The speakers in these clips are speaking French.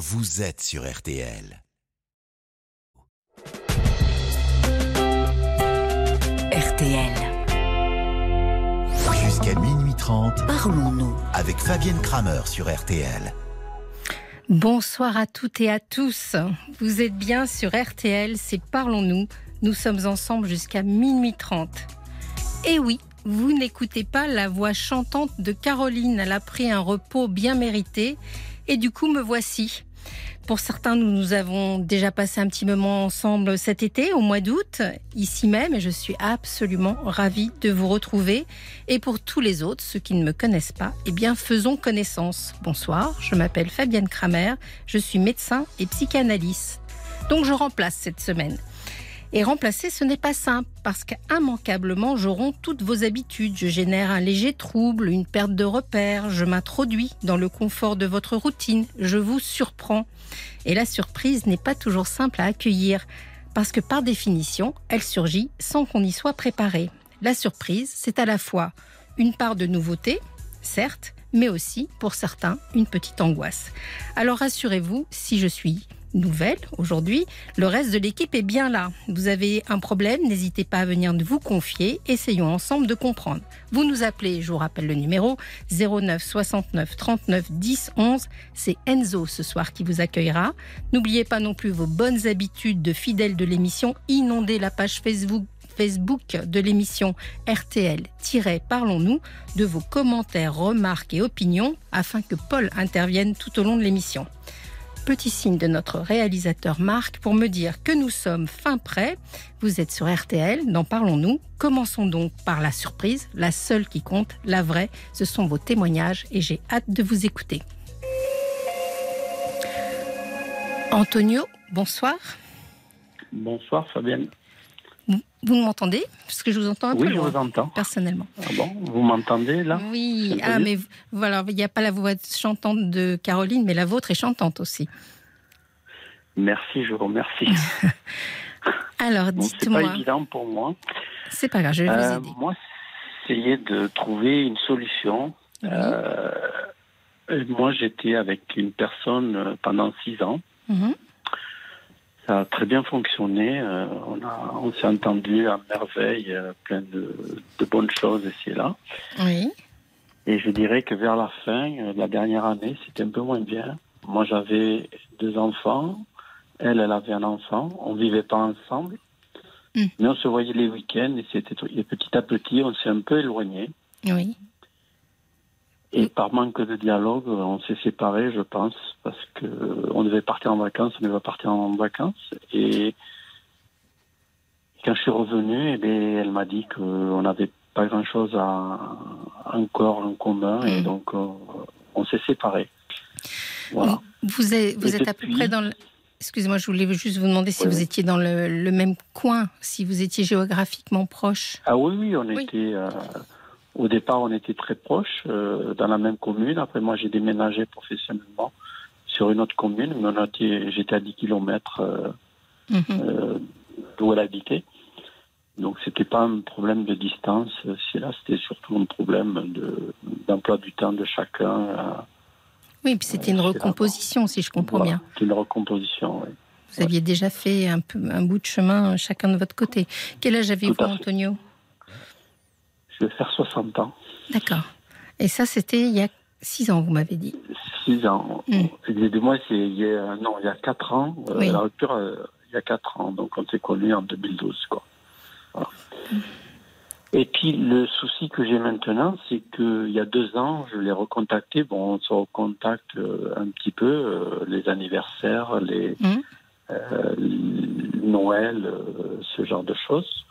vous êtes sur RTL. RTL. Jusqu'à minuit 30, Parlons-nous. avec Fabienne Kramer sur RTL. Bonsoir à toutes et à tous. Vous êtes bien sur RTL, c'est Parlons-nous. Nous sommes ensemble jusqu'à minuit 30. Et oui, vous n'écoutez pas la voix chantante de Caroline. Elle a pris un repos bien mérité. Et du coup, me voici. Pour certains, nous, nous avons déjà passé un petit moment ensemble cet été, au mois d'août, ici même, et je suis absolument ravie de vous retrouver. Et pour tous les autres, ceux qui ne me connaissent pas, eh bien, faisons connaissance. Bonsoir, je m'appelle Fabienne Kramer, je suis médecin et psychanalyste. Donc, je remplace cette semaine. Et remplacer, ce n'est pas simple, parce qu'immanquablement, j'aurai toutes vos habitudes. Je génère un léger trouble, une perte de repères, je m'introduis dans le confort de votre routine, je vous surprends. Et la surprise n'est pas toujours simple à accueillir, parce que par définition, elle surgit sans qu'on y soit préparé. La surprise, c'est à la fois une part de nouveauté, certes, mais aussi, pour certains, une petite angoisse. Alors rassurez-vous, si je suis nouvelle aujourd'hui, le reste de l'équipe est bien là. Vous avez un problème, n'hésitez pas à venir vous confier, essayons ensemble de comprendre. Vous nous appelez, je vous rappelle le numéro 09 69 39 10 11, c'est Enzo ce soir qui vous accueillera. N'oubliez pas non plus vos bonnes habitudes de fidèles de l'émission, inondez la page Facebook Facebook de l'émission RTL-Parlons-nous de vos commentaires, remarques et opinions afin que Paul intervienne tout au long de l'émission petit signe de notre réalisateur Marc pour me dire que nous sommes fin prêts. Vous êtes sur RTL, d'en parlons-nous. Commençons donc par la surprise, la seule qui compte, la vraie. Ce sont vos témoignages et j'ai hâte de vous écouter. Antonio, bonsoir. Bonsoir Fabienne. Vous, m'entendez Parce que je vous entends un Oui, peu je loin, vous entends. personnellement. Ah bon, vous m'entendez là Oui, ah, mais voilà, il n'y a pas la voix chantante de Caroline, mais la vôtre est chantante aussi. Merci, je vous remercie. Alors, Bon, c'est pas dites-moi, évident pour moi. c'est pas grave, je vais Euh, vous aider. moi, essayer de trouver une solution. Oui. Euh, moi, j'étais avec une personne euh, pendant six ans. Mhm. Ça a très bien fonctionné. Euh, on a, on s'est entendu à merveille, euh, plein de, de bonnes choses ici et là. Oui. Et je dirais que vers la fin, euh, de la dernière année, c'était un peu moins bien. Moi, j'avais deux enfants. Elle, elle avait un enfant. On vivait pas ensemble. Mm. Mais on se voyait les week-ends et, c'était, et petit à petit, on s'est un peu éloigné. Oui. Et par manque de dialogue, on s'est séparés, je pense, parce que on devait partir en vacances, on devait partir en vacances. Et quand je suis revenu, eh bien, elle m'a dit qu'on n'avait pas grand-chose à, encore en commun, et Mm. donc euh, on s'est séparés. Voilà. Vous êtes, vous à peu près dans le... Excusez-moi, je voulais juste vous demander si Oui. vous étiez dans le, le même coin, si vous étiez géographiquement proche. Ah oui, oui, on Oui. était. euh, au départ, on était très proches, euh, dans la même commune. Après, moi, j'ai déménagé professionnellement sur une autre commune, mais j'étais à 10 kilomètres euh, Mhm. euh, d'où elle habitait. Donc, c'était pas un problème de distance. Là, c'était surtout un problème de, d'emploi du temps de chacun. euh, Oui, puis c'était une recomposition, si je comprends voilà. bien. C'est une recomposition, oui. Vous aviez déjà fait un, peu, un bout de chemin chacun de votre côté. Quel âge avez-vous, fait. Je vais faire 60 ans. D'accord. Et ça, c'était il y a six ans, vous m'avez dit. 6 ans. Mm. C'est il y a, non, il y a 4 ans. euh. La rupture, euh, il y a 4 ans. Donc, on s'est connus en 2012, quoi. Voilà. Et puis, le souci que j'ai maintenant, c'est qu'il y a deux ans, je l'ai recontacté. Bon, on se recontacte euh, un petit peu, les anniversaires, les euh, Noël, ce genre de choses.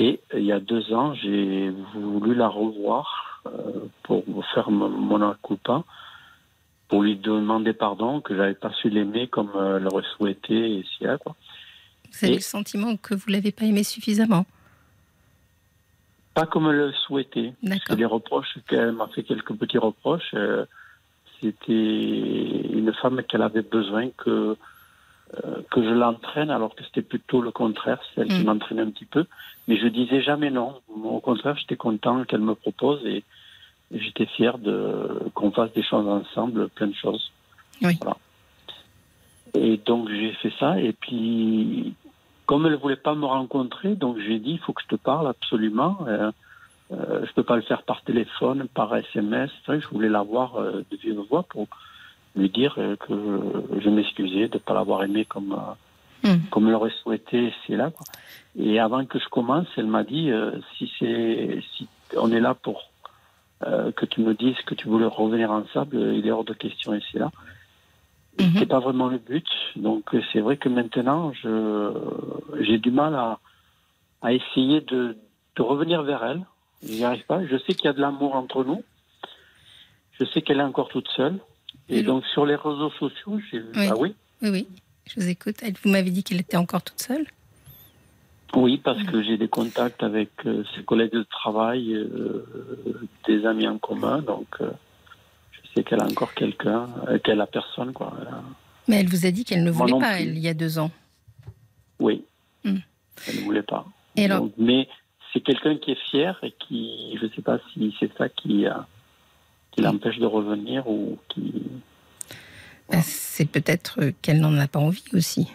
Et il y a deux ans, j'ai voulu la revoir euh, pour faire mon culpa, pour lui demander pardon, que j'avais pas su l'aimer comme euh, elle aurait souhaité et si, quoi. Vous avez Et- le sentiment que vous l'avez pas aimé suffisamment? Pas comme elle le souhaitait. Les reproches qu'elle m'a fait quelques petits reproches, euh, c'était une femme qu'elle avait besoin que euh, que je l'entraîne, alors que c'était plutôt le contraire, c'est elle qui Mm. m'entraînait un petit peu. Mais je disais jamais non. Au contraire, j'étais content qu'elle me propose et, et j'étais fier de qu'on fasse des choses ensemble, plein de choses. Oui. Voilà. donc j'ai fait ça. Et puis, comme elle ne voulait pas me rencontrer, donc j'ai dit, il faut que je te parle absolument. Euh, euh, je peux pas le faire par téléphone, par SMS. Je voulais la voir euh, de vive voix pour lui dire euh, que je m'excusais de ne pas l'avoir aimé comme, Hmm. comme elle aurait souhaité. C'est là. Quoi. Et avant que je commence, elle m'a dit euh, si c'est si on est là pour euh, que tu me dises que tu voulais revenir ensemble, il est hors de question et c'est là. Mhm. C'est pas vraiment le but. Donc c'est vrai que maintenant, je j'ai du mal à, à essayer de, de revenir vers elle. J'y arrive pas. Je sais qu'il y a de l'amour entre nous. Je sais qu'elle est encore toute seule. Et donc sur les réseaux sociaux, j'ai vu. Oui. Ah oui. Oui, oui, je vous écoute. Elle- Vous m'avez dit qu'elle était encore toute seule? Oui, parce que j'ai des contacts avec euh, ses collègues de travail, euh, des amis en commun, donc euh, je sais qu'elle a encore quelqu'un, qu'elle a personne, quoi. A- Mais elle vous a dit qu'elle ne voulait pas, elle, il y a deux ans. Oui, Hmm. elle ne voulait pas. Et alors Donc, mais c'est quelqu'un qui est fier et qui, je ne sais pas si c'est ça qui, qui l'empêche de revenir ou qui. bah, c'est peut-être euh, qu'elle n'en a pas envie aussi.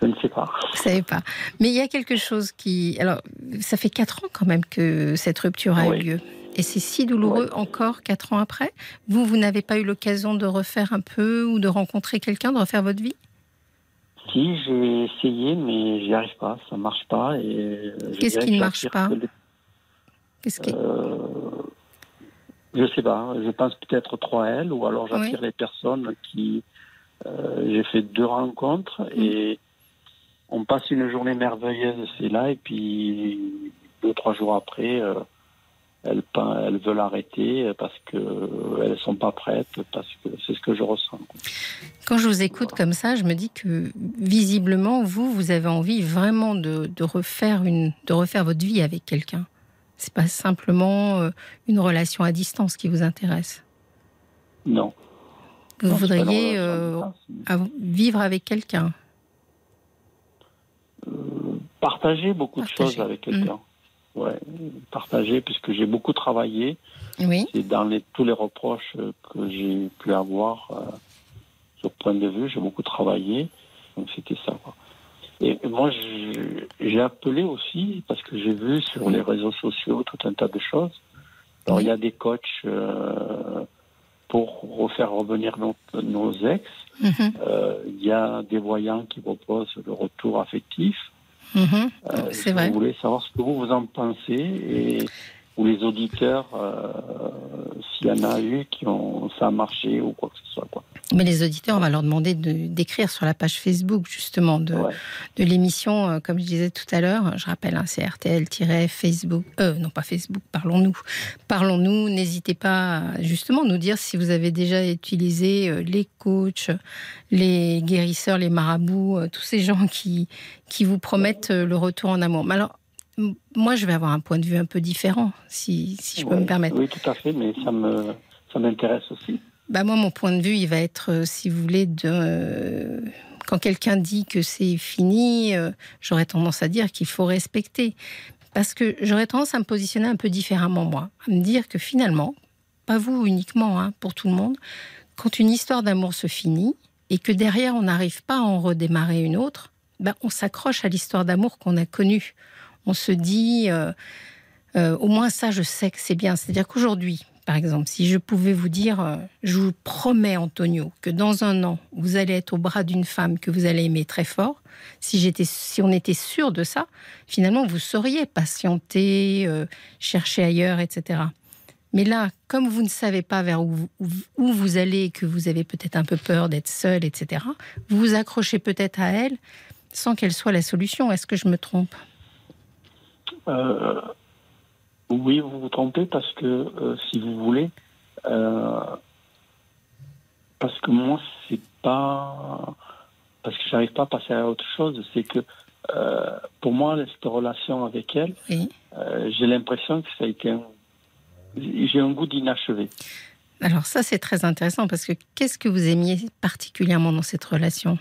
Je ne sais pas. Vous savez pas. Mais il y a quelque chose qui. Alors, ça fait quatre ans quand même que cette rupture a eu lieu. Et c'est si douloureux encore quatre ans après. Vous, vous n'avez pas eu l'occasion de refaire un peu ou de rencontrer quelqu'un, de refaire votre vie? Si, j'ai essayé, mais j'y arrive pas, ça marche pas. et euh, Qu'est-ce qui ne marche pas Qu'est-ce qui... Euh, je sais pas. Je pense peut-être trop à elle, ou alors j'attire les personnes qui. euh, J'ai fait deux rencontres Mm. et on passe une journée merveilleuse, c'est là, et puis deux trois jours après, euh, elles, elles veulent arrêter parce que euh, elles sont pas prêtes, parce que c'est ce que je ressens. Quand je vous écoute comme ça, je me dis que visiblement, vous, vous avez envie vraiment de, de refaire, une, de refaire votre vie avec quelqu'un. C'est pas simplement euh, une relation à distance qui vous intéresse. Non. Vous Non, voudriez euh, distance. vivre avec quelqu'un. partager beaucoup de choses avec quelqu'un. Ouais, partager puisque j'ai beaucoup travaillé. Oui. C'est dans les, tous les reproches euh, que j'ai pu avoir euh, sur point de vue. J'ai beaucoup travaillé, donc c'était ça. Quoi. Et moi, j'ai appelé aussi parce que j'ai vu sur les réseaux sociaux tout un tas de choses. Alors, il y a des coachs euh, pour refaire revenir nos, nos ex. Mhm, Euh, il y a des voyants qui proposent le retour affectif. Euh, C'est je vrai. voulais savoir ce que vous, vous en pensez et ou les auditeurs, euh, s'il y en a eu qui ont ça a marché ou quoi que ce soit. Quoi. Mais les auditeurs, on va leur demander de- d'écrire sur la page Facebook justement de, Ouais. de l'émission, euh, comme je disais tout à l'heure. Je rappelle, hein, c'est RTL-Facebook. Euh, non, pas Facebook, parlons-nous. Parlons-nous. N'hésitez pas à justement nous dire si vous avez déjà utilisé les coachs, les guérisseurs, les marabouts, tous ces gens qui, qui vous promettent le retour en amour. Mais alors, m- moi, je vais avoir un point de vue un peu différent, si, si je peux me permettre. Oui, tout à fait, mais ça me ça m'intéresse aussi. Bah moi, mon point de vue, il va être, euh, si vous voulez, de quand quelqu'un dit que c'est fini, euh, j'aurais tendance à dire qu'il faut respecter, parce que j'aurais tendance à me positionner un peu différemment moi, à me dire que finalement, pas vous uniquement, hein, pour tout le monde, quand une histoire d'amour se finit et que derrière on n'arrive pas à en redémarrer une autre, ben on s'accroche à l'histoire d'amour qu'on a connue. On se dit, euh, euh, au moins ça, je sais que c'est bien. C'est-à-dire qu'aujourd'hui, par exemple, si je pouvais vous dire, euh, je vous promets, Antonio, que dans un an, vous allez être au bras d'une femme que vous allez aimer très fort, si, j'étais, si on était sûr de ça, finalement, vous sauriez patienter, chercher ailleurs, etc. Mais là, comme vous ne savez pas vers où, où vous allez et que vous avez peut-être un peu peur d'être seul, etc., vous vous accrochez peut-être à elle sans qu'elle soit la solution. Est-ce que je me trompe? Euh, oui, vous vous trompez parce que euh, si vous voulez, euh, parce que moi c'est pas parce que j'arrive pas à passer à autre chose, c'est que pour moi cette relation avec elle, Oui. j'ai l'impression que ça a été un, j'ai un goût d'inachevé. Alors ça, c'est très intéressant parce que qu'est-ce que vous aimiez particulièrement dans cette relation?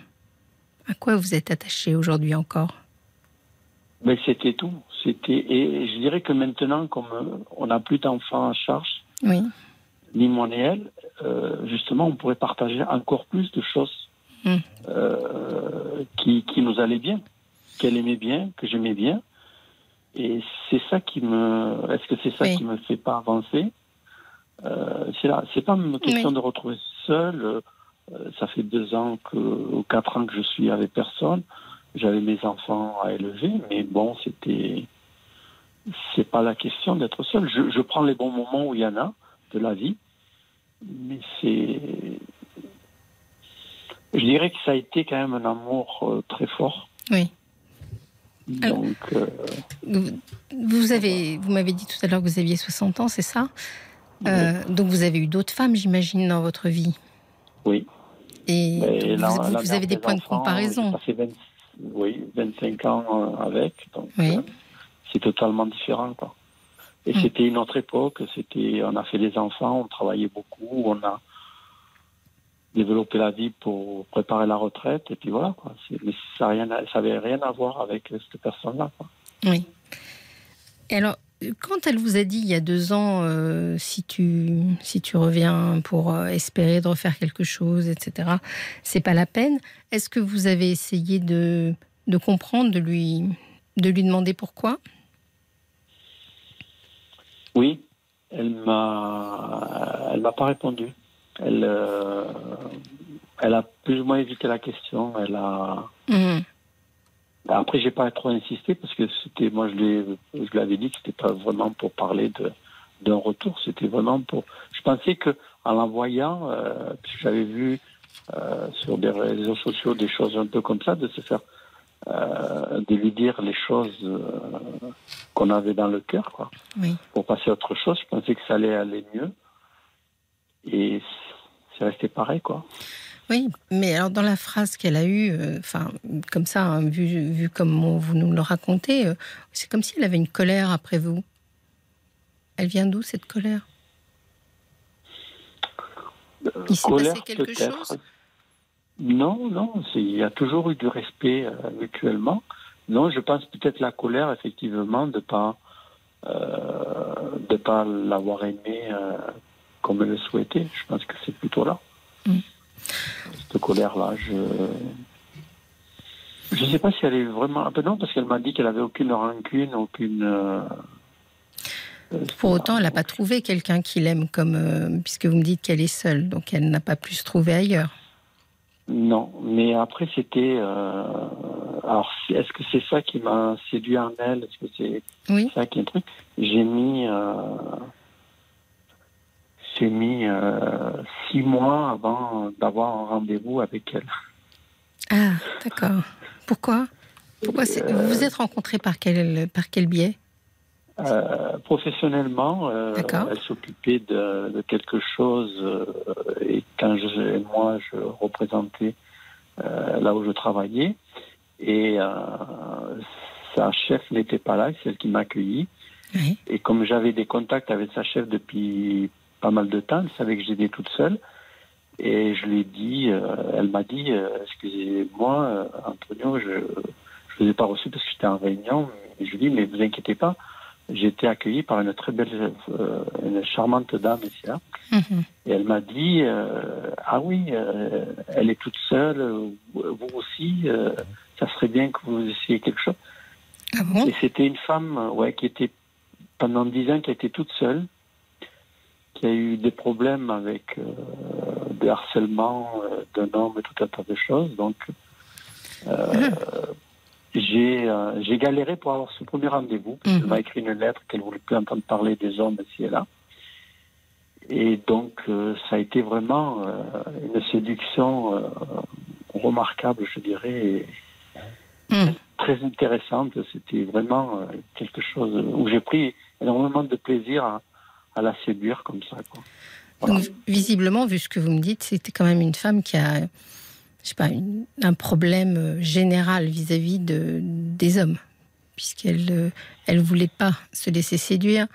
À quoi vous êtes attaché aujourd'hui encore? Mais c'était tout. C'était et je dirais que maintenant, comme euh, on n'a plus d'enfants en charge, Oui. ni moi ni elle, euh, justement, on pourrait partager encore plus de choses Mm. euh, qui, qui nous allait bien, qu'elle aimait bien, que j'aimais bien. Et c'est ça qui me. Est-ce que c'est ça Oui. qui me fait pas avancer? Euh, C'est là. C'est pas une question Oui. de retrouver seul. Euh, ça fait deux ans que, ou quatre ans que je suis avec personne. J'avais mes enfants à élever, mais bon, c'était. C'est pas la question d'être seul. Je, je prends les bons moments où il y en a de la vie, mais c'est. Je dirais que ça a été quand même un amour euh, très fort. Oui. Alors- Donc, euh, Vous, avez, vous m'avez dit tout à l'heure que vous aviez 60 ans, c'est ça? Euh, Donc vous avez eu d'autres femmes, j'imagine, dans votre vie? oui. Et la- vous, avez des points de comparaison. passé 20 oui, 25 ans euh, avec. Donc, Oui. euh, c'est totalement différent. Quoi. Et Mm. c'était une autre époque. C'était, on a fait des enfants, on travaillait beaucoup, on a développé la vie pour préparer la retraite. Et puis voilà. Quoi. Mais ça n'avait rien à voir avec cette personne-là. Quoi. Oui. Et alors, quand elle vous a dit il y a deux ans, euh, si, tu, si tu reviens pour euh, espérer de refaire quelque chose, etc., c'est pas la peine, est-ce que vous avez essayé de, de comprendre, de lui, de lui demander pourquoi? Oui, elle m'a, elle m'a pas répondu. Elle, euh, elle a plus ou moins évité la question. Elle a. Mhm. Après, j'ai pas trop insisté parce que c'était, moi, je l'avais dit que c'était pas vraiment pour parler de d'un retour. C'était vraiment pour. Je pensais que en la voyant, euh, puisque j'avais vu euh, sur des réseaux sociaux des choses un peu comme ça, de se faire, euh, de lui dire les choses euh, qu'on avait dans le cœur, quoi Oui. pour passer à autre chose. Je pensais que ça allait aller mieux. Et c'est resté pareil, quoi. Oui, mais alors dans la phrase qu'elle a eue, euh, enfin, comme ça, hein, vu, vu comme on- vous nous le racontez, euh, c'est comme si elle avait une colère après vous. Elle vient d'où cette colère? Il s'est Colère, passé quelque chose? Non, non, il y a toujours eu du respect euh, mutuellement. Non, je pense peut-être la colère, effectivement, de pas euh, de pas l'avoir aimé euh, comme elle le souhaitait. Je pense que c'est plutôt là. Mm. Cette colère-là, je je sais pas si elle est vraiment. Ben non, parce qu'elle m'a dit qu'elle avait aucune rancune, aucune. euh, euh, Pour autant, elle n'a pas trouvé quelqu'un qui l'aime comme, euh, puisque vous me dites qu'elle est seule, donc elle n'a pas pu se trouver ailleurs. Non, mais après c'était. euh, alors, est-ce que c'est ça qui m'a séduit en elle? Est-ce que c'est Oui. ça qui est un truc? J'ai mis. Euh, j'ai mis euh, six mois avant d'avoir un rendez-vous avec elle. Ah, d'accord. Pourquoi? Pourquoi c'est- Vous vous êtes rencontrés par quel, par quel biais? Euh, professionnellement, euh, elle s'occupait de, de quelque chose euh, et quand je, moi je représentais euh, là où je travaillais et euh, sa chef n'était pas là, c'est elle qui m'a accueilli Oui. et comme j'avais des contacts avec sa chef depuis pas mal de temps, elle savait que j'étais toute seule et je lui ai dit, euh, elle m'a dit, euh, excusez-moi euh, Antonio, je je vous ai pas reçu parce que j'étais en réunion, mais je lui ai dit, mais vous inquiétez pas, j'ai été accueilli par une très belle, euh, une charmante dame ici. là. Mhm. Et elle m'a dit, ah oui, elle est toute seule, vous aussi, ça serait bien que vous essayiez quelque chose. Ah bon? Et c'était une femme, ouais, qui était pendant dix ans, qui était toute seule, qui a eu des problèmes avec euh, de harcèlement euh, d'un homme et tout un tas de choses. Donc, euh, j'ai euh, j'ai galéré pour avoir ce premier rendez-vous. parce qu'elle Mhm. m'a écrit une lettre qu'elle voulait plus entendre parler des hommes ici et là. Et donc, euh, ça a été vraiment une séduction remarquable, je dirais, et Mhm. très intéressante. C'était vraiment quelque chose où j'ai pris énormément de plaisir à, à la séduire comme ça. Quoi. Voilà. Donc, visiblement, vu ce que vous me dites, c'était quand même une femme qui a, je sais pas, une- un problème euh, général vis-à-vis de, des hommes, puisqu'elle euh, elle voulait pas se laisser séduire,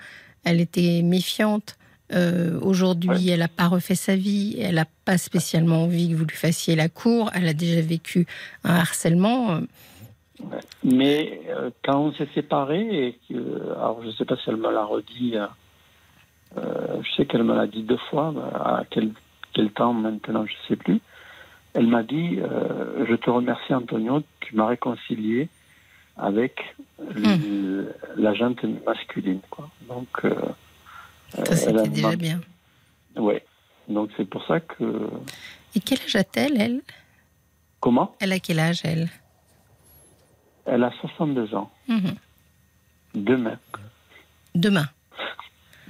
elle était méfiante. Euh, Aujourd'hui, Ouais. elle n'a pas refait sa vie, elle n'a pas spécialement envie que vous lui fassiez la cour, elle a déjà vécu un harcèlement. Mais euh, quand on s'est séparés, et que, alors je ne sais pas si elle me l'a redit, euh, je sais qu'elle me l'a dit deux fois, à quel, quel temps maintenant, je ne sais plus. Elle m'a dit euh, Je te remercie, Antonio, tu m'as réconcilié avec le- la jante masculine. Quoi. Donc, euh, Ça, c'était déjà bien. Ouais. Donc, c'est pour ça que. Et quel âge a-t-elle, elle? Comment? Elle a quel âge, elle? Elle a 62 ans. Mhm. Demain. Demain.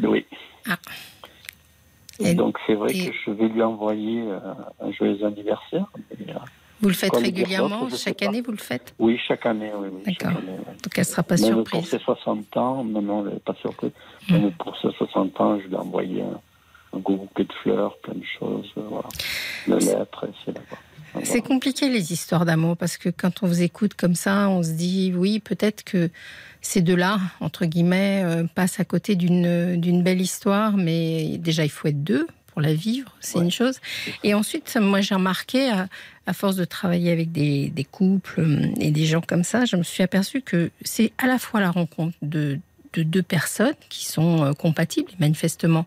Oui. Ah. Et donc, c'est vrai et- que je vais lui envoyer euh, un joyeux anniversaire. Euh, Vous le faites régulièrement Chaque pas. année, vous le faites? Oui, chaque année. Oui, D'accord. oui. Donc, elle ne sera pas Même pour surprise. ses 60 ans, non, non, elle n'est pas surprise. Mm. Même pour ses 60 ans, je lui ai envoyé un, un gros bouquet de fleurs, plein de choses, euh, voilà. La lettre, c'est là-bas. Voilà. C'est compliqué les histoires d'amour parce que quand on vous écoute comme ça, on se dit oui, peut-être que ces deux-là, entre guillemets, euh, passent à côté d'une belle histoire, mais déjà il faut être deux pour la vivre, c'est Ouais. une chose. Et ensuite, moi j'ai remarqué, à, à force de travailler avec des, des couples euh, et des gens comme ça, je me suis aperçue que c'est à la fois la rencontre de, de deux personnes qui sont euh, compatibles, et manifestement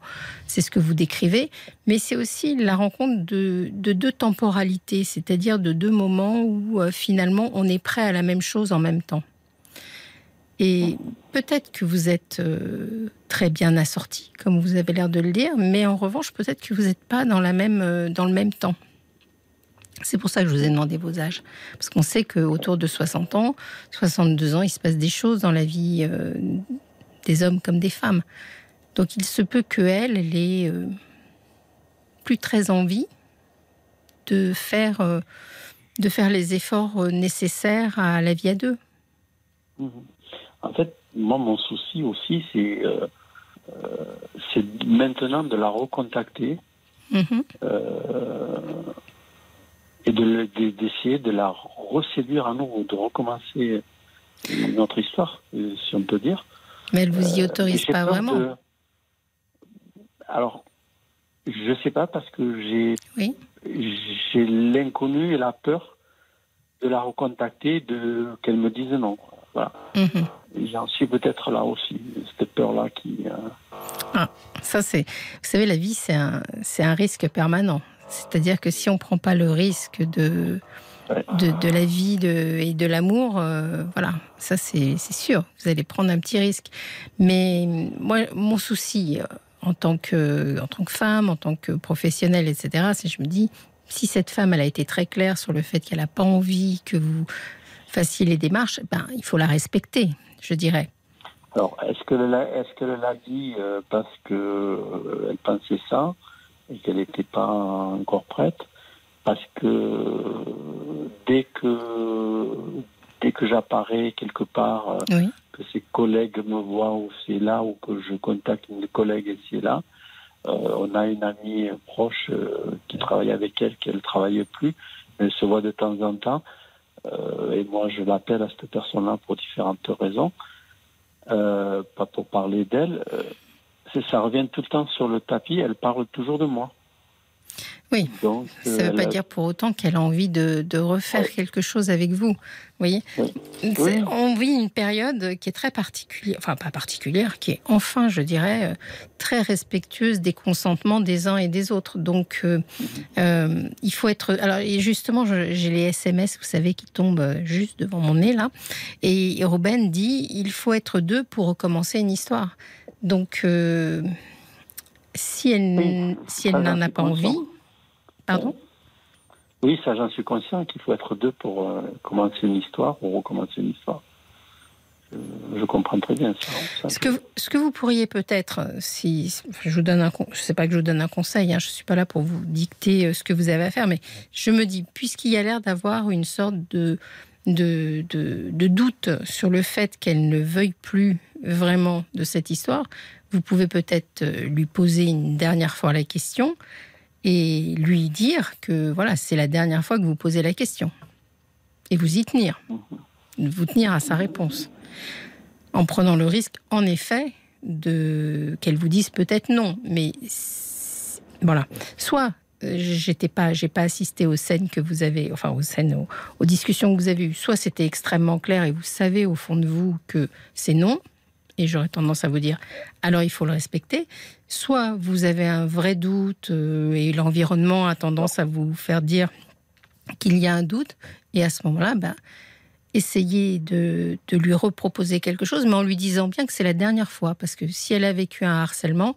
c'est ce que vous décrivez, mais c'est aussi la rencontre de, de deux temporalités, c'est-à-dire de deux moments où euh, finalement on est prêt à la même chose en même temps. Et peut-être que vous êtes euh, très bien assorti, comme vous avez l'air de le dire, mais en revanche, peut-être que vous n'êtes pas euh, dans le même temps. C'est pour ça que je vous ai demandé vos âges. Parce qu'on sait qu'autour de 60 ans, 62 ans, il se passe des choses dans la vie euh, des hommes comme des femmes. Donc il se peut qu'elle, elle ait plus très envie de faire, de faire les efforts nécessaires à la vie à deux. Mhm. En fait, moi, mon souci aussi, c'est euh, euh, maintenant de la recontacter Mhm. euh, et de le- de- d'essayer de la reséduire à nouveau, de recommencer notre histoire, si on peut dire. Mais elle vous y autorise pas vraiment. de- Alors, je sais pas parce que j'ai Oui. j'ai l'inconnu et la peur de la recontacter, de qu'elle me dise non. Voilà. Mhm. Et J'en suis peut-être là aussi, cette peur-là qui. euh, Ça, c'est. Vous savez, la vie, c'est un, c'est un risque permanent. C'est-à-dire que si on ne prend pas le risque de, Ouais. de, de la vie de, et de l'amour, euh, voilà, ça, c'est c'est sûr. Vous allez prendre un petit risque. Mais moi, mon souci, euh, en tant que, en tant que femme, en tant que professionnelle, etc., c'est je me dis, si cette femme, elle a été très claire sur le fait qu'elle n'a pas envie que vous fassiez les démarches, ben, il faut la respecter, je dirais. Alors, est-ce qu'elle qu'elle l'a dit euh, parce que euh, pensait ça et qu'elle n'était pas encore prête Parce que dès que dès que j'apparais quelque part, euh, Oui. que ses collègues me voient ou c'est là ou que je contacte une collègue et c'est là, euh, on a une amie proche euh, qui travaille avec elle, qu'elle travaillait plus, mais elle se voit de temps en temps. Euh, et moi, je l'appelle à cette personne-là pour différentes raisons. Euh, pas pour parler d'elle, euh, ça revient tout le temps sur le tapis, elle parle toujours de moi. Oui. Donc, Ça euh, ne veut pas elle a- dire pour autant qu'elle a envie de, de refaire Ouais. quelque chose avec vous. Vous voyez Oui. On vit une période qui est très particulière, enfin pas particulière, qui est enfin, je dirais, euh, très respectueuse des consentements des uns et des autres. Donc, euh, euh, il faut être. Alors, et justement, j'ai les SMS, vous savez, qui tombent euh, juste devant mon nez là. Et Robin dit il faut être deux pour recommencer une histoire. Donc, euh, si elle, Oui, si elle n'en a pas envie, pardon. Oui, ça j'en suis conscient qu'il faut être deux pour euh, commencer une histoire ou recommencer une histoire. Je, je comprends très bien ça. ça Ce que, vous- ce que vous pourriez peut-être, euh, si je vous donne un, je sais pas que je vous donne un conseil, hein, je suis pas là pour vous dicter euh, ce que vous avez à faire, mais je me dis, puisqu'il y a l'air d'avoir une sorte de, de, de, de doute sur le fait qu'elle ne veuille plus vraiment de cette histoire, vous pouvez peut-être lui poser une dernière fois la question et lui dire que voilà, c'est la dernière fois que vous posez la question et vous y tenir, vous tenir à sa réponse en prenant le risque, en effet, de qu'elle vous dise peut-être non. Mais voilà, soit euh, j'étais pas, j'ai pas assisté aux scènes que vous avez, enfin aux scènes, aux, aux discussions que vous avez eues. Soit c'était extrêmement clair et vous savez au fond de vous que c'est non. Et j'aurais tendance à vous dire, alors il faut le respecter. Soit vous avez un vrai doute euh, et l'environnement a tendance à vous faire dire, qu'il y a un doute. Et à ce moment-là, ben, essayez de, de, lui reproposer quelque chose, mais en lui disant bien que c'est la dernière fois. Parce que si elle a vécu un harcèlement,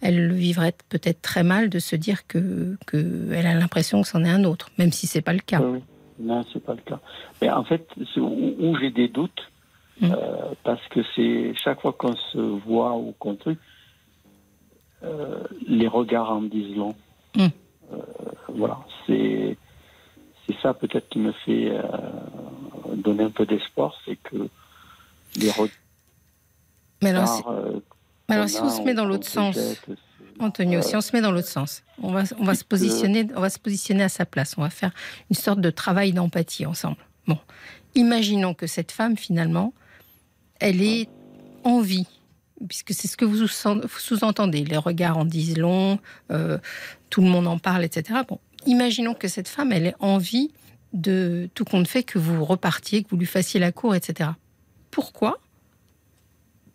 elle le vivrait peut-être très mal de se dire que, que elle a l'impression que c'en est un autre, même si c'est pas le cas. Oui. Non, c'est pas le cas. Mais en fait, où, où j'ai des doutes, mmh. euh, parce que c'est chaque fois qu'on se voit ou qu'on truc, les regards en disent long. Mmh. Euh, voilà, c'est c'est ça peut-être qui me fait euh, donner un peu d'espoir, c'est que les regards. Mais alors, mais alors si on se met dans l'autre sens, Antonio, si on se met dans l'autre sens, on va, on va se positionner, on va se positionner à sa place. On va faire une sorte de travail d'empathie ensemble. Bon, imaginons que cette femme finalement, elle est en vie, puisque c'est ce que vous sous-entendez. Les regards en disent long, euh, tout le monde en parle, etc. Bon, imaginons que cette femme, elle ait envie de tout compte fait que vous repartiez, que vous lui fassiez la cour, etc. Pourquoi?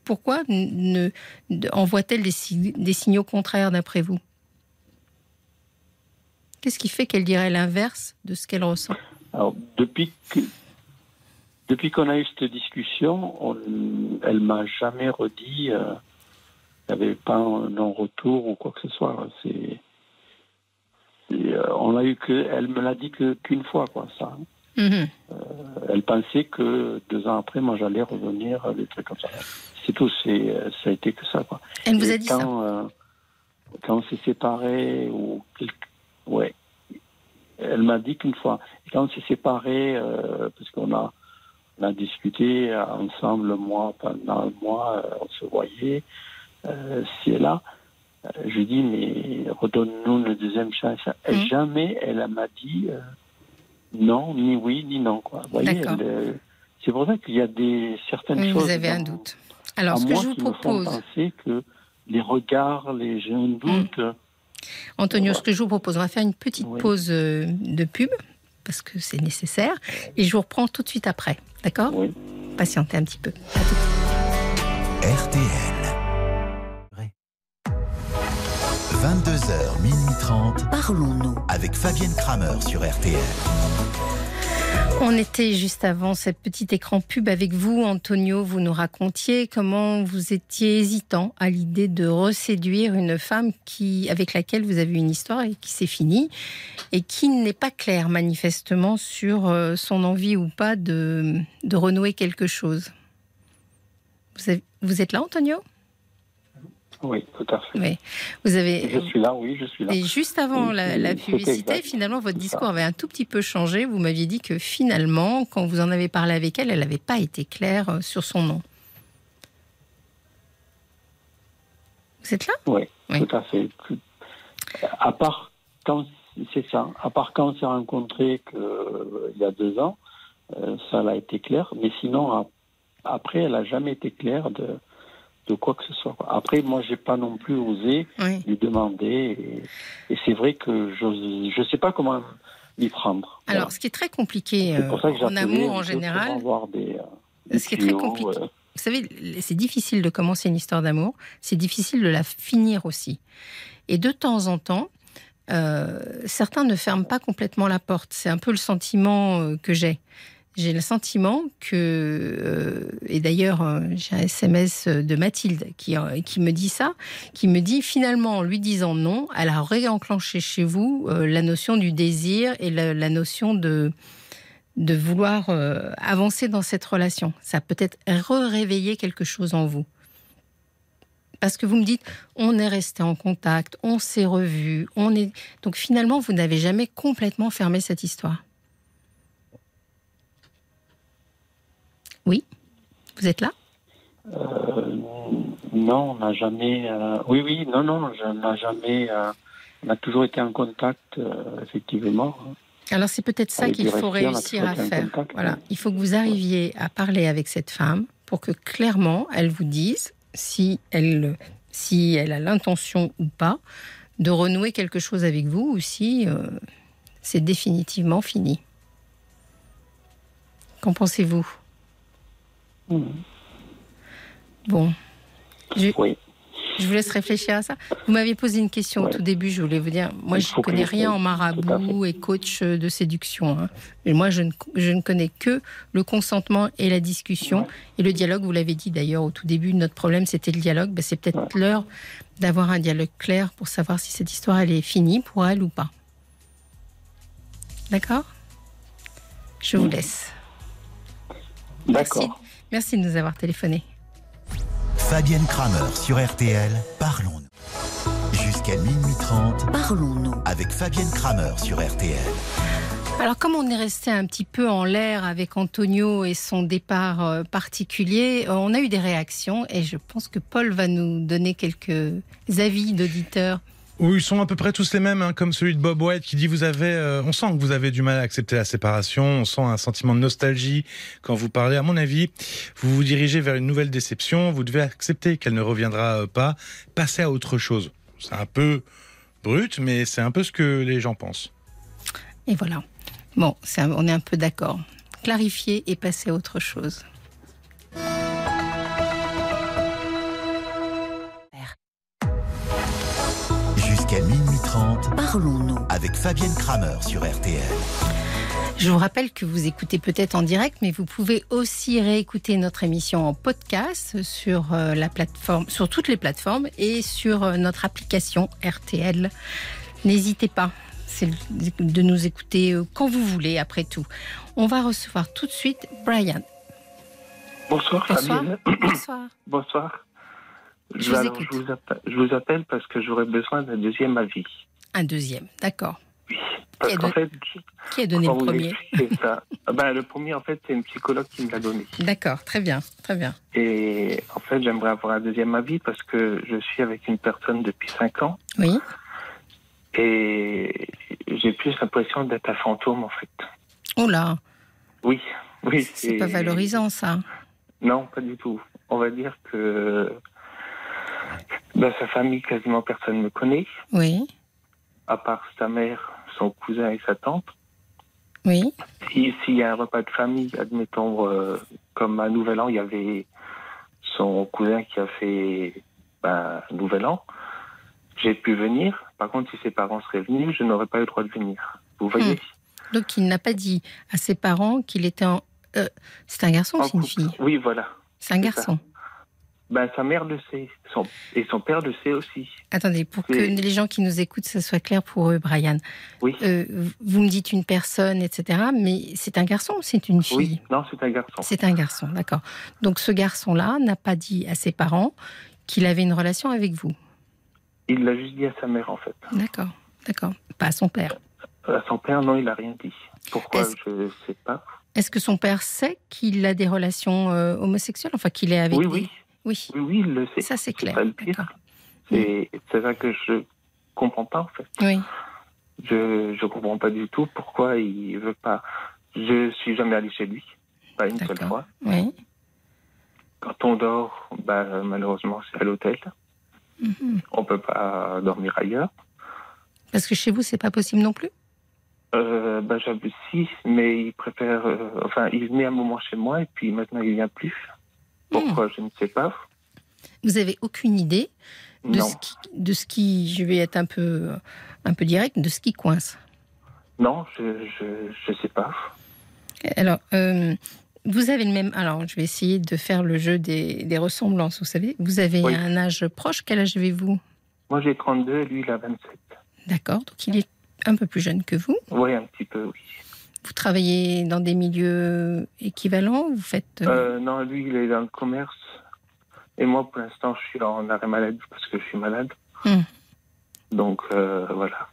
Pourquoi ne, envoie-t-elle des, des, signaux contraires d'après vous? Qu'est-ce qui fait qu'elle dirait l'inverse de ce qu'elle ressent? Alors, depuis que depuis qu'on a eu cette discussion, on, elle m'a jamais redit euh, qu'il n'y avait pas un non-retour ou quoi que ce soit. C'est, euh, on a eu que, elle me l'a dit que qu'une fois quoi ça. Mmh. Euh, elle pensait que deux ans après, moi j'allais revenir, des trucs comme ça c'est tout. C'est, ça a été que ça. Quoi. Elle vous a dit quand, ça? Quand on s'est séparés, ou ouais, elle m'a dit qu'une fois. Et quand on s'est séparés, parce qu'on a, on a discuté ensemble, moi, pendant un mois, euh, on se voyait, euh, c'est là. Je dis, mais redonne-nous une deuxième chance. Et mmh. jamais elle m'a dit non, ni oui, ni non. Quoi. Vous voyez, c'est pour ça qu'il y a des certaines oui, choses. Vous avez un doute. Alors, ce que je vous propose. penser que les regards, les jeunes doutes. Mmh. Antonio, ce que je vous propose, on va faire une petite oui. pause de pub, parce que c'est nécessaire, et je vous reprends tout de suite après. D'accord Oui. Patientez un petit peu. RTL. 22h, minuit 30. Parlons-nous. Avec Fabienne Kramer sur RTL. On était juste avant cette petite écran pub avec vous, Antonio. Vous nous racontiez comment vous étiez hésitant à l'idée de reséduire une femme qui, avec laquelle vous avez une histoire et qui s'est finie et qui n'est pas claire manifestement sur euh, son envie ou pas de, de renouer quelque chose. Vous, êtes là, Antonio? Oui, tout à fait. Oui. Vous avez... Je suis là, oui, je suis là. Et juste avant oui, la, la, publicité, finalement, votre discours avait un tout petit peu changé. Vous m'aviez dit que finalement, quand vous en avez parlé avec elle, elle n'avait pas été claire euh, sur son nom. Vous êtes là? Oui, oui, tout à fait. À part quand c'est ça, à part quand on s'est rencontrés que, il y a deux ans, euh, ça a été clair. Mais sinon, après, elle n'a jamais été claire de de quoi que ce soit. Après, moi, j'ai pas non plus osé oui. lui demander. Et, et c'est vrai que je ne sais pas comment m'y prendre. Alors, voilà. ce qui est très compliqué euh, en amour en général, des, euh, ce qui est très compliqué. Euh... Vous savez, c'est difficile de commencer une histoire d'amour, c'est difficile de la finir aussi. Et de temps en temps, euh, certains ne ferment pas complètement la porte. C'est un peu le sentiment que j'ai j'ai le sentiment que, euh, et d'ailleurs euh, j'ai un SMS de Mathilde qui, euh, qui me dit ça, qui me dit finalement en lui disant non, elle a réenclenché chez vous la notion du désir et la, notion de, vouloir avancer dans cette relation. Ça peut être réveiller quelque chose en vous. Parce que vous me dites, on est resté en contact, on s'est revu, on est. Donc finalement, vous n'avez jamais complètement fermé cette histoire. Oui, vous êtes là? Euh, Non, on n'a jamais. Euh, oui, oui, non, non, on n'a jamais. Euh, on a toujours été en contact, effectivement. Alors c'est peut-être ça qu'il faut réussir à faire. Contact, voilà, il faut que vous arriviez à parler avec cette femme pour que clairement elle vous dise si elle, si elle a l'intention ou pas de renouer quelque chose avec vous ou si euh, c'est définitivement fini. Qu'en pensez-vous? Mmh. Bon. Je... Oui. Je vous laisse réfléchir à ça. Vous m'aviez posé une question au tout début, je voulais vous dire, moi je ne connais rien en marabout et coach euh, de séduction. hein. Et moi je ne, je ne connais que le consentement et la discussion. Et le dialogue, vous l'avez dit d'ailleurs au tout début, notre problème c'était le dialogue. Ben, c'est peut-être l'heure d'avoir un dialogue clair pour savoir si cette histoire elle est finie pour elle ou pas. D'accord? Je vous laisse. D'accord. Merci de nous avoir téléphoné. Fabienne Kramer sur RTL, parlons-nous. Jusqu'à minuit 30 Parlons-nous. avec Fabienne Kramer sur RTL. Alors, comme on est resté un petit peu en l'air avec Antonio et son départ euh, particulier, euh, on a eu des réactions et je pense que Paul va nous donner quelques avis d'auditeurs. Ils sont à peu près tous les mêmes, hein, comme celui de Bob White qui dit vous avez, euh, on sent que vous avez du mal à accepter la séparation, on sent un sentiment de nostalgie quand vous parlez. À mon avis, vous vous dirigez vers une nouvelle déception, vous devez accepter qu'elle ne reviendra euh, pas, passer à autre chose. C'est un peu brut, mais c'est un peu ce que les gens pensent. Et voilà. Bon, on est un peu d'accord. Clarifier et passer à autre chose. Parlons-nous. avec Fabienne Kramer sur RTL. Je vous rappelle que vous écoutez peut-être en direct, mais vous pouvez aussi réécouter notre émission en podcast sur euh, la plateforme, sur toutes les plateformes et sur euh, notre application RTL. N'hésitez pas, c'est de nous écouter euh, quand vous voulez. Après tout, on va recevoir tout de suite Brian. Bonsoir, Bonsoir. Fabienne. Bonsoir. Bonsoir. Je vous alors, écoute. je vous appelle, je vous appelle parce que j'aurais besoin d'un deuxième avis. Un deuxième, d'accord. Parce qu'en fait, Qui a donné le premier ça ben, Le premier, en fait, c'est une psychologue qui me l'a donné. D'accord, très bien, très bien. Et en fait, j'aimerais avoir un deuxième avis parce que je suis avec une personne depuis 5 ans Oui, et j'ai plus l'impression d'être un fantôme, en fait. oh là, Oui, oui. c'est pas valorisant ça. Non, pas du tout. On va dire que dans sa famille, quasiment personne ne me connaît, Oui, à part sa mère, son cousin et sa tante. oui, Si- S'il y a un repas de famille, admettons, euh, comme à Nouvel An, il y avait son cousin qui a fait ben, Nouvel An, j'ai pu venir. Par contre, si ses parents seraient venus, je n'aurais pas eu le droit de venir. Vous voyez? Donc il n'a pas dit à ses parents qu'il était en... euh, c'est un garçon ou c'est une fille Oui, voilà. C'est un garçon. Ben, sa mère le sait. Son... Et son père le sait aussi. Attendez, pour que les gens qui nous écoutent, ça soit clair pour eux, Brian. Oui. Euh, vous me dites une personne, etc. Mais c'est un garçon ou c'est une fille? Oui, non, c'est un garçon. C'est un garçon, d'accord. Donc ce garçon-là n'a pas dit à ses parents qu'il avait une relation avec vous? Il l'a juste dit à sa mère, en fait. D'accord, d'accord. Pas à son père? À son père, non, il n'a rien dit. Pourquoi Je ne sais pas. Est-ce que son père sait qu'il a des relations euh, homosexuelles? Enfin, qu'il est avec Oui, des- oui. Oui, Oui, oui, il le sait. ça c'est clair. C'est ça que je comprends pas, en fait. Oui, Je je comprends pas du tout pourquoi il veut pas. Je suis jamais allé chez lui, pas une seule fois. oui. Quand on dort, bah, malheureusement, c'est à l'hôtel. Mhm. On peut pas dormir ailleurs. Parce que chez vous, c'est pas possible non plus? Euh, bah, j'avoue si, mais il préfère. euh, enfin, il venait un moment chez moi et puis maintenant il vient plus. Pourquoi Je ne sais pas. Vous avez aucune idée de Non, ce, qui, de ce qui, je vais être un peu, un peu direct, de ce qui coince. non, je je je sais pas. Alors, euh, vous avez le même. Alors, je vais essayer de faire le jeu des, des ressemblances. Vous savez, vous avez Oui. un âge proche. Quel âge avez-vous? Moi j'ai 32 et lui il a 27. D'accord. Donc, il est un peu plus jeune que vous. Oui, un petit peu, oui. Vous travaillez dans des milieux équivalents. Vous faites. euh, Euh, non, lui il est dans le commerce. Et moi pour l'instant je suis en arrêt maladie parce que je suis malade. Hmm. Donc euh, voilà.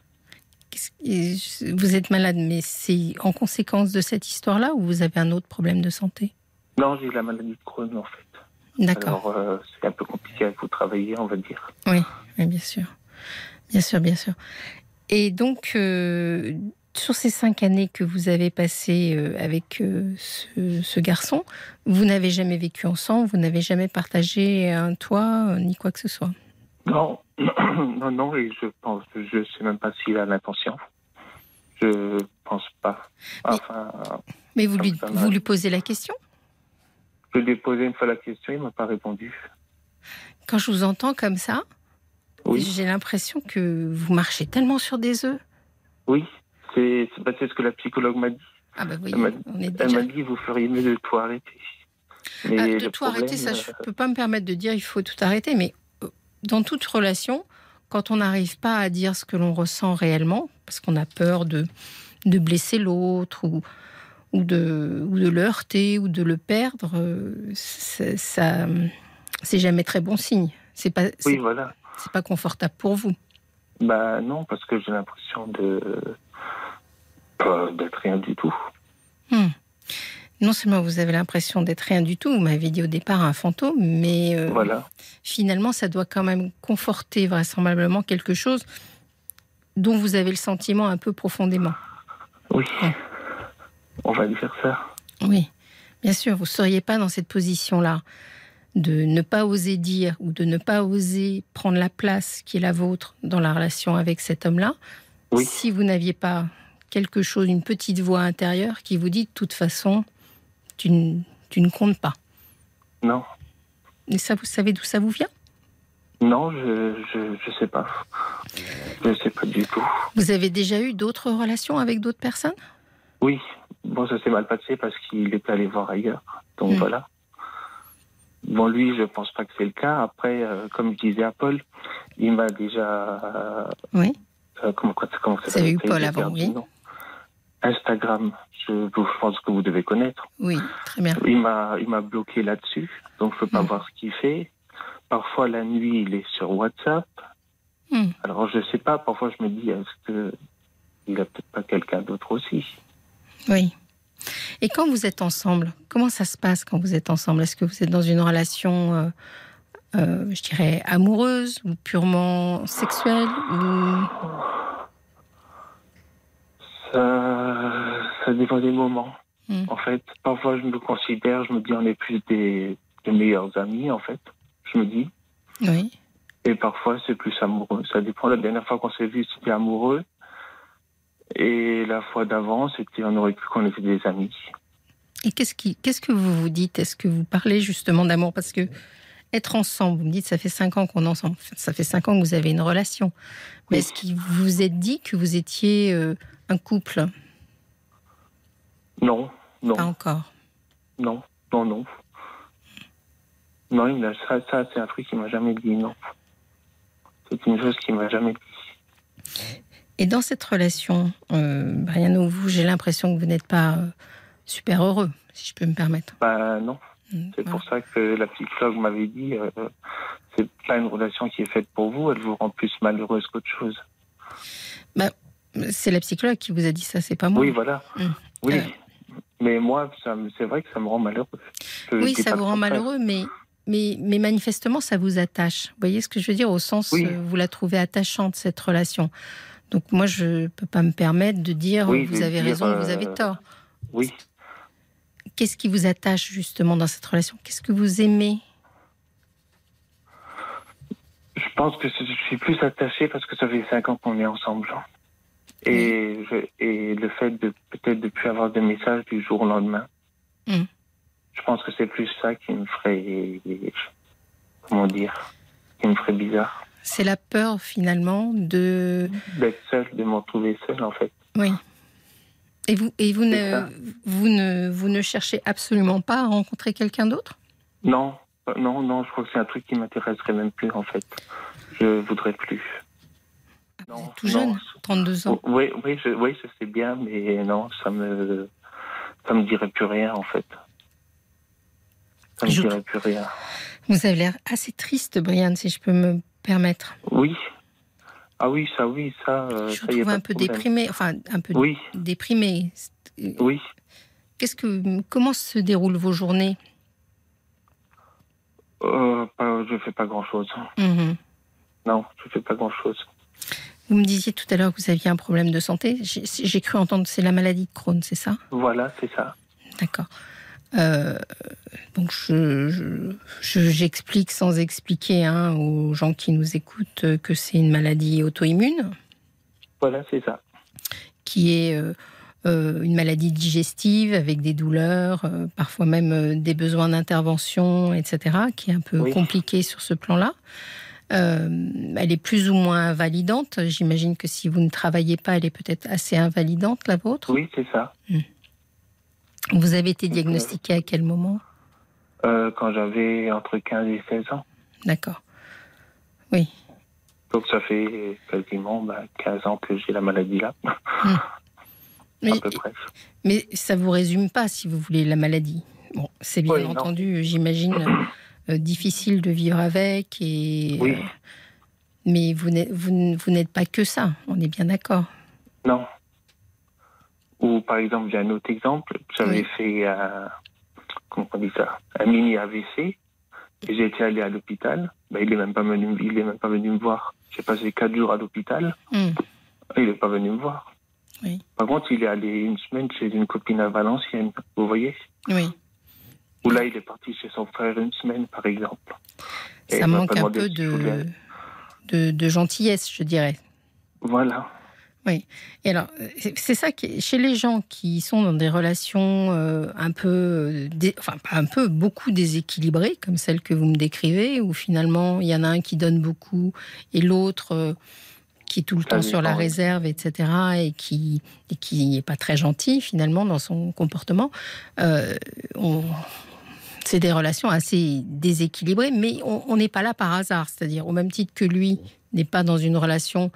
vous êtes malade, mais c'est en conséquence de cette histoire-là ou vous avez un autre problème de santé? Non, j'ai la maladie de Crohn en fait. D'accord. Alors euh, c'est un peu compliqué à vous travailler, on va dire. Oui, oui, bien sûr. Bien sûr, bien sûr. Et donc, euh, sur ces cinq années que vous avez passées euh, avec euh, ce, ce garçon, vous n'avez jamais vécu ensemble, vous n'avez jamais partagé un toit, euh, ni quoi que ce soit? Non, non, non, et je pense, je sais même pas s'il a l'intention. Je pense pas. Enfin, Mais vous lui, vous lui posez la question? Je lui ai posé une fois la question, il m'a pas répondu. Quand je vous entends comme ça, Oui. j'ai l'impression que vous marchez tellement sur des œufs. Oui, c'est bah, ce que la psychologue m'a dit. Ah bah oui, Elle m'a- on est Elle déjà... m'a dit vous feriez mieux de tout arrêter. Mais Ah, de tout arrêter, ça, je peux pas me permettre de dire il faut tout arrêter, mais euh, dans toute relation, quand on n'arrive pas à dire ce que l'on ressent réellement, parce qu'on a peur de, de blesser l'autre ou, ou, de, ou de le heurter ou de le perdre, euh, c'est- ça, c'est jamais très bon signe. C'est pas, c'est Oui, voilà. c'est pas confortable pour vous. Bah non, parce que j'ai l'impression de d'être rien du tout. Hmm. Non seulement vous avez l'impression d'être rien du tout, vous m'avez dit au départ un fantôme, mais euh, Voilà. finalement, ça doit quand même conforter vraisemblablement quelque chose dont vous avez le sentiment un peu profondément. Oui. Ouais. On va dire ça. Oui, bien sûr, vous ne seriez pas dans cette position-là de ne pas oser dire ou de ne pas oser prendre la place qui est la vôtre dans la relation avec cet homme-là, Oui. si vous n'aviez pas quelque chose, une petite voix intérieure qui vous dit de toute façon, tu, ne- tu ne comptes pas. Non. Et ça, vous savez d'où ça vous vient? Non, je, je je sais pas. Je sais pas du tout. Vous avez déjà eu d'autres relations avec d'autres personnes? Oui. Bon, ça s'est mal passé parce qu'il était allé voir ailleurs. Donc Mm. voilà. Bon, lui, je pense pas que c'est le cas. Après, euh, comme je disais à Paul, il m'a déjà. Oui. euh, comment, comment, ça Vous avez eu Paul avant, oui. Instagram, je, je pense que vous devez connaître. Oui, très bien. Il m'a, il m'a bloqué là-dessus, donc je peux pas Mm. voir ce qu'il fait. Parfois la nuit, il est sur WhatsApp. Mm. Alors je sais pas. Parfois je me dis, est-ce que il a peut-être pas quelqu'un d'autre aussi? Oui. Et quand vous êtes ensemble, comment ça se passe quand vous êtes ensemble? Est-ce que vous êtes dans une relation, euh, euh, je dirais, amoureuse ou purement sexuelle ou... Ça, ça dépend des moments. Mm. En fait, parfois je me considère, je me dis, on est plus des, des meilleurs amis. En fait, je me dis. Oui. Et parfois, c'est plus amoureux. Ça dépend. La dernière fois qu'on s'est vu, c'était amoureux. Et la fois d'avant, c'était, on aurait cru qu'on était des amis. Et qu'est-ce qui, qu'est-ce que vous vous dites? Est-ce que vous parlez justement d'amour? Parce que être ensemble, vous me dites, ça fait cinq ans qu'on est ensemble. Ça fait cinq ans que vous avez une relation. Mais Oui. est-ce qu'il vous êtes dit que vous étiez euh, un couple Non, non, Pas encore. non, non, non. Non, il a, ça, ça c'est un truc qu'il m'a jamais dit, non. C'est une chose qu'il m'a jamais dit. Et dans cette relation, euh, Brian, où vous, j'ai l'impression que vous n'êtes pas euh, super heureux, si je peux me permettre. Bah non, Mm, c'est voilà. pour ça que la psychologue m'avait dit, euh, c'est pas une relation qui est faite pour vous, elle vous rend plus malheureuse qu'autre chose. C'est la psychologue qui vous a dit ça, c'est pas moi. Oui, voilà. Mm. Oui. Euh. Mais moi, c'est vrai que ça me rend malheureux. Je Oui, ça vous rend malheureux, mais, mais, mais manifestement, ça vous attache. Vous voyez ce que je veux dire? Au sens, Oui. euh, vous la trouvez attachante, cette relation. Donc moi, je ne peux pas me permettre de dire Oui, vous avez dire, raison, vous euh, avez tort. Oui. Qu'est-ce qui vous attache justement dans cette relation? Qu'est-ce que vous aimez? Je pense que je suis plus attaché parce que ça fait cinq ans qu'on est ensemble. Et, je- et le fait de peut-être de plus avoir de messages du jour au lendemain. Mm. Je pense que c'est plus ça qui me ferait, comment dire, qui me ferait bizarre. C'est la peur finalement de... D'être seul, de me retrouver seul en fait. Oui. Et vous, et vous, ne, ça. vous, ne, vous ne cherchez absolument pas à rencontrer quelqu'un d'autre? Non, euh, non, non, je crois que c'est un truc qui m'intéresserait même plus en fait. Je voudrais plus. Non, tout non. jeune, 32 ans. Oui, oui, je, oui, je sais bien, mais non, ça me, ça me dirait plus rien en fait. Ça me Je- dirait plus rien. Vous avez l'air assez triste, Brian, si je peux me permettre. Oui. Ah oui, ça, oui, ça. euh, je ça, vous y a trouve pas un peu problème. déprimé, enfin un peu Oui, déprimé. oui. Qu'est-ce que, comment se déroulent vos journées? Euh, je fais pas grand chose. Mhm. Non, je fais pas grand chose. Vous me disiez tout à l'heure que vous aviez un problème de santé. J'ai cru entendre c'est la maladie de Crohn, c'est ça? Voilà, c'est ça. D'accord. Euh, donc je- je- je- j'explique sans expliquer hein, aux gens qui nous écoutent que c'est une maladie auto-immune Voilà, c'est ça. qui est euh, euh, une maladie digestive avec des douleurs, parfois même des besoins d'intervention, etc., qui est un peu Oui. compliqué sur ce plan-là. Euh, elle est plus ou moins invalidante. J'imagine que si vous ne travaillez pas, elle est peut-être assez invalidante, la vôtre. Oui, c'est ça. Vous avez été diagnostiqué à quel moment? Euh, quand j'avais entre 15 et 16 ans. D'accord. Donc ça fait quasiment bah, 15 ans que j'ai la maladie là, Mais, à peu près. mais ça vous résume pas, si vous voulez, la maladie. Bon, c'est bien Oui, entendu, j'imagine, euh, difficile de vivre avec. Et, Oui. euh, mais vous n'êtes, vous, n- vous n'êtes pas que ça, on est bien d'accord. Non. Ou par exemple, j'ai un autre exemple. J'avais Oui. fait un, comment on dit ça, un mini AVC. Et j'étais allé à l'hôpital. Ben, il est même pas venu, il est même pas venu me voir. J'ai passé quatre jours à l'hôpital. Hum, Il est pas venu me voir. Oui. Par contre, il est allé une semaine chez une copine à Valenciennes. Vous voyez Oui, Ou là, il est parti chez son frère une semaine, par exemple. Et ça manque un peu de, de, de gentillesse, je dirais. Voilà. Et alors, c'est ça qui, chez les gens qui sont dans des relations euh, un peu, euh, dé- enfin pas un peu, beaucoup déséquilibrées, comme celle que vous me décrivez, où finalement il y en a un qui donne beaucoup et l'autre euh, qui est tout le Ça temps sur la oui. réserve, etc., et qui et qui n'est pas très gentil finalement dans son comportement. Euh, on- c'est des relations assez déséquilibrées, mais on n'est pas là par hasard. C'est-à-dire, au même titre que lui n'est pas dans une relation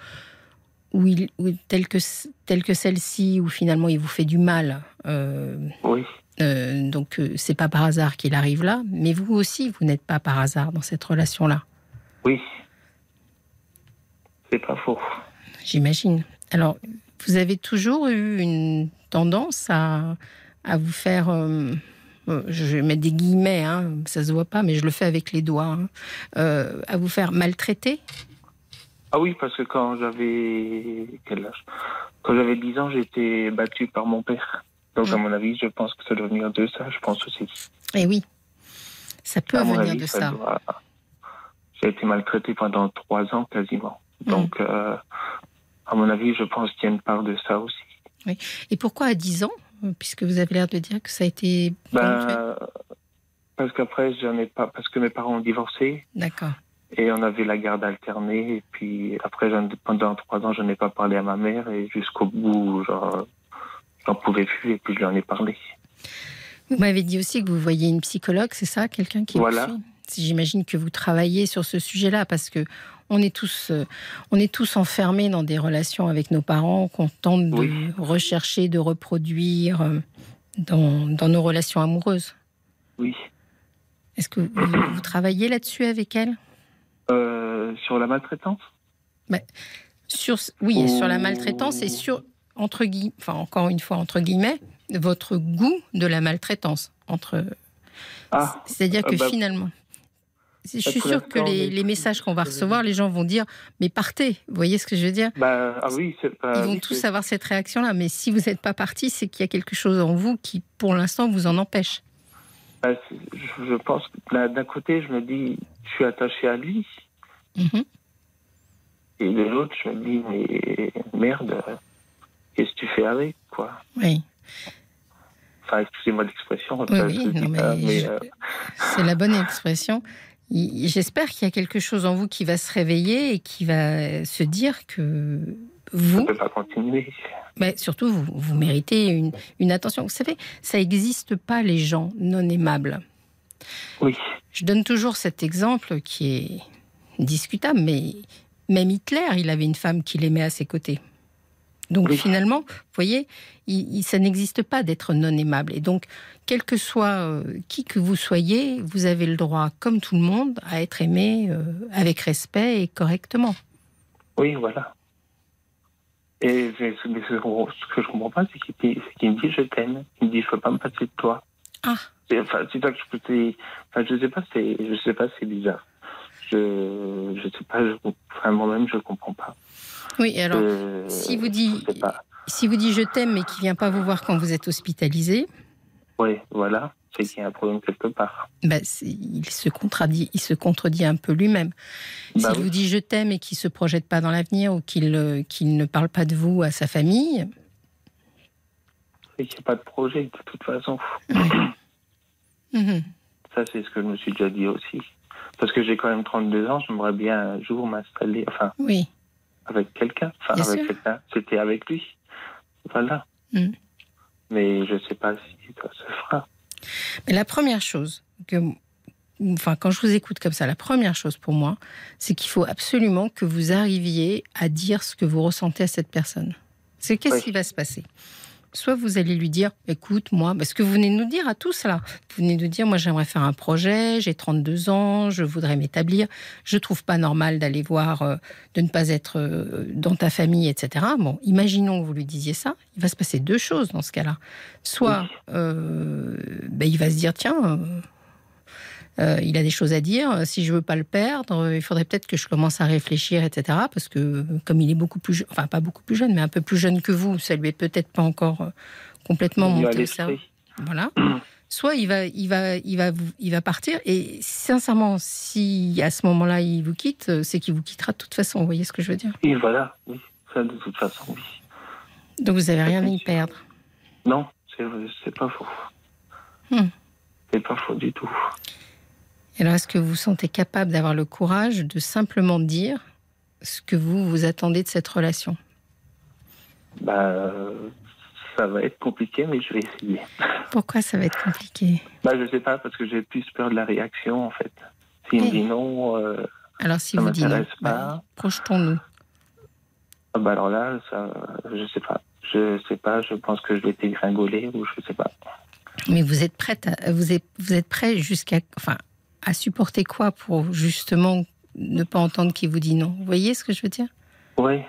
où il, où- telle que, telle que celle-ci, où finalement il vous fait du mal. euh, Oui. euh, donc, euh, c'est pas par hasard qu'il arrive là. Mais vous aussi, vous n'êtes pas par hasard dans cette relation-là, Oui. C'est pas faux. j'imagine. Alors, vous avez toujours eu une tendance à, à vous faire. euh, je vais mettre des guillemets, hein, ça se voit pas, mais je le fais avec les doigts, hein, euh, à vous faire maltraiter? Ah oui, parce que quand j'avais quel âge? Quand j'avais 10 ans, j'ai été battu par mon père. Donc à Mm. mon avis, je pense que ça doit venir de ça. Je pense aussi. Et oui, ça peut venir avis, de ça. doit- J'ai été maltraité pendant trois ans quasiment. Mm. Donc euh, à mon avis, je pense qu'il y a une part de ça aussi. Et pourquoi à 10 ans? Puisque vous avez l'air de dire que ça a été. Ben, parce qu'après, j'en ai pas. Parce que mes parents ont divorcé D'accord. et on avait la garde alternée. Et puis après, pendant trois ans, je n'ai pas parlé à ma mère et jusqu'au bout, genre, j'en pouvais plus et puis je lui en ai parlé. Vous m'avez dit aussi que vous voyez une psychologue, c'est ça? Quelqu'un qui Voilà. J'imagine que vous travaillez sur ce sujet-là parce que on est tous, euh, on est tous enfermés dans des relations avec nos parents qu'on tente de Oui. rechercher, de reproduire euh, dans, dans nos relations amoureuses. Oui. Est-ce que vous, vous travaillez là-dessus avec elle? Euh, sur la maltraitance? Sur, oui, sur la maltraitance et sur, entre guillemets, enfin encore une fois, entre guillemets, votre goût de la maltraitance. Entre, Ah, C'est-à-dire que bah, finalement, je suis sûre que les, messages qu'on va recevoir, les gens vont dire Mais partez Vous voyez ce que je veux dire? Bah, ah oui, c'est pas. Ils vont oui, tous avoir cette réaction-là. Mais si vous n'êtes pas parti, c'est qu'il y a quelque chose en vous qui, pour l'instant, vous en empêche. bah, je, pense que d'un côté, je me dis, je suis attaché à lui. Mhm. Et de l'autre, je me dis, mais merde, euh, qu'est-ce que tu fais avec, quoi? Oui, Enfin, excusez-moi l'expression. oui, oui. mais, je- euh, c'est la bonne expression. J'espère qu'il y a quelque chose en vous qui va se réveiller et qui va se dire que vous, ne peux pas continuer. Mais surtout, vous, vous méritez une, une attention. Vous savez, ça n'existe pas les gens non aimables. Oui, Je donne toujours cet exemple qui est discutable, mais même Hitler, il avait une femme qu'il aimait à ses côtés. Donc Oui. finalement, vous voyez, il- il- ça n'existe pas d'être non aimable. Et donc, quel que soit euh, qui que vous soyez, vous avez le droit, comme tout le monde, à être aimé euh, avec respect et correctement. oui, voilà. Et ce ce que je comprends pas, c'est qu'il me dit je t'aime. Il me dit je peux pas me passer de toi. Ah. C'est enfin, c'est ça que je peux Enfin, je sais pas, c'est, je sais pas, c'est bizarre. Je, je sais pas, je, enfin, moi-même, je comprends pas. Oui, alors, Euh, si vous dit- je sais pas. si vous dites je t'aime, mais qu'il vient pas vous voir quand vous êtes hospitalisé, Oui, voilà, c'est qu'il y a un problème quelque part. bah, il se contredit, il se contredit un peu lui-même. Bah S'il oui. vous dit je t'aime et qu'il se projette pas dans l'avenir ou qu'il euh, ne parle pas de vous à sa famille, qu'il n'y a pas de projet de toute façon. Mhm. Ça, c'est ce que je me suis déjà dit aussi. Parce que j'ai quand même 32 ans, j'aimerais bien un jour m'installer, enfin, Oui. Avec quelqu'un. Enfin, Bien avec quelqu'un. C'était avec lui. Voilà. Mhm. Mais je sais pas si ça se fera. Mais la première chose que, enfin, quand je vous écoute comme ça, la première chose pour moi, c'est qu'il faut absolument que vous arriviez à dire ce que vous ressentez à cette personne. C'est qu'est-ce Oui. qui va se passer? Soit vous allez lui dire, écoute, moi, parce que vous venez de nous dire à tous là, vous venez de dire, moi j'aimerais faire un projet, j'ai 32 ans, je voudrais m'établir, je trouve pas normal d'aller voir, euh, de ne pas être euh, dans ta famille, etc. Bon, imaginons que vous lui disiez ça, il va se passer deux choses dans ce cas-là. Soit euh, ben, il va se dire, tiens, euh, euh, il a des choses à dire, si je veux pas le perdre, euh, il faudrait peut-être que je commence à réfléchir, etc. Parce que euh, comme il est beaucoup plus, je- enfin pas beaucoup plus jeune, mais un peu plus jeune que vous, ça lui est peut-être pas encore euh, complètement monté au cerveau. Voilà. Soit il va, il va, il va, il va partir. Et sincèrement, si à ce moment-là il vous quitte, euh, c'est qu'il vous quittera de toute façon. Vous voyez ce que je veux dire Oui, voilà. Oui, ça de toute façon, oui. Donc vous avez rien à y perdre. Non, c'est c'est pas faux. Hmm. C'est pas faux du tout. Et alors, est-ce que vous vous sentez capable d'avoir le courage de simplement dire ce que vous vous attendez de cette relation? Bah, ça va être compliqué, mais je vais essayer. Pourquoi ça va être compliqué? Bah, je sais pas, parce que j'ai plus peur de la réaction, en fait. S'il me Eh. dit non, euh, Alors, si Ça vous dites non, bah, projetons-nous. ah bah alors là, ça, je sais pas. Je sais pas, je pense que je vais dégringoler ou je sais pas. Mais vous êtes prête, à- vous êtes, vous êtes prêt jusqu'à, enfin, à supporter quoi pour justement ne pas entendre qui vous dit non? Vous voyez ce que je veux dire? Oui.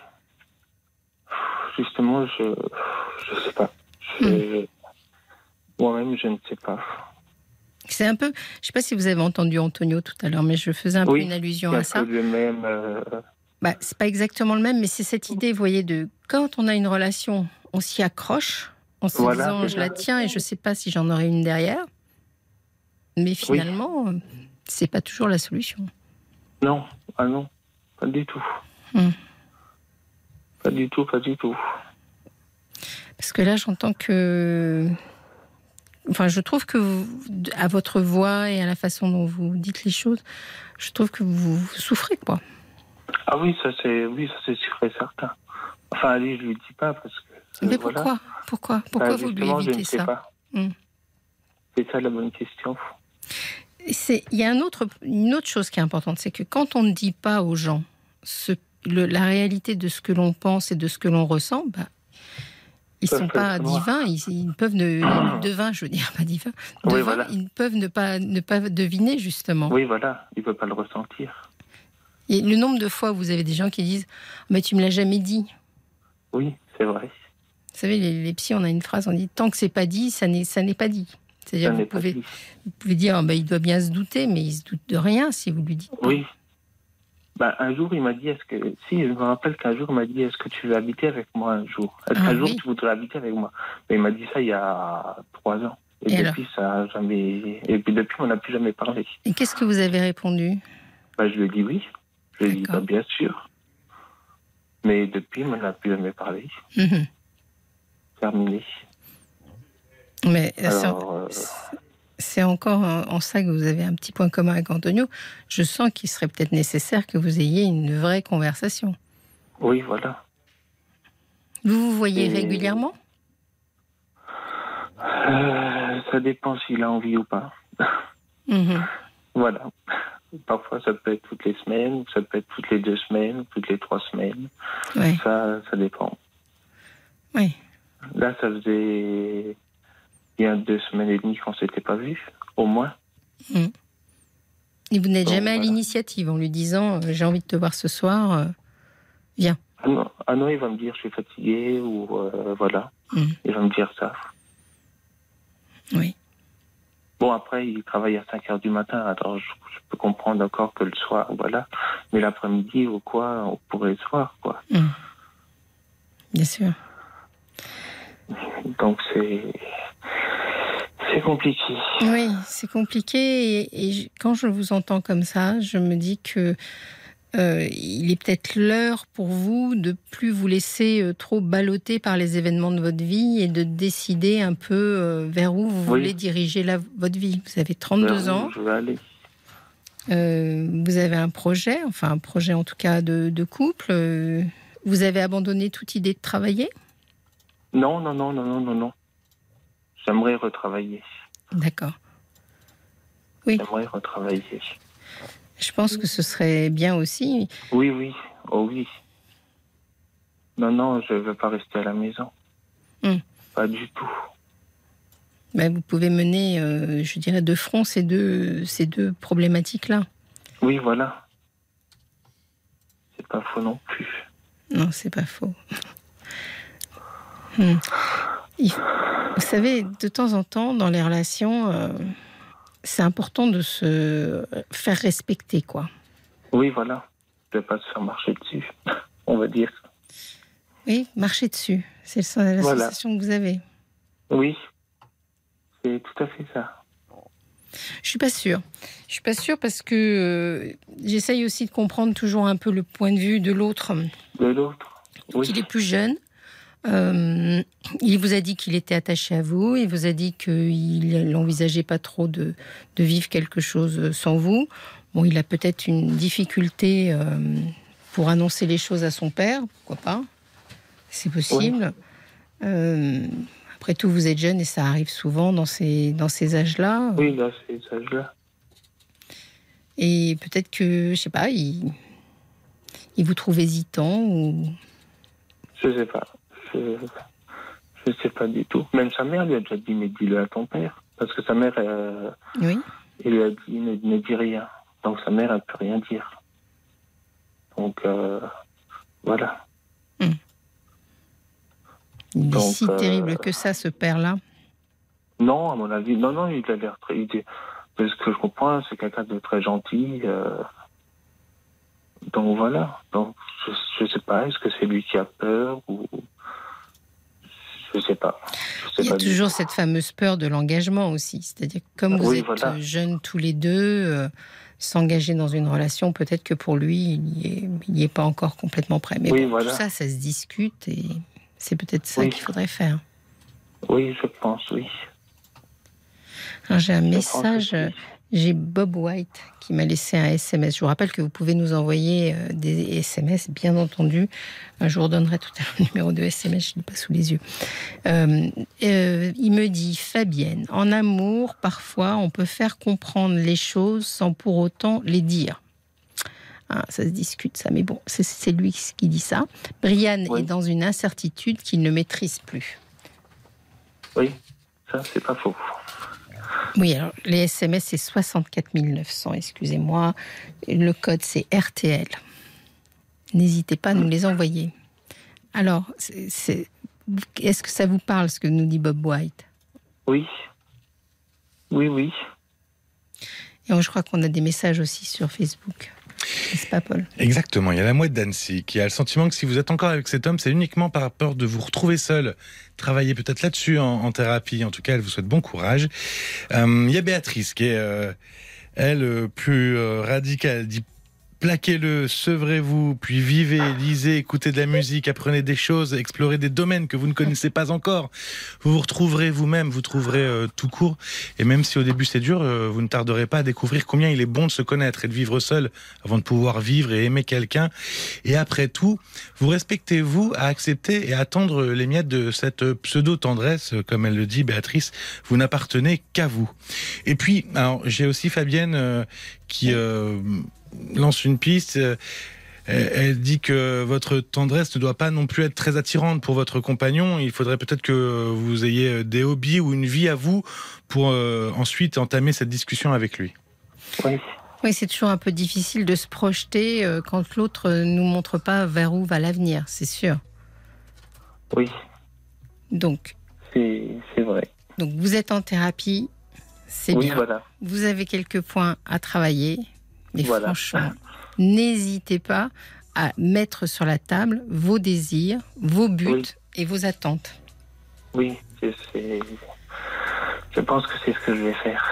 Justement, je, je sais pas. Je- Moi-même, je ne sais pas. C'est un peu, je sais pas si vous avez entendu Antonio tout à l'heure, mais je faisais un peu une allusion à un ça. peu le même. euh, Bah, c'est pas exactement le même, mais c'est cette idée, vous voyez, de quand on a une relation, on s'y accroche en se Voilà, disant je la tiens et je sais pas si j'en aurai une derrière. Mais finalement, euh, c'est pas toujours la solution. Non, ah non, pas du tout. Hmm. Pas du tout, pas du tout. Parce que là, j'entends que. Enfin, je trouve que vous- à votre voix et à la façon dont vous dites les choses, je trouve que vous, vous souffrez, quoi. Ah oui, ça c'est, oui, ça c'est sûr et certain. Enfin, allez, je lui dis pas parce que. euh, Mais voilà. pourquoi? Pourquoi? Pourquoi Bah, vous lui je évitez ne sais ça? pas. Hmm. C'est ça la bonne question. Il y a un autre, une autre chose qui est importante, c'est que quand on ne dit pas aux gens ce, le- la réalité de ce que l'on pense et de ce que l'on ressent, bah, ils Ça sont pas divins, ils, ils peuvent ne devins, je veux dire pas divins, Oui, devins, voilà. ils peuvent ne pas ne pas deviner justement. Oui, voilà, il peut pas le ressentir. Et le nombre de fois où vous avez des gens qui disent mais tu me l'as jamais dit. Oui, c'est vrai. Vous savez, les, les psys, on a une phrase, on dit tant que c'est pas dit, ça n'est ça n'est pas dit. C'est-à-dire vous pouvez, vous pouvez dire bah, il doit bien se douter, mais il se doute de rien si vous lui dites. Oui. Bah, un jour, il m'a dit, est-ce que, si, je me rappelle qu'un jour, il m'a dit, est-ce que tu veux habiter avec moi un jour? Est-ce Ah qu'un jour, tu voudrais habiter avec moi? Il m'a dit ça il y a trois ans. Et, Et depuis, ça jamais, et puis depuis, on n'a plus jamais parlé. Et qu'est-ce que vous avez répondu? Bah, je lui ai dit oui. Je lui ai dit, bien sûr. Mais depuis, on n'a plus jamais parlé. Mhm. Terminé. Mais c'est- euh, encore en ça que vous avez un petit point commun avec Antonio. Je sens qu'il serait peut-être nécessaire que vous ayez une vraie conversation. oui, voilà. Vous vous voyez Et- régulièrement? Euh, ça dépend s'il a envie ou pas. Mhm. Voilà. Parfois, ça peut être toutes les semaines, ça peut être toutes les deux semaines, toutes les trois semaines. Ouais. Ça, ça dépend. Oui. Là, ça faisait il y a deux semaines et demie qu'on s'était pas vu, au moins. Et vous n'êtes jamais à l'initiative en lui disant euh, j'ai envie de te voir ce soir. euh, viens. Ah non, ah non, il va me dire je suis fatigué ou euh, voilà. Mhm. Il va me dire ça. Oui. Bon, après, il travaille à 5 heures du matin, alors je, je peux comprendre encore que le soir, voilà. Mais l'après-midi ou quoi, on pourrait se voir, quoi. Bien sûr. Donc c'est. C'est compliqué. Oui, c'est compliqué. Et, quand je vous entends comme ça, je me dis que euh, il est peut-être l'heure pour vous de plus vous laisser euh, trop balloter par les événements de votre vie et de décider un peu euh, vers où vous Oui. voulez diriger la- votre vie. Vous avez 32 Vers où ans, Je vais aller. vous avez un projet, enfin un projet en tout cas de, de couple. vous avez abandonné toute idée de travailler? Non, non, non, non, non, non, non. J'aimerais retravailler. D'accord. J'aimerais retravailler. Je pense que ce serait bien aussi. Oui, oui. Oh oui. Non, non, je ne veux pas rester à la maison. Hmm. Pas du tout. Ben, vous pouvez mener, euh, je dirais, de front ces deux, ces deux problématiques-là. Oui, voilà. C'est pas faux non plus. Non, c'est pas faux. Hmm. Il- Vous savez, de temps en temps, dans les relations, euh, c'est important de se faire respecter, quoi. Oui, voilà. Je ne vais pas se faire marcher dessus, on va dire. Oui, marcher dessus. C'est la Voilà. sensation que vous avez. Oui. C'est tout à fait ça. Je suis pas sûre. Je suis pas sûre parce que euh, j'essaye aussi de comprendre toujours un peu le point de vue de l'autre. De l'autre. Oui. Il est plus jeune. Euh, il vous a dit qu'il était attaché à vous. Il vous a dit qu'il n'envisageait pas trop de, de vivre quelque chose sans vous. Bon, il a peut-être une difficulté euh, pour annoncer les choses à son père. Pourquoi pas? C'est possible. Euh, après tout, vous êtes jeune et ça arrive souvent dans ces, dans ces âges-là. Oui, là, c'est ça, là. Et peut-être que, je sais pas, il, il vous trouve hésitant ou. Je sais pas. Je, je sais pas du tout. Même sa mère lui a déjà dit, mais dis-le à ton père. Parce que sa mère, euh, Oui. il lui a dit, ne, ne dis rien. Donc sa mère, elle peut rien dire. Donc, euh, voilà. Il est Donc, si euh, terrible que ça, ce père-là. Non, à mon avis, non, non, il a l'air très. il ce que je comprends, c'est quelqu'un de très gentil. euh, donc voilà. Donc je, je sais pas, est-ce que c'est lui qui a peur ou. Je sais pas. Je sais Il y a pas toujours cette fameuse peur de l'engagement aussi. C'est-à-dire que comme vous Oui, êtes voilà. jeunes tous les deux, euh, s'engager dans une relation, peut-être que pour lui, il n'y est, pas encore complètement prêt. Mais Oui, bon, voilà. tout ça, ça se discute et c'est peut-être ça Oui. qu'il faudrait faire. Oui, je pense, oui. J'ai un Je message. J'ai Bob White qui m'a laissé un SMS. Je vous rappelle que vous pouvez nous envoyer euh, des SMS, bien entendu. Je vous redonnerai tout à l'heure le numéro de SMS, je ne l'ai pas sous les yeux. Euh, euh, il me dit Fabienne, en amour, parfois, on peut faire comprendre les choses sans pour autant les dire. Ah, ça se discute, ça, mais bon, c'est- c'est lui qui dit ça. Brian Oui. est dans une incertitude qu'il ne maîtrise plus. Oui, ça, c'est pas faux. Oui, alors les SMS, c'est 64 900, excusez-moi. Le code, c'est RTL. N'hésitez pas à nous les envoyer. Alors, c'est- est-ce que ça vous parle, ce que nous dit Bob White? Oui. Oui, oui. Et je crois qu'on a des messages aussi sur Facebook. Exactement, il y a la mouette d'Annecy qui a le sentiment que si vous êtes encore avec cet homme, c'est uniquement par peur de vous retrouver seul. Travaillez peut-être là-dessus en, thérapie. En tout cas, elle vous souhaite bon courage. Euh, il y a Béatrice qui est, euh, elle, euh, plus radicale. Dit plaquez-le, sevrez-vous, puis vivez, lisez, écoutez de la musique, apprenez des choses, explorez des domaines que vous ne connaissez pas encore. Vous vous retrouverez vous-même, vous trouverez euh, tout court. Et même si au début c'est dur, euh, vous ne tarderez pas à découvrir combien il est bon de se connaître et de vivre seul avant de pouvoir vivre et aimer quelqu'un. Et après tout, vous respectez-vous à accepter et à attendre les miettes de cette pseudo-tendresse, comme elle le dit, Béatrice. Vous n'appartenez qu'à vous. Et puis, alors, j'ai aussi Fabienne euh, qui euh, lance une piste. euh, elle elle dit que votre tendresse ne doit pas non plus être très attirante pour votre compagnon. Il faudrait peut-être que vous ayez des hobbies ou une vie à vous pour euh, ensuite entamer cette discussion avec lui. Oui. Oui, c'est toujours un peu difficile de se projeter euh, quand l'autre ne nous montre pas vers où va l'avenir, c'est sûr. Oui. Donc, C'est c'est vrai. donc, vous êtes en thérapie, c'est Oui, bien. voilà. Vous avez quelques points à travailler, mais Voilà. franchement, n'hésitez pas à mettre sur la table vos désirs, vos buts Oui. et vos attentes. Oui, c'est. c'est- Je pense que c'est ce que je vais faire.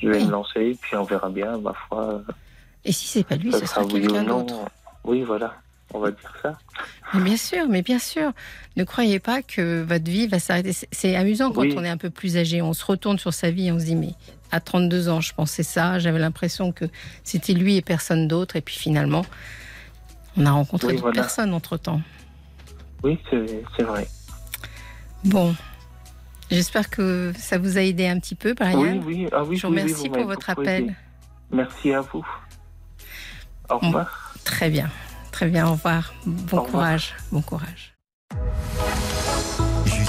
Je vais Oui. me lancer, puis on verra bien, ma foi. Et si c'est pas lui, ce sera oui quelqu'un non. d'autre. Oui, voilà. On va dire ça. Mais bien sûr, mais bien sûr. Ne croyez pas que votre vie va s'arrêter. C'est- amusant quand Oui. on est un peu plus âgé. On se retourne sur sa vie et on se dit, mais à 32 ans, je pensais ça. J'avais l'impression que c'était lui et personne d'autre. Et puis finalement, on a rencontré Oui, d'autres voilà. personnes entre-temps. Oui, c'est vrai. Bon, j'espère que ça vous a aidé un petit peu, Brian. Oui, oui. Ah, oui, Je vous oui, remercie vous pour votre appel. Merci à vous. Au Bon. revoir. Très bien, très bien. Au revoir. Bon Au revoir. courage, bon courage.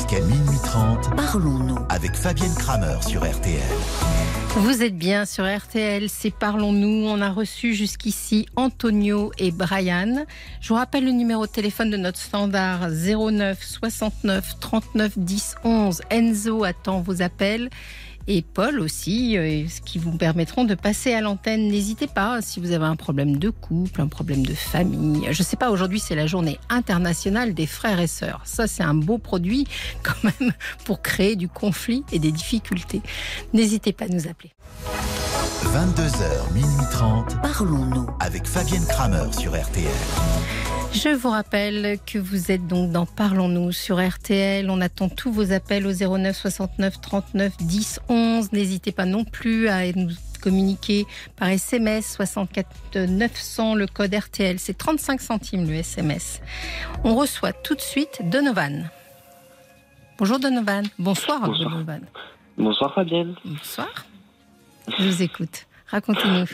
Jusqu'à minuit 30 Parlons-nous. avec Fabienne Kramer sur RTL. Vous êtes bien sur RTL, c'est Parlons-nous. On a reçu jusqu'ici Antonio et Brian. Je vous rappelle le numéro de téléphone de notre standard 09 69 39 10 11. Enzo attend vos appels. Et Paul aussi, euh, ce qui vous permettront de passer à l'antenne. N'hésitez pas si vous avez un problème de couple, un problème de famille. Je sais pas, aujourd'hui c'est la journée internationale des frères et sœurs. Ça c'est un beau produit quand même pour créer du conflit et des difficultés. N'hésitez pas à nous appeler. 22h, minuit 30 Parlons-nous. avec Fabienne Kramer sur RTL. Je vous rappelle que vous êtes donc dans Parlons-nous sur RTL. On attend tous vos appels au 09 69 39 10 11. N'hésitez pas non plus à nous communiquer par SMS 64 900 le code RTL. C'est 35 centimes le SMS. On reçoit tout de suite Donovan. Bonjour Donovan. Bonsoir, Bonsoir. Donovan. Bonsoir Fabienne. Bonsoir. Je vous écoute. Racontez-nous.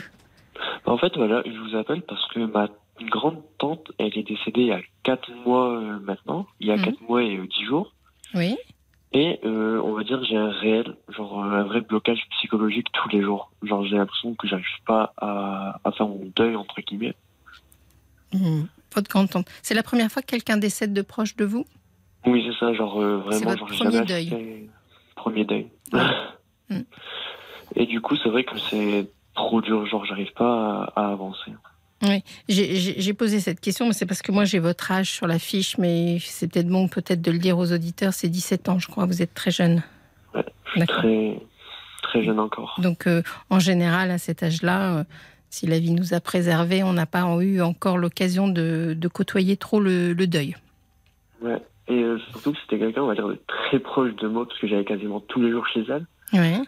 En fait, voilà, je vous appelle parce que ma grande tante, elle est décédée il y a 4 mois euh, maintenant, il y a Mhm. 4 mois et euh, 10 jours. Oui. Et euh, on va dire que j'ai un réel, genre euh, un vrai blocage psychologique tous les jours. Genre j'ai l'impression que j'arrive pas à, à faire mon deuil entre guillemets. Hmm. Votre grande-tante. C'est la première fois que quelqu'un décède de proche de vous? Oui c'est ça, genre euh, C'est vraiment votre genre premier deuil. Premier deuil. Mm. Et du coup c'est vrai que c'est trop dur, genre j'arrive pas à, à avancer. J'ai- J'ai posé cette question, mais c'est parce que moi j'ai votre âge sur la fiche, mais c'est peut-être bon peut-être de le dire aux auditeurs, c'est 17 ans, je crois, vous êtes très jeune. Ouais, je suis très très jeune encore. Donc euh, en général, à cet âge-là, euh, si la vie nous a préservés, on n'a pas eu encore l'occasion de, de côtoyer trop le, le deuil. Ouais. Et euh, surtout que c'était quelqu'un, on va dire, de très proche de moi, parce que j'allais quasiment tous les jours chez elle. Ouais.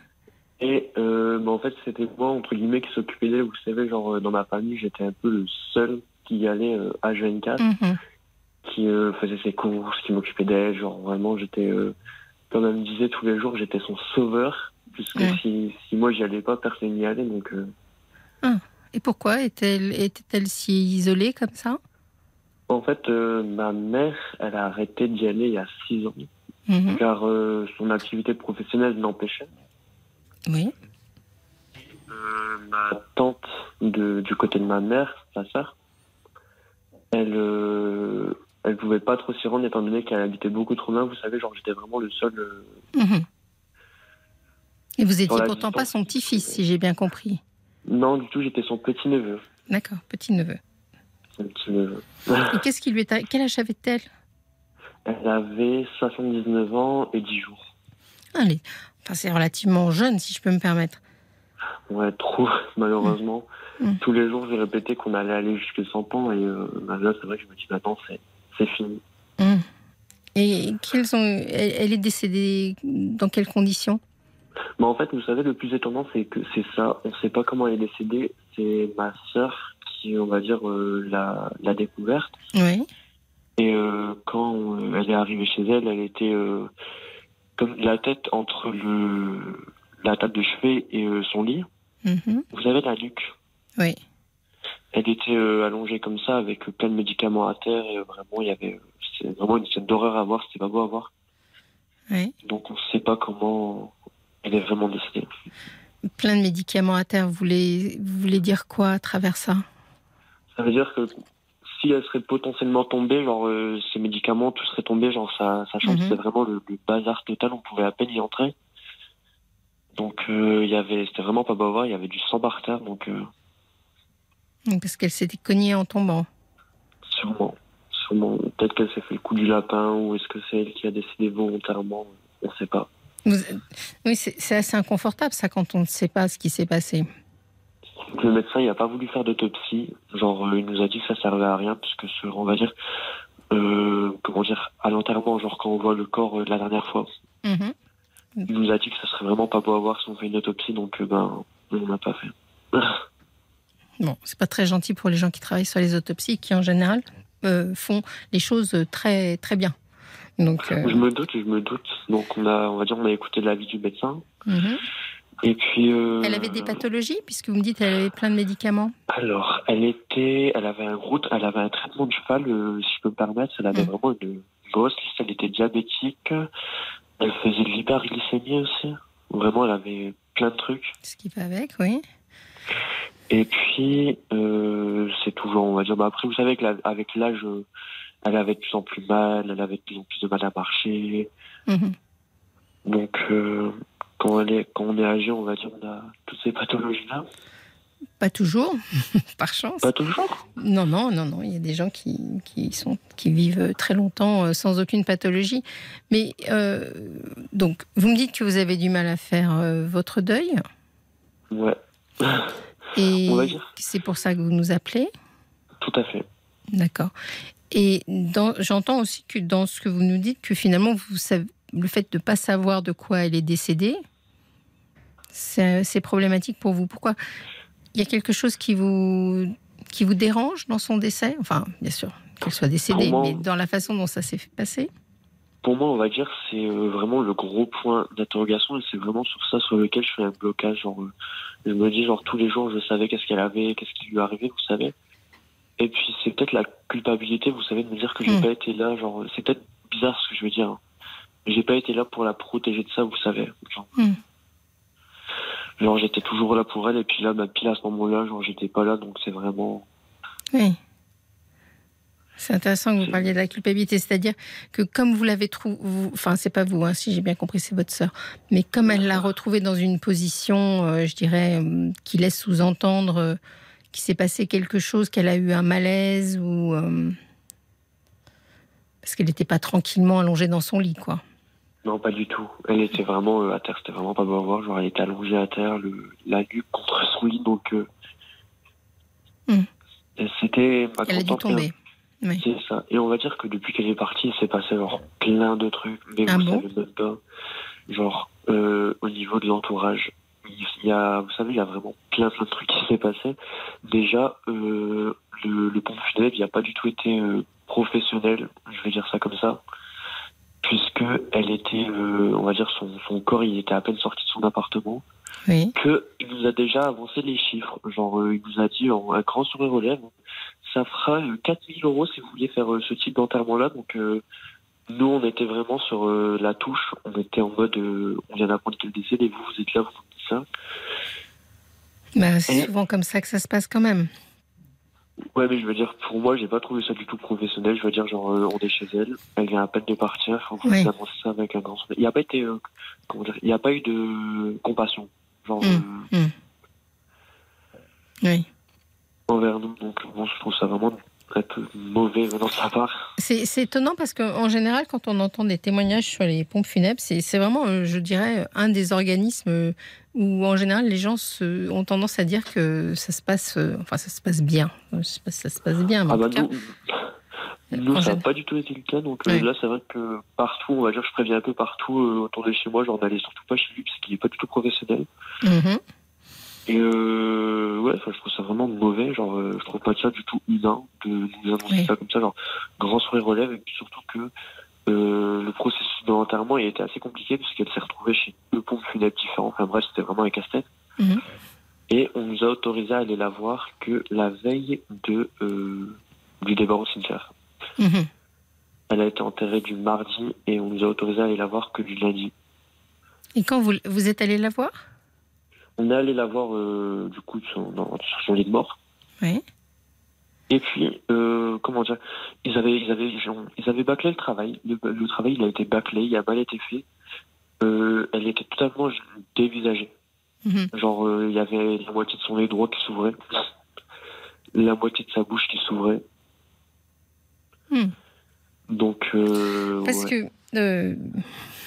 Euh, bah, en fait, c'était moi, entre guillemets, qui s'occupait d'elle. Vous savez, genre, euh, dans ma famille, j'étais un peu le seul qui y allait euh, à 24, Mhm. qui euh, faisait ses courses, qui m'occupait d'elle. Genre, vraiment, j'étais, comme elle me disait tous les jours, j'étais son sauveur. Puisque Ouais. si, si moi, j'y allais pas, personne n'y allait. Donc, euh, Et pourquoi était-elle si isolée comme ça? En fait, ma mère, elle a arrêté d'y aller il y a six ans, Mhm. car son activité professionnelle l'empêchait. Oui. Euh, ma tante de, du côté de ma mère, sa sœur, elle euh, elle pouvait pas trop s'y rendre étant donné qu'elle habitait beaucoup trop loin. Vous savez, genre j'étais vraiment le seul. euh, Mhm. Et vous étiez pourtant pas son petit-fils, si j'ai bien compris. Non, du tout, j'étais son petit neveu. D'accord, petit-neveu. Son petit neveu. Et qu'est-ce qui lui est Quel âge avait-elle? Elle avait 79 ans et 10 jours. Allez, enfin, c'est relativement jeune, si je peux me permettre. Ouais, trop, malheureusement. Mm. Tous les jours, j'ai répété qu'on allait aller jusque 100 ans et euh, bah, là, c'est vrai que je me dis maintenant, c'est, c'est fini. Hum. Et quelles ont... elle, est décédée dans quelles conditions? Mais en fait, vous savez, le plus étonnant, c'est que c'est ça. On ne sait pas comment elle est décédée. C'est ma sœur qui, on va dire, euh, l'a, l'a découverte. Oui. Et euh, quand euh, elle est arrivée chez elle, elle était euh, comme la tête entre le, la table de chevet et euh, son lit. Mhm. Vous savez, la nuque. Oui. Elle était euh, allongée comme ça avec euh, plein de médicaments à terre et vraiment, il y avait, c'est vraiment une scène d'horreur à voir. C'était pas beau à voir. oui. Donc, on ne sait pas comment elle est vraiment décédée. Plein de médicaments à terre. Vous voulez, vous voulez dire quoi à travers ça? Ça veut dire que si elle serait potentiellement tombée, genre euh, ces médicaments, tout serait tombé, genre ça, sachant Mhm. que c'était vraiment le, le bazar total, on pouvait à peine y entrer. Donc euh, il y avait, c'était vraiment pas beau à voir, il y avait du sang par terre, donc euh, Parce qu'elle s'était cognée en tombant. sûrement, sûrement, peut-être qu'elle s'est fait le coup du lapin ou est-ce que c'est elle qui a décidé volontairement, on sait pas. Vous- Oui, c'est assez inconfortable ça quand on ne sait pas ce qui s'est passé. Le médecin, il a pas voulu faire d'autopsie. Genre, euh, il nous a dit que ça servait à rien, puisque ce, on va dire, euh, comment dire, à l'enterrement, genre quand on voit le corps euh, de la dernière fois, Mhm. Il nous a dit que ça serait vraiment pas beau à voir si on fait une autopsie, donc euh, ben, on n'a pas fait. Bon, c'est pas très gentil pour les gens qui travaillent sur les autopsies, qui en général euh, font les choses très très bien. Donc, euh, Je me doute, je me doute. Donc on a, on va dire, on a écouté l'avis du médecin. mhm. Et puis. euh, elle avait des pathologies, puisque vous me dites qu'elle avait plein de médicaments. Alors, elle était, elle avait un gros, elle avait un traitement de cheval, euh, si je peux me permettre. Elle avait Mm. vraiment une grosse liste. Elle était diabétique. Elle faisait de l'hyperglycémie aussi. Vraiment, elle avait plein de trucs. Ce qui va avec, oui. Et puis, euh, c'est toujours, on va dire, bah après, vous savez, avec l'âge, euh, elle avait de plus en plus mal, elle avait de plus en plus de mal à marcher. Mhm. Donc, euh, quand, elle est, quand on est âgé, on va dire, on a toutes ces pathologies-là. Pas toujours, par chance. Pas toujours? Non, non, non, non. Il y a des gens qui, qui, sont, qui vivent très longtemps euh, sans aucune pathologie. Mais euh, donc, vous me dites que vous avez du mal à faire euh, votre deuil. Ouais, Et c'est pour ça que vous nous appelez. tout à fait. D'accord. Et j'entends aussi que dans ce que vous nous dites, que finalement, vous savez, le fait de ne pas savoir de quoi elle est décédée, c'est problématique pour vous. Pourquoi? Y a quelque chose qui vous, qui vous dérange dans son décès? Enfin, bien sûr, qu'elle soit décédée, moi- mais dans la façon dont ça s'est passé Pour moi, on va dire, c'est euh, vraiment le gros point d'interrogation et c'est vraiment sur ça sur lequel je fais un blocage. Genre, euh, je me dis, genre, tous les jours, je savais qu'est-ce qu'elle avait, qu'est-ce qui lui arrivait, vous savez. Et puis, c'est peut-être la culpabilité, vous savez, de me dire que j'ai Mm. pas été là. Genre, c'est peut-être bizarre ce que je veux dire. hein. J'ai pas été là pour la protéger de ça, vous savez. Genre, Mm. Genre j'étais toujours là pour elle et puis là, bah, pile à ce moment-là, genre, j'étais pas là, donc c'est vraiment. Oui. C'est intéressant que vous parliez de la culpabilité, c'est-à-dire que comme vous l'avez trouvé, enfin c'est pas vous, hein, si j'ai bien compris, c'est votre sœur, mais comme elle l'a retrouvée dans une position, euh, je dirais, euh, qui laisse sous-entendre euh, qu'il s'est passé quelque chose, qu'elle a eu un malaise ou parce qu'elle n'était pas tranquillement allongée dans son lit, quoi. Non, pas du tout. Elle était vraiment euh, à terre, c'était vraiment pas beau à voir. Genre, elle était allongée à terre, le, la nuque contre son lit, donc. euh, Hmm. C'était. ma Elle a dû contente, tomber. Oui. C'est ça. Et on va dire que depuis qu'elle est partie, il s'est passé genre plein de trucs. Mais Ah vous bon savez même pas. Genre, euh, au niveau de l'entourage, il y a, vous savez, il y a vraiment plein plein de trucs qui s'est passé. Déjà, le, le pont funèbre, il n'a pas du tout été professionnel, je vais dire ça comme ça. Puisque elle était, euh, on va dire, son, son corps, il était à peine sorti de son appartement Oui. que il nous a déjà avancé les chiffres. Genre, euh, il nous a dit en un grand sourire aux lèvres, ça fera euh, 4000 euros si vous voulez faire euh, ce type d'enterrement-là. Donc, euh, nous, on était vraiment sur euh, la touche. On était en mode, euh, on vient d'apprendre qu'elle décède et vous, vous êtes là, vous dites ça. Bah, c'est Et- souvent comme ça que ça se passe quand même. Ouais, mais je veux dire, pour moi, j'ai pas trouvé ça du tout professionnel. Je veux dire, genre, euh, on est chez elle, elle vient à peine de partir, on Oui. annonce ça avec un grand. Il n'y a pas été, euh, comment dire, il n'y a pas eu de compassion. Genre, Mm. euh, Oui. envers nous. Donc, bon, je trouve ça vraiment peu mauvais venant de sa part. C'est étonnant parce qu'en général, quand on entend des témoignages sur les pompes funèbres, c'est vraiment, euh, je dirais, un des organismes euh, où en général les gens se- ont tendance à dire que ça se passe, euh, enfin ça se passe bien. Je sais pas si ça se passe bien, mais Ah en bah tout cas, nous, nous ça n'a pas du tout été le cas. Donc Ouais. là, c'est vrai que partout, on va dire, je préviens un peu partout euh, autour de chez moi, genre n'allez surtout pas chez lui parce qu'il est pas du tout professionnel. Mhm. Et euh, ouais, je trouve ça vraiment mauvais. Genre, euh, je trouve pas ça du tout humain de nous annoncer Oui. ça comme ça, genre grand sourire relève et puis surtout que euh, le processus de l'enterrement il était assez compliqué puisqu'elle s'est retrouvée chez deux pompes funèbres différents. Enfin bref, c'était vraiment un casse-tête. Mhm. Et on nous a autorisé à aller la voir que la veille de euh, du départ au cimetière. Elle a été enterrée du mardi et on nous a autorisé à aller la voir que du lundi. Et quand vous, vous êtes allé la voir? On est allé la voir euh, du coup sur, dans- sur son lit de mort. Oui. Et puis, euh, comment dire, ils avaient, ils avaient, genre, ils avaient bâclé le travail. Le, le travail, il a été bâclé, il a mal été fait. Euh, elle était totalement dévisagée. Mhm. Genre, euh, il y avait la moitié de son œil droit qui s'ouvrait, la moitié de sa bouche qui s'ouvrait. Hmm. Donc, euh, Parce ouais. que, euh,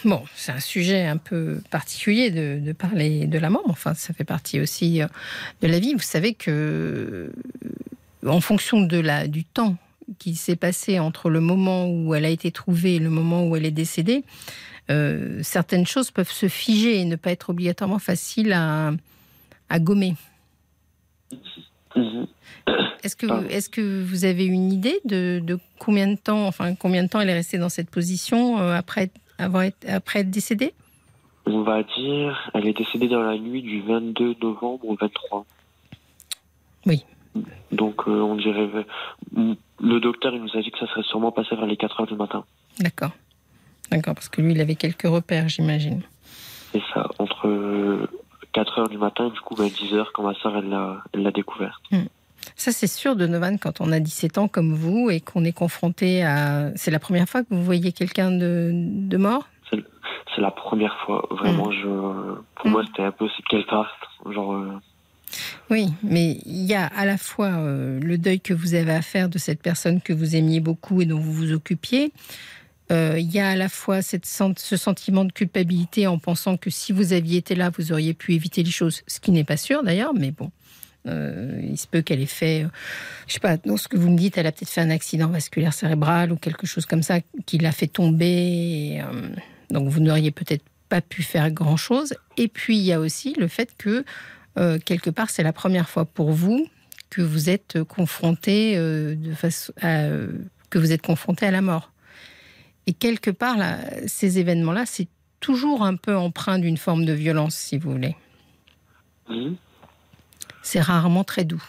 bon, c'est un sujet un peu particulier de, de parler de la mort, enfin, ça fait partie aussi euh, de la vie. Vous savez que, en fonction de la, du temps qui s'est passé entre le moment où elle a été trouvée et le moment où elle est décédée, euh, certaines choses peuvent se figer et ne pas être obligatoirement faciles à, à gommer. Mhm. Est-ce que, que vous avez une idée de, de combien de temps, enfin combien de temps elle est restée dans cette position euh, après avoir été- après être décédée? On va dire, elle est décédée dans la nuit du 22 novembre au 23. Oui. Donc, euh, on dirait. Le docteur, il nous a dit que ça serait sûrement passé vers les 4 heures du matin. D'accord, d'accord, parce que lui, il avait quelques repères, j'imagine. C'est ça, entre euh, 4 heures du matin et du coup, bah, 10 heures quand ma soeur, elle l'a elle l'a découverte. Ça, c'est sûr, Donovan, quand on a 17 ans comme vous et qu'on est confronté à. C'est la première fois que vous voyez quelqu'un de, de mort? C'est la première fois, vraiment. Je, pour moi, c'était un peu c'est quelle part. Genre, euh, Oui, mais il y a à la fois euh, le deuil que vous avez à faire de cette personne que vous aimiez beaucoup et dont vous vous occupiez. Euh, Il y a à la fois ce sentiment de culpabilité en pensant que si vous aviez été là, vous auriez pu éviter les choses, ce qui n'est pas sûr d'ailleurs, mais bon. Euh, il se peut qu'elle ait fait, euh, je sais pas, dans ce que vous me dites, elle a peut-être fait un accident vasculaire cérébral ou quelque chose comme ça qui l'a fait tomber. euh, donc vous n'auriez peut-être pas pu faire grand-chose. Et puis il y a aussi le fait que quelque part, c'est la première fois pour vous que vous êtes confronté à la mort. Et quelque part, là, ces événements-là, c'est toujours un peu empreint d'une forme de violence, si vous voulez. mhm. C'est rarement très doux.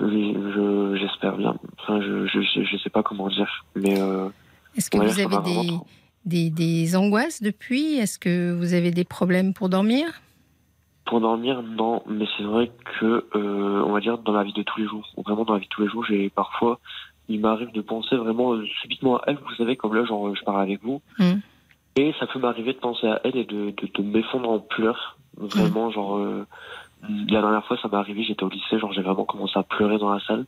oui, je- j'espère bien. Enfin, je, je sais pas comment dire, mais euh, Est-ce que ouais, vous avez des angoisses depuis? Est-ce que vous avez des problèmes pour dormir? Pour dormir, non, mais c'est vrai que, euh, on va dire, dans la vie de tous les jours, vraiment dans la vie de tous les jours, j'ai parfois, il m'arrive de penser vraiment euh, subitement à elle, vous savez, comme là, genre, je parle avec vous, Mhm. et ça peut m'arriver de penser à elle et de, de, de m'effondrer en pleurs, vraiment, genre, euh, la dernière fois, ça m'est arrivé, j'étais au lycée, genre, j'ai vraiment commencé à pleurer dans la salle.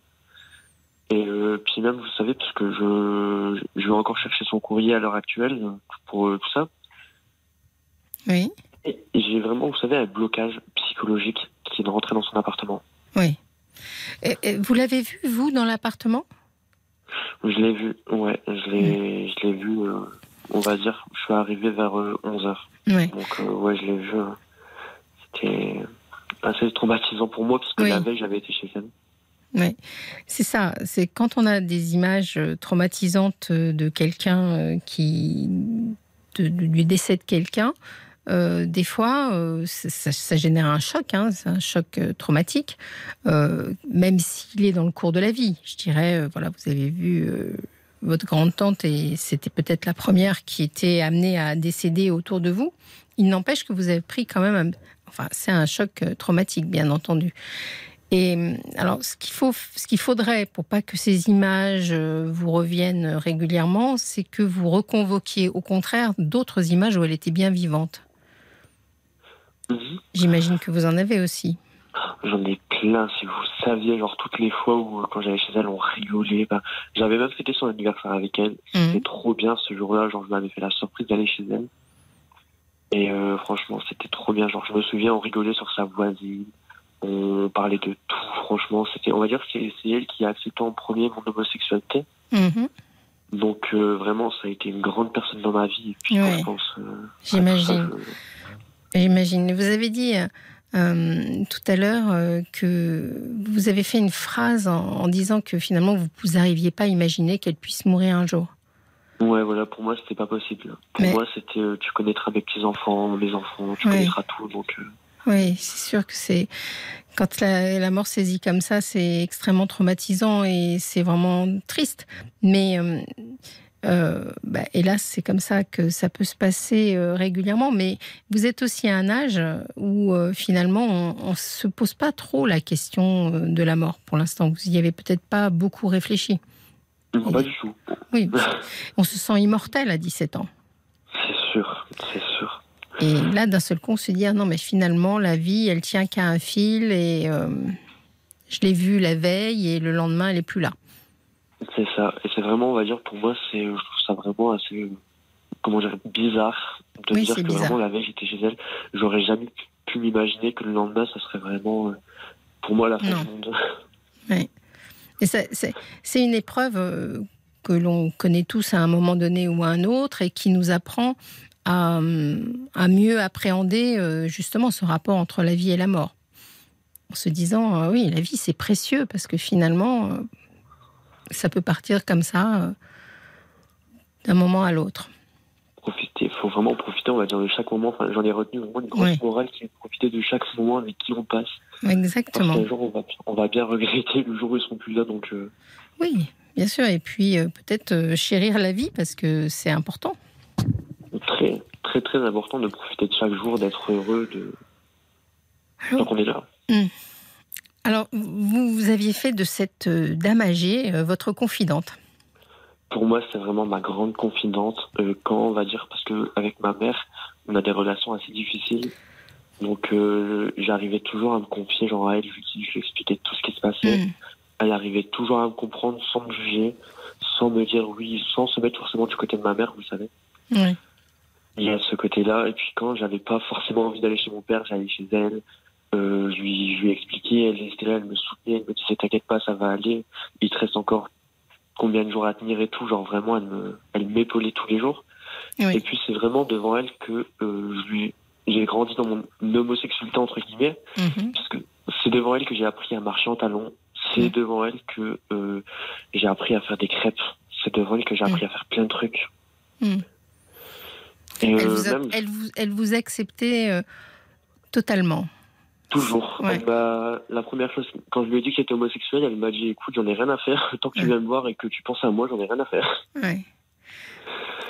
Et euh, puis même, vous savez, parce que je, je vais encore chercher son courrier à l'heure actuelle pour euh, tout ça. Oui. Et j'ai vraiment, vous savez, un blocage psychologique qui est de rentrer dans son appartement. Oui. Et- et Vous l'avez vu, vous, dans l'appartement? Je l'ai vu, ouais, je l'ai, je l'ai vu, euh, on va dire, je suis arrivé vers 11h. Oui. Donc, euh, ouais, je l'ai vu. euh, C'était assez traumatisant pour moi, parce que Oui. la veille, j'avais été chez elle. Oui, c'est ça. C'est quand on a des images euh, traumatisantes euh, de quelqu'un euh, qui. de- du décès de quelqu'un, euh, des fois, euh, ça, génère un choc, hein, c'est un choc euh, traumatique, même s'il est dans le cours de la vie. Je dirais, voilà, vous avez vu votre grande-tante et c'était peut-être la première qui était amenée à décéder autour de vous. Il n'empêche que vous avez pris quand même. un- Enfin, c'est un choc traumatique, bien entendu. Et alors, ce qu'il faut, ce qu'il faudrait pour pas que ces images vous reviennent régulièrement, c'est que vous reconvoquiez au contraire d'autres images où elle était bien vivante. Mhm. J'imagine que vous en avez aussi. J'en ai plein, si vous saviez, genre toutes les fois où, euh, quand j'allais chez elle, on rigolait. Ben, j'avais même fêté son anniversaire avec elle. Mhm. C'était trop bien ce jour-là. Genre, je m'avais fait la surprise d'aller chez elle. Et euh, franchement, c'était trop bien. Genre, je me souviens, on rigolait sur sa voisine. On parlait de tout. Franchement, c'était, on va dire, que c'est elle qui a accepté en premier mon homosexualité. Mhm. Donc, euh, vraiment, ça a été une grande personne dans ma vie. Et puis, Ouais. je pense. euh, J'imagine. J'imagine. Vous avez dit euh, euh, tout à l'heure euh, que vous avez fait une phrase en, en disant que finalement vous vous n'arriviez pas à imaginer qu'elle puisse mourir un jour. Ouais, voilà, pour moi, c'était pas possible. Pour Mais- moi, c'était, euh, tu connaîtras mes petits-enfants, mes enfants, tu Ouais. connaîtras tout. Donc, Oui, c'est sûr que c'est quand la, la mort saisit comme ça, c'est extrêmement traumatisant et c'est vraiment triste. Mais euh, bah, hélas, c'est comme ça que ça peut se passer euh, régulièrement. Mais vous êtes aussi à un âge où euh, finalement on, ne se pose pas trop la question euh, de la mort pour l'instant. Vous y avez peut-être pas beaucoup réfléchi. non, pas du tout. Oui, on se sent immortel à 17 ans. C'est sûr, c'est sûr. Et là, d'un seul coup, on se dit, ah non, mais finalement, la vie, elle tient qu'à un fil et je l'ai vue la veille et le lendemain, elle est plus là. C'est ça. Et c'est vraiment, on va dire, pour moi, c'est, je trouve ça vraiment assez, euh, comment dire, bizarre de Oui, dire que bizarre. vraiment la veille j'étais chez elle. J'aurais jamais pu- m'imaginer que le lendemain, ça serait vraiment, euh, pour moi, la fin du monde. Et ça, c'est, une épreuve euh, que l'on connaît tous à un moment donné ou à un autre et qui nous apprend à, hum, à mieux appréhender euh, justement ce rapport entre la vie et la mort. En se disant, euh, oui, la vie c'est précieux parce que finalement, euh, ça peut partir comme ça euh, d'un moment à l'autre. Profiter, faut vraiment profiter, on va dire, de chaque moment. Enfin, j'en ai retenu vraiment une grosse morale qui est de profiter de chaque moment avec qui on passe. Parce Exactement. qu'un jour, on va, on va bien regretter le jour où ils seront plus là, donc, euh, Oui, bien sûr. Et puis euh, peut-être chérir la vie parce que c'est important. très, très, très important de profiter de chaque jour, d'être heureux, de, tant Alors, qu'on est là. Alors, vous, vous aviez fait de cette euh, dame âgée euh, votre confidente. Pour moi, c'est vraiment ma grande confidente. euh, quand on va dire, parce que avec ma mère, on a des relations assez difficiles. Donc, euh, j'arrivais toujours à me confier, genre à elle, je lui, dis- je lui expliquais tout ce qui se passait. Mm. Elle arrivait toujours à me comprendre sans me juger, sans me dire oui, sans se mettre forcément du côté de ma mère, vous savez. Oui. Il y a ce côté-là. Et puis quand j'avais pas forcément envie d'aller chez mon père, j'allais chez elle. Euh, je, lui, je lui expliquais, elle était là, elle me soutenait, elle me disait t'inquiète pas, ça va aller. Il te reste encore combien de jours à tenir et tout. Genre vraiment, elle me, elle m'épaulait tous les jours. Oui. Et puis c'est vraiment devant elle que euh, je lui, j'ai grandi dans mon homosexualité entre guillemets, Mhm. parce que c'est devant elle que j'ai appris à marcher en talons. C'est Mm. devant elle que euh, j'ai appris à faire des crêpes. C'est devant elle que j'ai appris à faire plein de trucs. Et Elle, vous a, même elle, vous, elle vous acceptait totalement. Toujours. Ouais. Elle m'a- la première chose, quand je lui ai dit que j'étais homosexuel, elle m'a dit écoute, j'en ai rien à faire. Tant que tu viens me voir et que tu penses à moi, j'en ai rien à faire. Ouais.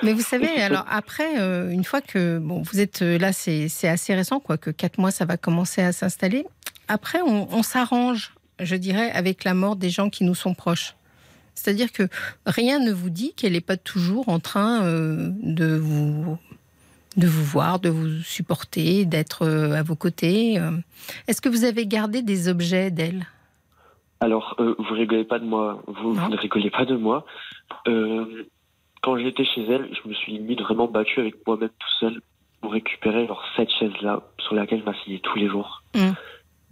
Mais vous savez, alors après, euh, une fois que bon, vous êtes euh, là, c'est c'est assez récent, quoi, que quatre mois, ça va commencer à s'installer. Après, on, on s'arrange, je dirais, avec la mort des gens qui nous sont proches. C'est-à-dire que rien ne vous dit qu'elle n'est pas toujours en train euh, de vous de vous voir, de vous supporter, d'être euh, à vos côtés. euh. Est-ce que vous avez gardé des objets d'elle? Alors, euh, vous rigolez pas de moi. Vous, vous ne rigolez pas de moi. Euh, quand j'étais chez elle, je me suis limite vraiment battu avec moi-même tout seul pour récupérer genre cette chaise-là sur laquelle je m'asseyais tous les jours. Mm.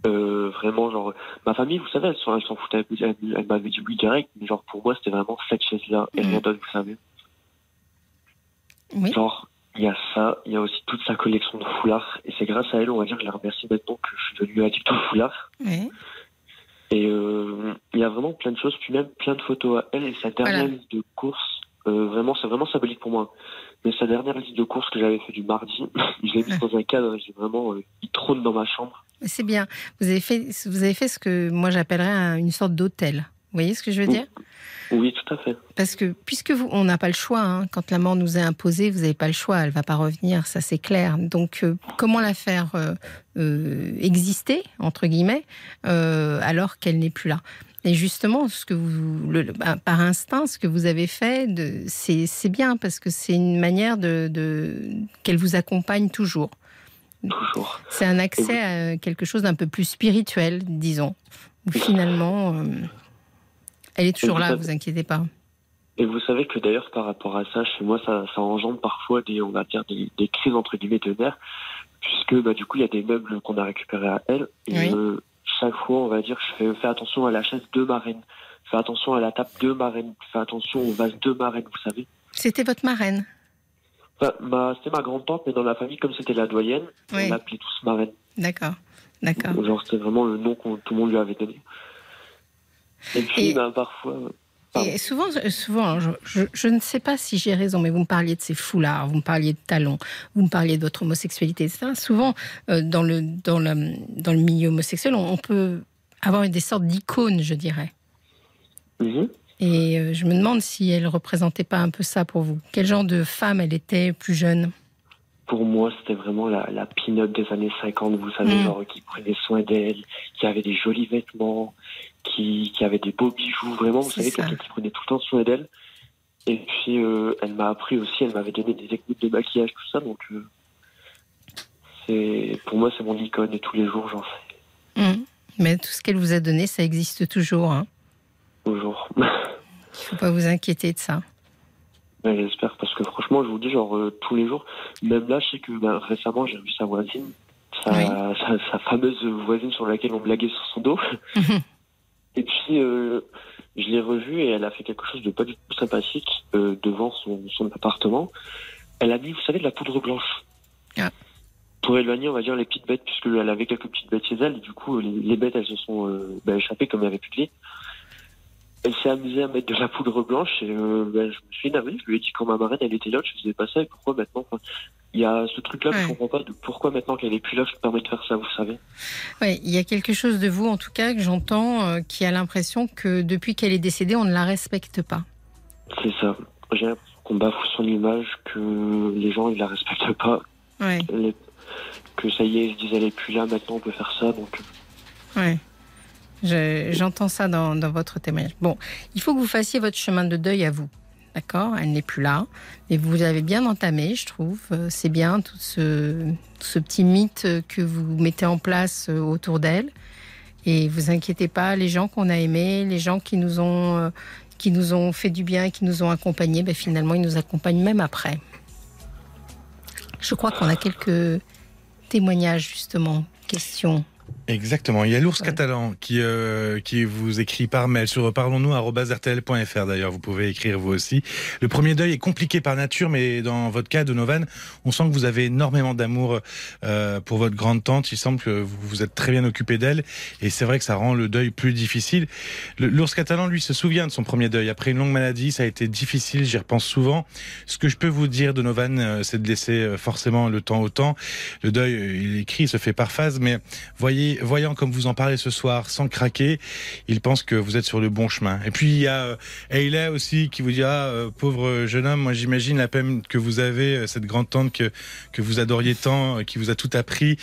Euh, vraiment, genre, ma famille, vous savez, elle s'en, foutait. Elle, elle m'avait dit oui direct, mais genre, pour moi, c'était vraiment cette chaise-là et Mm. rien d'autre, vous savez. Oui. Genre, il y a ça, il y a aussi toute sa collection de foulards. Et c'est grâce à elle, on va dire, je la remercie maintenant que je suis devenu addict aux foulards. Oui. Et euh, il y a vraiment plein de choses, puis même plein de photos à elle. Et sa dernière Voilà. liste de courses, euh, vraiment, c'est vraiment symbolique pour moi. Mais sa dernière liste de courses que j'avais fait du mardi, je l'ai mise dans un cadre, j'ai vraiment, euh, il trône dans ma chambre. C'est bien. Vous avez fait, vous avez fait ce que moi j'appellerais un- une sorte d'hôtel. Vous voyez ce que je veux dire? Oui, tout à fait. Parce que puisque vous, on n'a pas le choix, hein, quand la mort nous est imposée, vous n'avez pas le choix, elle va pas revenir, ça c'est clair. Donc euh, comment la faire euh, euh, exister entre guillemets alors qu'elle n'est plus là? Et justement, ce que vous, le- le- bah, par instinct, ce que vous avez fait, c'est bien parce que c'est une manière de, de qu'elle vous accompagne toujours. Toujours. C'est un accès à quelque chose d'un peu plus spirituel, disons. Où finalement, elle est toujours là, savez- vous inquiétez pas. Et vous savez que d'ailleurs, par rapport à ça, chez moi, ça, ça engendre parfois des, on va dire, des, des crises entre guillemets de nerfs, puisque bah, du coup, il y a des meubles qu'on a récupérés à elle. Et Oui. euh, chaque fois, on va dire, je fais, fais attention à la chaise de marraine, fais attention à la table de marraine, fais attention au vase de marraine, vous savez. C'était votre marraine. C'était ma grande tante, mais dans la famille, comme c'était la doyenne, Oui. on l'appelait tous marraine. D'accord. D'accord. Genre, c'était vraiment le nom que tout le monde lui avait donné. Et puis, Et- bah, parfois, Pardon. Et souvent, souvent je, je- je ne sais pas si j'ai raison, mais vous me parliez de ces foulards, vous me parliez de talons, vous me parliez de votre homosexualité, etc. Souvent, euh, dans, le, dans, le, dans le milieu homosexuel, on, on peut avoir des sortes d'icônes, je dirais. mhm. Et euh, je me demande si elle représentait pas un peu ça pour vous. Quel genre de femme elle était plus jeune? Pour moi, c'était vraiment la, la pin-up des années 50, vous savez, Mm. genre qui prenait soin d'elle, qui avait des jolis vêtements, qui, qui avait des beaux bijoux, vraiment, vous savez, quelqu'un qui prenait tout le temps soin d'elle. Et puis, euh, elle m'a appris aussi, elle m'avait donné des techniques de maquillage, tout ça, donc euh, c'est pour moi, c'est mon icône et tous les jours, j'en fais Hum. Mais tout ce qu'elle vous a donné, ça existe toujours. hein. toujours. Il faut pas vous inquiéter de ça. Ouais, J'espère, parce que franchement, je vous dis, genre, euh, tous les jours, même là, je sais que bah, récemment, j'ai vu sa voisine, sa, Oui. sa, sa fameuse voisine sur laquelle on blaguait sur son dos. Et puis, euh, je l'ai revue et elle a fait quelque chose de pas du tout sympathique euh, devant son, son appartement. Elle a mis, vous savez, de la poudre blanche. Ah. Pour éloigner, on va dire, les petites bêtes, puisque elle avait quelques petites bêtes chez elle. Et du coup, les, les bêtes, elles se sont euh, bah, échappées comme il n'y avait plus de lit. Elle s'est amusée à mettre de la poudre blanche et euh, bah, je me suis énervé. Je lui ai dit quand ma marraine, elle était là, je faisais pas ça. Et pourquoi maintenant enfin, Il y a ce truc-là que Ouais. je comprends pas. De pourquoi maintenant qu'elle est plus là, je me permets de faire ça, vous savez Oui, il y a quelque chose de vous, en tout cas, que j'entends, euh, qui a l'impression que depuis qu'elle est décédée, on ne la respecte pas. C'est ça. J'ai l'impression qu'on bafoue son image, que les gens ils la respectent pas, Ouais, que ça y est, ils se disent elle est plus là, maintenant on peut faire ça. Donc ouais. Je- J'entends ça dans, votre témoignage. Bon, il faut que vous fassiez votre chemin de deuil à vous. D'accord? Elle n'est plus là. Mais vous l'avez bien entamé, je trouve. Euh, C'est bien tout ce, tout ce petit mythe que vous mettez en place euh, autour d'elle. Et vous inquiétez pas, les gens qu'on a aimés, les gens qui nous ont, euh, qui nous ont fait du bien, qui nous ont accompagnés, ben finalement, ils nous accompagnent même après. Je crois qu'on a quelques témoignages, justement, questions. Exactement. Il y a l'ours Ouais. catalan qui, euh, qui vous écrit par mail sur parlons-nous@rtl.fr. D'ailleurs, vous pouvez écrire vous aussi. Le premier deuil est compliqué par nature, mais dans votre cas, Donovan, on sent que vous avez énormément d'amour euh, pour votre grande tante. Il semble que vous vous êtes très bien occupé d'elle, et c'est vrai que ça rend le deuil plus difficile. Le- L'ours catalan, lui, se souvient de son premier deuil. Après une longue maladie, ça a été difficile. J'y repense souvent. Ce que je peux vous dire, Donovan, euh, c'est de laisser euh, forcément le temps au temps. Le deuil, euh, il écrit, il se fait par phase, mais voyez, voyant comme vous en parlez ce soir, sans craquer, il pense que vous êtes sur le bon chemin. Et puis il y a euh, Ayla aussi qui vous dit ah euh, pauvre jeune homme, moi j'imagine la peine que vous avez, euh, cette grande tante que que vous adoriez tant, qui vous a tout appris.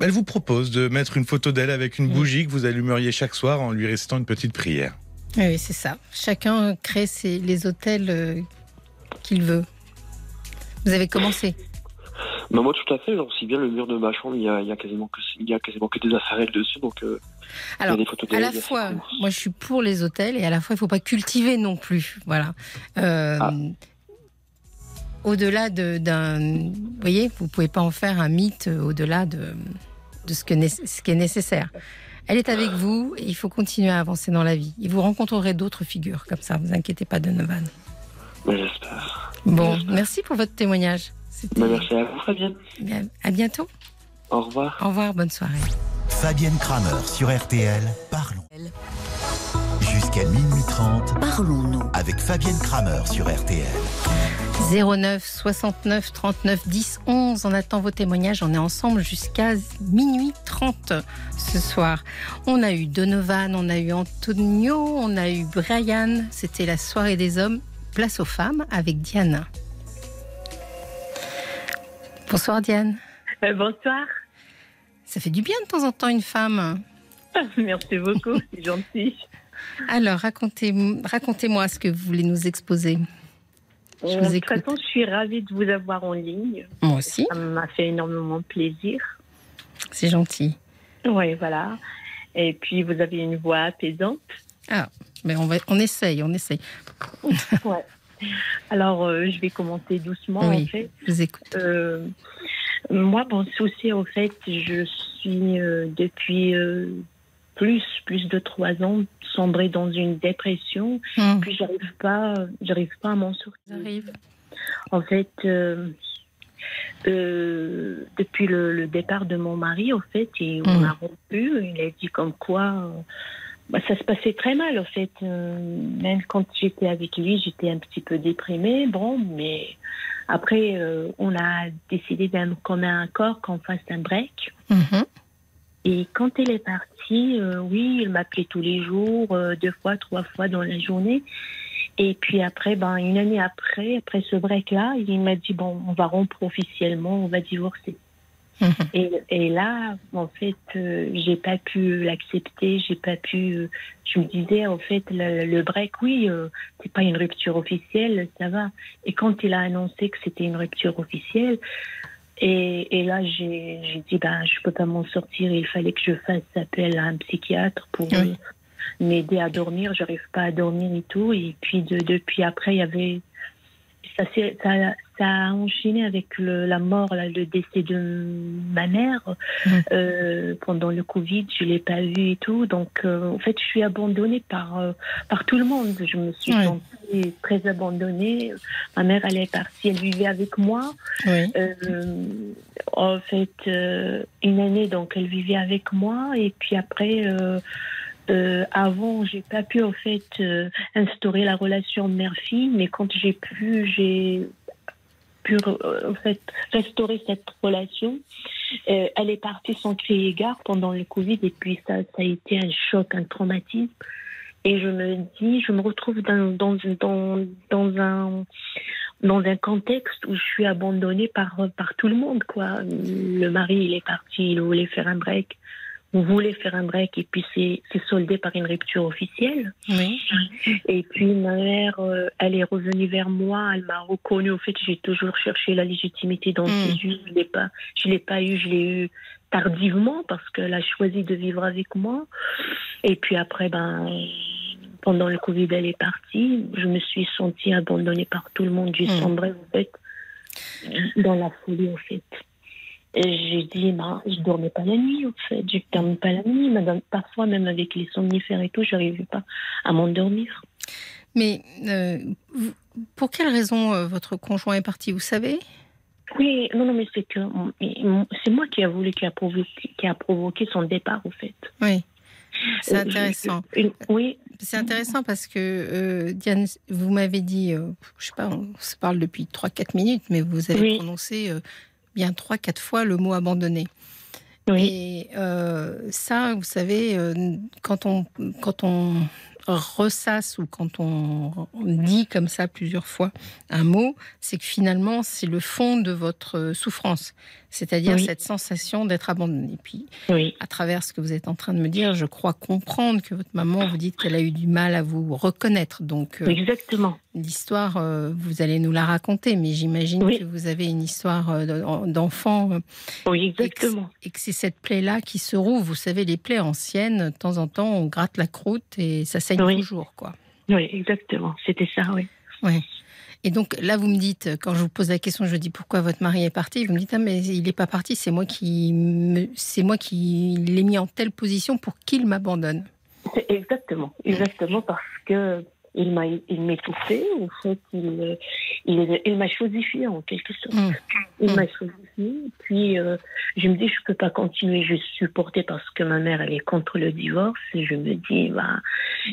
Elle vous propose de mettre une photo d'elle avec une bougie que vous allumeriez chaque soir en lui récitant une petite prière. Oui, oui, c'est ça. Chacun crée ses, les hôtels qu'il veut. Vous avez commencé. Bah, moi tout à fait, genre si bien le mur de ma chambre, il y a, il y a quasiment que il y a quasiment que des affaires dessus, donc euh, Alors, à la fois, moi je suis pour les hôtels et à la fois il faut pas cultiver non plus. Voilà. Euh, Ah. Au-delà de- d'un, vous voyez, vous pouvez pas en faire un mythe euh, au-delà de, de ce, que, ce qui est nécessaire. Elle est avec vous et il faut continuer à avancer dans la vie. Et vous rencontrerez d'autres figures comme ça. Vous inquiétez pas, Donovan. J'espère. Bon, merci pour votre témoignage. Bah, merci à vous Fabienne. À bientôt. Au revoir. Au revoir. Bonne soirée. Fabienne Kramer sur RTL. Parlons. Jusqu'à minuit 30 Parlons-nous. avec Fabienne Kramer sur RTL. 09 69 39 10 11. On attend vos témoignages. On est ensemble jusqu'à minuit 30 ce soir. On a eu Donovan, on a eu Antonio, on a eu Brian. C'était la soirée des hommes. Place aux femmes avec Diane. Bonsoir Diane. Euh, bonsoir. Ça fait du bien de temps en temps une femme. Merci beaucoup, c'est gentil. Alors racontez, racontez-moi ce que vous voulez nous exposer. Je Euh, vous de toute écoute. façon, je suis ravie de vous avoir en ligne. Moi aussi, Ça m'a fait énormément plaisir. c'est gentil. Oui, voilà. Et puis, vous avez une voix apaisante. Mais on, va, on essaye, on essaye. Ouais. Alors, euh, je vais commencer doucement, Oui. en fait. Je vous écoute. Euh, moi, mon souci, en fait, je suis euh, depuis euh, plus, plus de trois ans sombrée dans une dépression. Hum, Puis, j'arrive pas, j'arrive pas à m'en sortir. J'arrive. En fait, euh, euh, depuis le, le départ de mon mari, en fait, et on Mm. a rompu, il a dit comme quoi euh, bah, ça se passait très mal, en fait. Euh, même quand j'étais avec lui, j'étais un petit peu déprimée, bon, mais après, euh, on a décidé d'un commun accord qu'on fasse un break. Mhm. Et quand il est parti, euh, oui, il m'appelait tous les jours, euh, deux fois, trois fois dans la journée. Et puis après, ben, une année après, après ce break-là, il m'a dit, bon, on va rompre officiellement, on va divorcer. Mhm. Et, et là, en fait, euh, j'ai pas pu l'accepter, j'ai pas pu. euh, je me disais, en fait, le, le break, oui, euh, c'est pas une rupture officielle, ça va. Et quand il a annoncé que c'était une rupture officielle, et, et là, j'ai dit, ben, je peux pas m'en sortir, il fallait que je fasse appel à un psychiatre pour, Oui. euh, m'aider à dormir. J'arrive pas à dormir et tout. Et puis de, depuis après, il y avait ça, ça, ça a enchaîné avec le, la mort, là, le décès de ma mère euh, pendant le Covid. Je l'ai pas vu et tout. Donc, euh, en fait, je suis abandonnée par, euh, par tout le monde. Je me suis Ouais. sentie très abandonnée. Ma mère, elle est partie, elle vivait avec moi. Oui. Euh, en fait, euh, une année, donc, elle vivait avec moi. Et puis après, euh, avant, j'ai pas pu, en fait, euh, instaurer la relation mère-fille. Mais quand j'ai pu, j'ai pu, euh, en fait, restaurer cette relation. Euh, elle est partie sans crier gare pendant le Covid. Et puis, ça, ça a été un choc, un traumatisme. Et je me dis, je me retrouve dans, dans, dans, dans un dans un contexte où je suis abandonnée par, par tout le monde. Quoi. Le mari, il est parti, il voulait faire un break. On voulait faire un break et puis c'est soldé par une rupture officielle. Oui. Et puis ma mère, euh, elle est revenue vers moi, elle m'a reconnue. Au fait, j'ai toujours cherché la légitimité dans Mm. ses yeux. Je l'ai pas, je l'ai pas eu, je l'ai eu tardivement parce qu'elle a choisi de vivre avec moi. Et puis après, ben, pendant le Covid, elle est partie. Je me suis sentie abandonnée par tout le monde. J'ai Mm. sombré en fait dans la folie en fait. J'ai dit, ben, je dormais pas la nuit, en fait. Je dormais pas la nuit. Madame, parfois, même avec les somnifères et tout, je n'arrivais pas à m'endormir. Mais euh, pour quelle raison euh, votre conjoint est parti, vous savez? Oui, non, non, mais c'est que c'est moi qui a voulu, qui a provoqué, qui a provoqué son départ, en fait. Oui. C'est Euh, intéressant. je- une- oui, C'est intéressant parce que euh, Diane, vous m'avez dit, euh, je sais pas, on se parle depuis 3-4 minutes, mais vous avez Oui. prononcé euh, bien 3-4 fois le mot abandonné. oui, Et euh, ça, vous savez, euh, quand on, quand on ressasse ou quand on dit comme ça plusieurs fois un mot, c'est que finalement, c'est le fond de votre souffrance. C'est-à-dire Oui. cette sensation d'être abandonné. Et puis, oui, à travers ce que vous êtes en train de me dire, je crois comprendre que votre maman, vous dites qu'elle a eu du mal à vous reconnaître. Donc, euh, exactement. l'histoire, euh, vous allez nous la raconter, mais j'imagine Oui. que vous avez une histoire euh, d'en- d'enfant Oui, et que c'est- exactement. et que c'est cette plaie-là qui se rouvre. Vous savez, les plaies anciennes, de temps en temps, on gratte la croûte et ça saigne Oui. toujours, quoi. Oui, exactement. C'était ça, oui. Ouais. Et donc là, vous me dites, quand je vous pose la question, je dis pourquoi votre mari est parti? Vous me dites, ah, mais il n'est pas parti, c'est moi qui, me- c'est moi qui l'ai mis en telle position pour qu'il m'abandonne. Exactement, exactement parce que il m'a il m'étouffait, en fait, il, il, il m'a chosifié en quelque sorte. Hum. Il m'a chosifié, puis euh, je me dis je peux pas continuer, je suis supportée parce que ma mère elle est contre le divorce et je me dis bah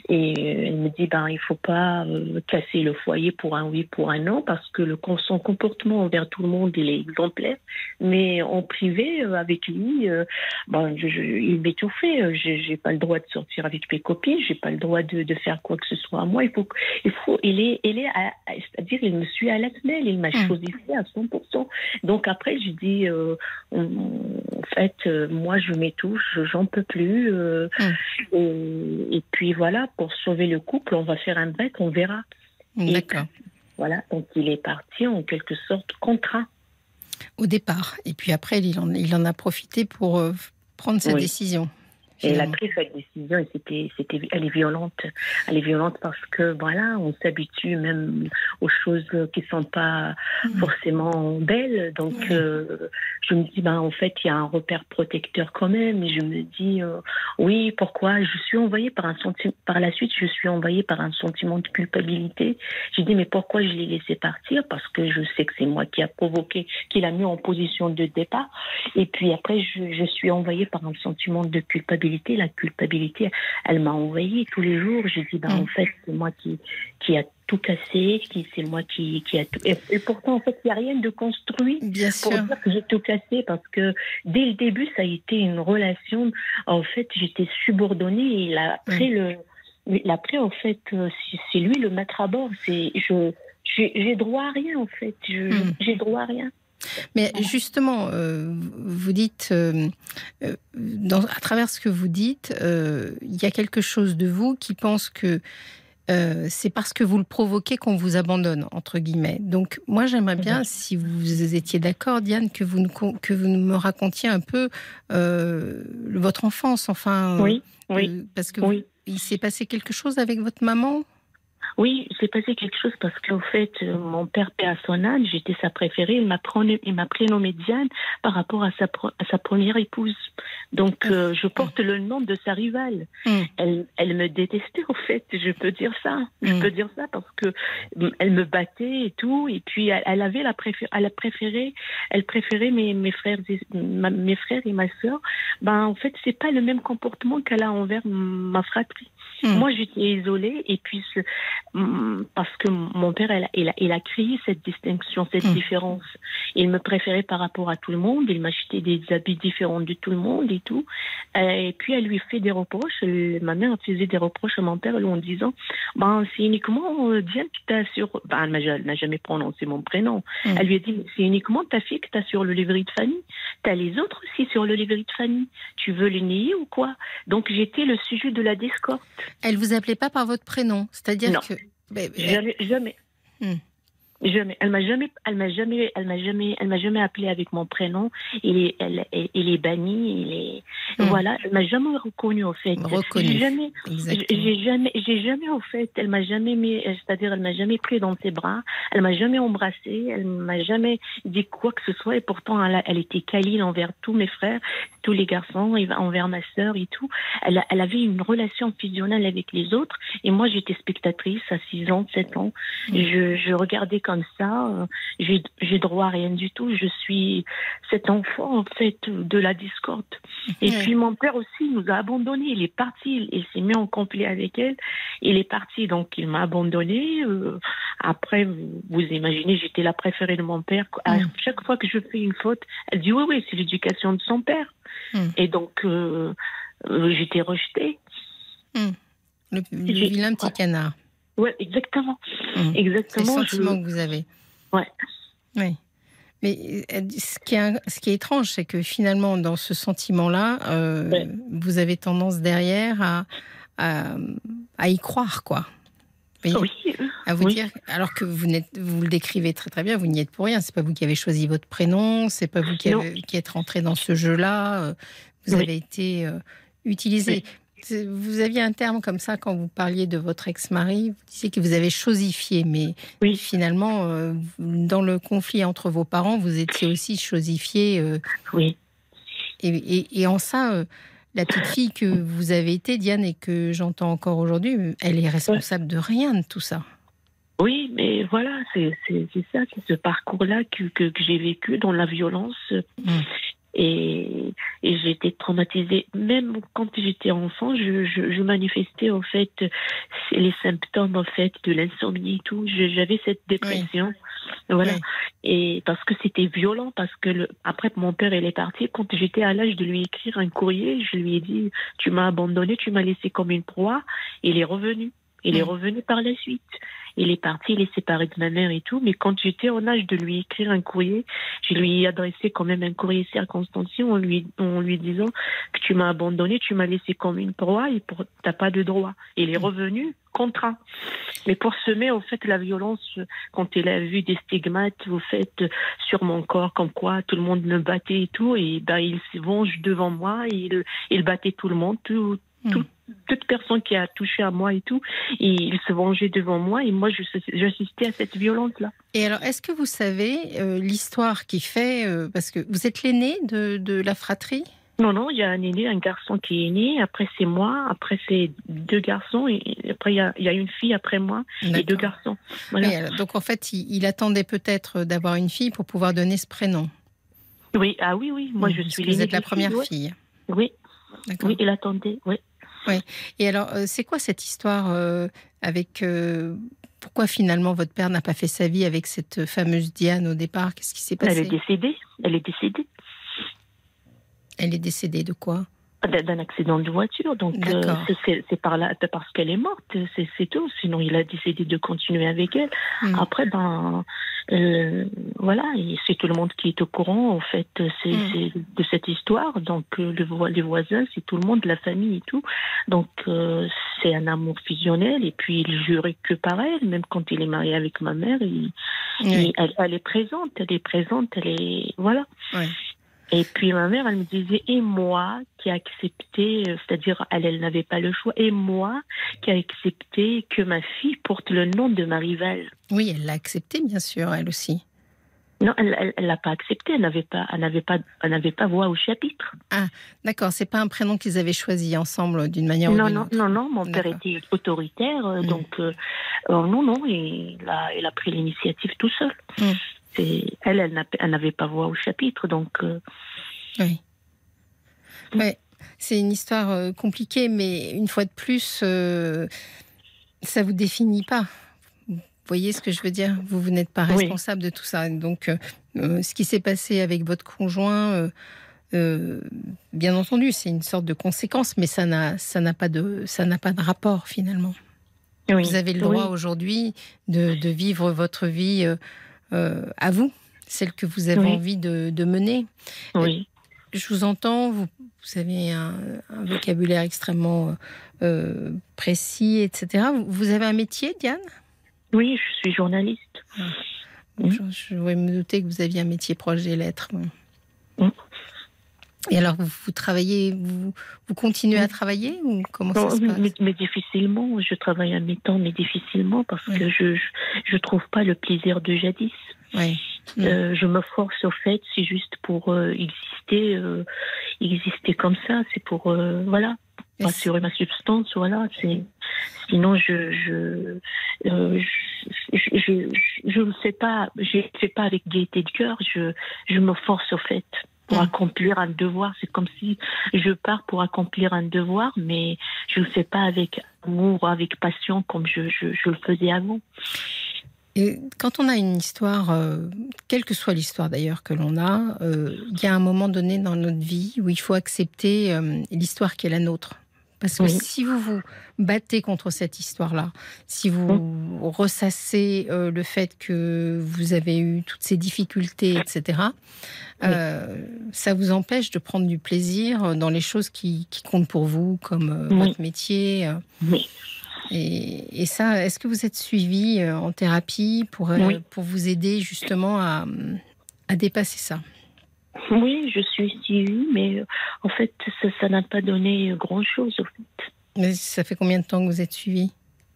et elle me dit bah il faut pas euh, casser le foyer pour un oui pour un non parce que le son comportement envers tout le monde il est exemplaire, mais en privé euh, avec lui euh, ben, je, je- il m'étouffait. J'ai pas le droit de sortir avec mes copines. J'ai pas le droit de, de faire quoi que ce soit à moi. Il faut, il faut, il est, il est, c'est-à-dire, il me suit à la semelle. Il m'a Mm. chosifié à 100%. Donc après, je dis, euh, on- en fait, euh, moi, je m'étouffe, j'en peux plus. euh, et, et puis voilà, pour sauver le couple, on va faire un break, on verra. D'accord. Voilà. Donc il est parti en quelque sorte contraint. Au départ. Et puis après, il en, il en a profité pour euh, prendre sa Oui. décision. Et elle a finalement. pris cette décision et c'était, c'était, elle est violente. Elle est violente parce que voilà, on s'habitue même aux choses qui sont pas Mhm. forcément belles. Donc euh, je me dis ben en fait il y a un repère protecteur quand même. Et je me dis euh, oui pourquoi? Je suis envoyée par un sentiment. Par la suite je suis envoyée par un sentiment de culpabilité. J'ai dit mais pourquoi je l'ai laissé partir? Parce que je sais que c'est moi qui a provoqué, qui l'a mis en position de départ. Et puis après, je, je suis envahie par un sentiment de culpabilité. La culpabilité, elle m'a envahie tous les jours. J'ai dit, ben, Mm. en fait, c'est moi qui, qui a tout cassé, qui, c'est moi qui, qui a tout. Et, et pourtant, en fait, il n'y a rien de construit Bien pour sûr. dire que j'ai tout cassé parce que dès le début, ça a été une relation. En fait, j'étais subordonnée et il a pris le. Pris, en fait, euh, c'est- lui le maître à bord. C'est, je, j'ai droit à rien, en fait. Je- Mm. J'ai droit à rien. Mais justement, euh, vous dites, euh, euh, dans, à travers ce que vous dites, il y a quelque chose de vous qui pense que euh, c'est parce que vous le provoquez qu'on vous abandonne, entre guillemets. Donc, moi, j'aimerais bien, si vous étiez d'accord, Diane, que vous, nous, que vous me racontiez un peu euh, votre enfance, enfin. Oui, oui. euh, parce que Oui. il s'est passé quelque chose avec votre maman? Oui, il s'est passé quelque chose parce qu'en fait, euh, mon père, père à son âne, j'étais sa préférée. Il m'a prénommé, il m'a prénommé Diane par rapport à sa, à sa première épouse. Donc, euh, je porte le nom de sa rivale. Mm. Elle, elle me détestait, en fait. Je peux dire ça. Je Mm. peux dire ça parce que mm, elle me battait et tout. Et puis, elle, elle avait la préférée, elle a préféré, elle préférait mes, mes frères, et- ma- mes frères et ma sœur. Ben, en fait, c'est pas le même comportement qu'elle a envers ma fratrie. Mm. Moi, j'étais isolée et puis ce- mm, parce que mon père, il a, il a, il a créé cette distinction, cette Mm. différence. Il me préférait par rapport à tout le monde. Il m'achetait des habits différents de tout le monde et tout. Euh, Et puis, elle lui fait des reproches. Ma mère faisait des reproches à mon père en disant, ben, c'est uniquement euh, Diane qui t'a sur, ben, elle n'a jamais prononcé mon prénom. Elle lui a dit, c'est uniquement ta fille que t'as sur le livret de famille. T'as les autres aussi sur le livret de famille. Tu veux les nier ou quoi? Donc, j'étais le sujet de la discorde. Elle vous appelait pas par votre prénom, c'est-à-dire que. Ben, ben, Jamais, jamais. Hmm. Jamais. Elle m'a jamais, elle m'a jamais, elle m'a jamais, elle m'a jamais appelé avec mon prénom. Il est, elle, il est banni. Il est, Hmm. voilà. Elle m'a jamais reconnu au fait. Reconnu. Jamais, j'ai jamais, j'ai jamais au fait. Elle m'a jamais mis, c'est-à-dire elle m'a jamais pris dans ses bras. Elle m'a jamais embrassé. Elle m'a jamais dit quoi que ce soit. Et pourtant, elle, a- elle était câline envers tous mes frères, tous les garçons, envers ma sœur et tout. Elle, a- elle avait une relation fusionnelle avec les autres. Et moi, j'étais spectatrice à 6 ans, 7 ans. Je, je regardais comme ça. euh, J'ai j'ai droit à rien du tout. Je suis cet enfant, en fait, de la discorde. Et puis, mon père aussi nous a abandonnés. Il est parti. Il, s'est mis en conflit avec elle. Il est parti, donc il m'a abandonné. Euh, après, vous, vous imaginez, j'étais la préférée de mon père. À chaque fois que je fais une faute, elle dit oui, oui, c'est l'éducation de son père. Mm. Et donc, euh, euh, j'étais rejetée. Le, le vilain petit canard. Ouais, exactement. Mm. C'est le Exactement. je- sentiment que vous avez. Ouais. Oui. Mais euh, ce qui est, ce qui est étrange, c'est que finalement, dans ce sentiment-là, euh, Ouais. vous avez tendance derrière à, à, à y croire, quoi. Vous voyez? Oui, à vous oui. dire, alors que vous, le décrivez très très bien, vous n'y êtes pour rien. C'est pas vous qui avez choisi votre prénom, c'est pas vous qui, Non. avez- qui êtes rentré dans ce jeu-là. euh, Vous Oui. avez été euh, utilisé. Vous aviez un terme comme ça quand vous parliez de votre ex-mari. Vous disiez que vous avez chosifié, mais Oui. finalement, euh, dans le conflit entre vos parents, vous étiez aussi chosifié. euh, oui. et, et- et en ça, euh, la petite fille que vous avez été, Diane, et que j'entends encore aujourd'hui, elle est responsable de rien de tout ça. Oui, mais voilà, c'est ça, c'est ce parcours-là que, que, que j'ai vécu dans la violence. Mm. Et, et été traumatisée. Même quand j'étais enfant, je, je, je manifestais en fait les symptômes en fait de l'insomnie et tout. J'avais cette dépression. Voilà. Oui. Et parce que c'était violent, parce que le, après mon père il est parti, quand j'étais à l'âge de lui écrire un courrier, je lui ai dit tu m'as abandonné, tu m'as laissé comme une proie. Il est revenu. Il est Mm. revenu par la suite. Il est parti, il est séparé de ma mère et tout. Mais quand j'étais en âge de lui écrire un courrier, je lui ai adressé quand même un courrier circonstancié en lui, en lui disant que tu m'as abandonné, tu m'as laissé comme une proie et pour, t'as pas de droit. Il est revenu contraint. Mais pour semer, au fait, la violence, quand il a vu des stigmates, au fait, sur mon corps, comme quoi tout le monde me battait et tout, et ben, il se venge devant moi, il, il battait tout le monde, tout, tout- toute personne qui a touché à moi et tout, et il se vengeait devant moi, et moi, j'assistais à cette violence-là. Et alors, est-ce que vous savez euh, l'histoire qui fait, euh, parce que vous êtes l'aîné de, de la fratrie? Non, non, il y a un aîné, un garçon qui est né, après c'est moi, après c'est deux garçons, et après il y a, il y a une fille après moi, et deux garçons. Voilà. Oui, alors, donc en fait, il, il attendait peut-être d'avoir une fille pour pouvoir donner ce prénom. Oui, ah oui, oui, moi je suis que Vous l'aînée êtes la première ouais. fille. Oui, oui, il attendait, oui. Et alors, euh, c'est quoi cette histoire euh, avec euh, pourquoi finalement votre père n'a pas fait sa vie avec cette fameuse Diane au départ? Qu'est-ce qui s'est Elle passé? est décédée, elle est décédée. Elle est décédée de quoi? D'un accident de voiture, donc euh, c'est- par là, parce qu'elle est morte, c'est tout. Sinon, il a décidé de continuer avec elle. Hmm. Après, ben, euh, voilà, c'est tout le monde qui est au courant, en fait, c'est Mm. c'est de cette histoire. Donc, euh, le, les voisins, c'est tout le monde, la famille et tout. Donc, euh, c'est un amour fusionnel. Et puis, il jurait que par elle, même quand il est marié avec ma mère, il- elle, elle est présente, elle est présente, elle est. Voilà. Ouais. Et puis ma mère, elle me disait, et moi qui ai accepté, euh, c'est-à-dire elle, elle n'avait pas le choix, et moi qui ai accepté que ma fille porte le nom de ma rivale. Oui, elle l'a accepté, bien sûr, elle aussi. Non, elle ne l'a pas accepté, elle n'avait pas, elle n'avait pas, elle n'avait pas voix au chapitre. Ah, d'accord, c'est pas un prénom qu'ils avaient choisi ensemble d'une manière non, ou d'une non, autre. Non, non, mon père était autoritaire, euh, Mm. donc euh, euh, non, non, il a, il a pris l'initiative tout seul. Mm. Elle, elle n'a- elle n'avait pas voix au chapitre, donc euh, Oui. Ouais, c'est une histoire euh, compliquée, mais une fois de plus, euh, ça vous définit pas. Vous voyez ce que je veux dire? Vous, vous n'êtes pas Oui. responsable de tout ça. Donc, euh, euh, ce qui s'est passé avec votre conjoint, euh, bien entendu, c'est une sorte de conséquence, mais ça n'a, ça n'a pas de, ça n'a pas de rapport finalement. oui. Vous avez le droit Oui. aujourd'hui de, de vivre votre vie à vous, celle que vous avez Oui. envie de, de mener Oui. je vous entends, vous, vous avez un, un vocabulaire extrêmement euh, précis, etc. Vous, avez un métier, Diane? Oui, je suis journaliste. je, je voulais me douter que vous aviez un métier proche des lettres. Mm. Et alors, vous, vous travaillez, vous, vous continuez à travailler ou comment Non, ça se passe mais, mais difficilement, je travaille à mi-temps, mais difficilement parce Oui. que je, je trouve pas le plaisir de jadis. Mm. Euh, je me force au fait, c'est juste pour euh, exister, euh, exister comme ça, c'est pour euh, voilà, assurer ma substance, voilà. C'est sinon je je euh, je, je, je, je ne sais pas, je ne fais pas avec gaieté de cœur, je je me force au fait pour Mm. accomplir un devoir. C'est comme si je pars pour accomplir un devoir, mais je ne le fais pas avec amour, avec passion comme je, je, je le faisais avant. Et quand on a une histoire, euh, quelle que soit l'histoire d'ailleurs que l'on a, euh, il y a un moment donné dans notre vie où il faut accepter euh, l'histoire qui est la nôtre. Parce que Oui. si vous vous battez contre cette histoire-là, si vous ressassez euh, le fait que vous avez eu toutes ces difficultés, etc., euh, ça vous empêche de prendre du plaisir dans les choses qui, qui comptent pour vous, comme euh, Oui. votre métier. euh, Oui. et, et ça, est-ce que vous êtes suivi euh, en thérapie pour, euh, pour vous aider justement à, à dépasser ça? Oui, je suis suivie, mais euh, en fait, ça n'a pas donné grand-chose. au fait. Mais ça fait combien de temps que vous êtes suivi?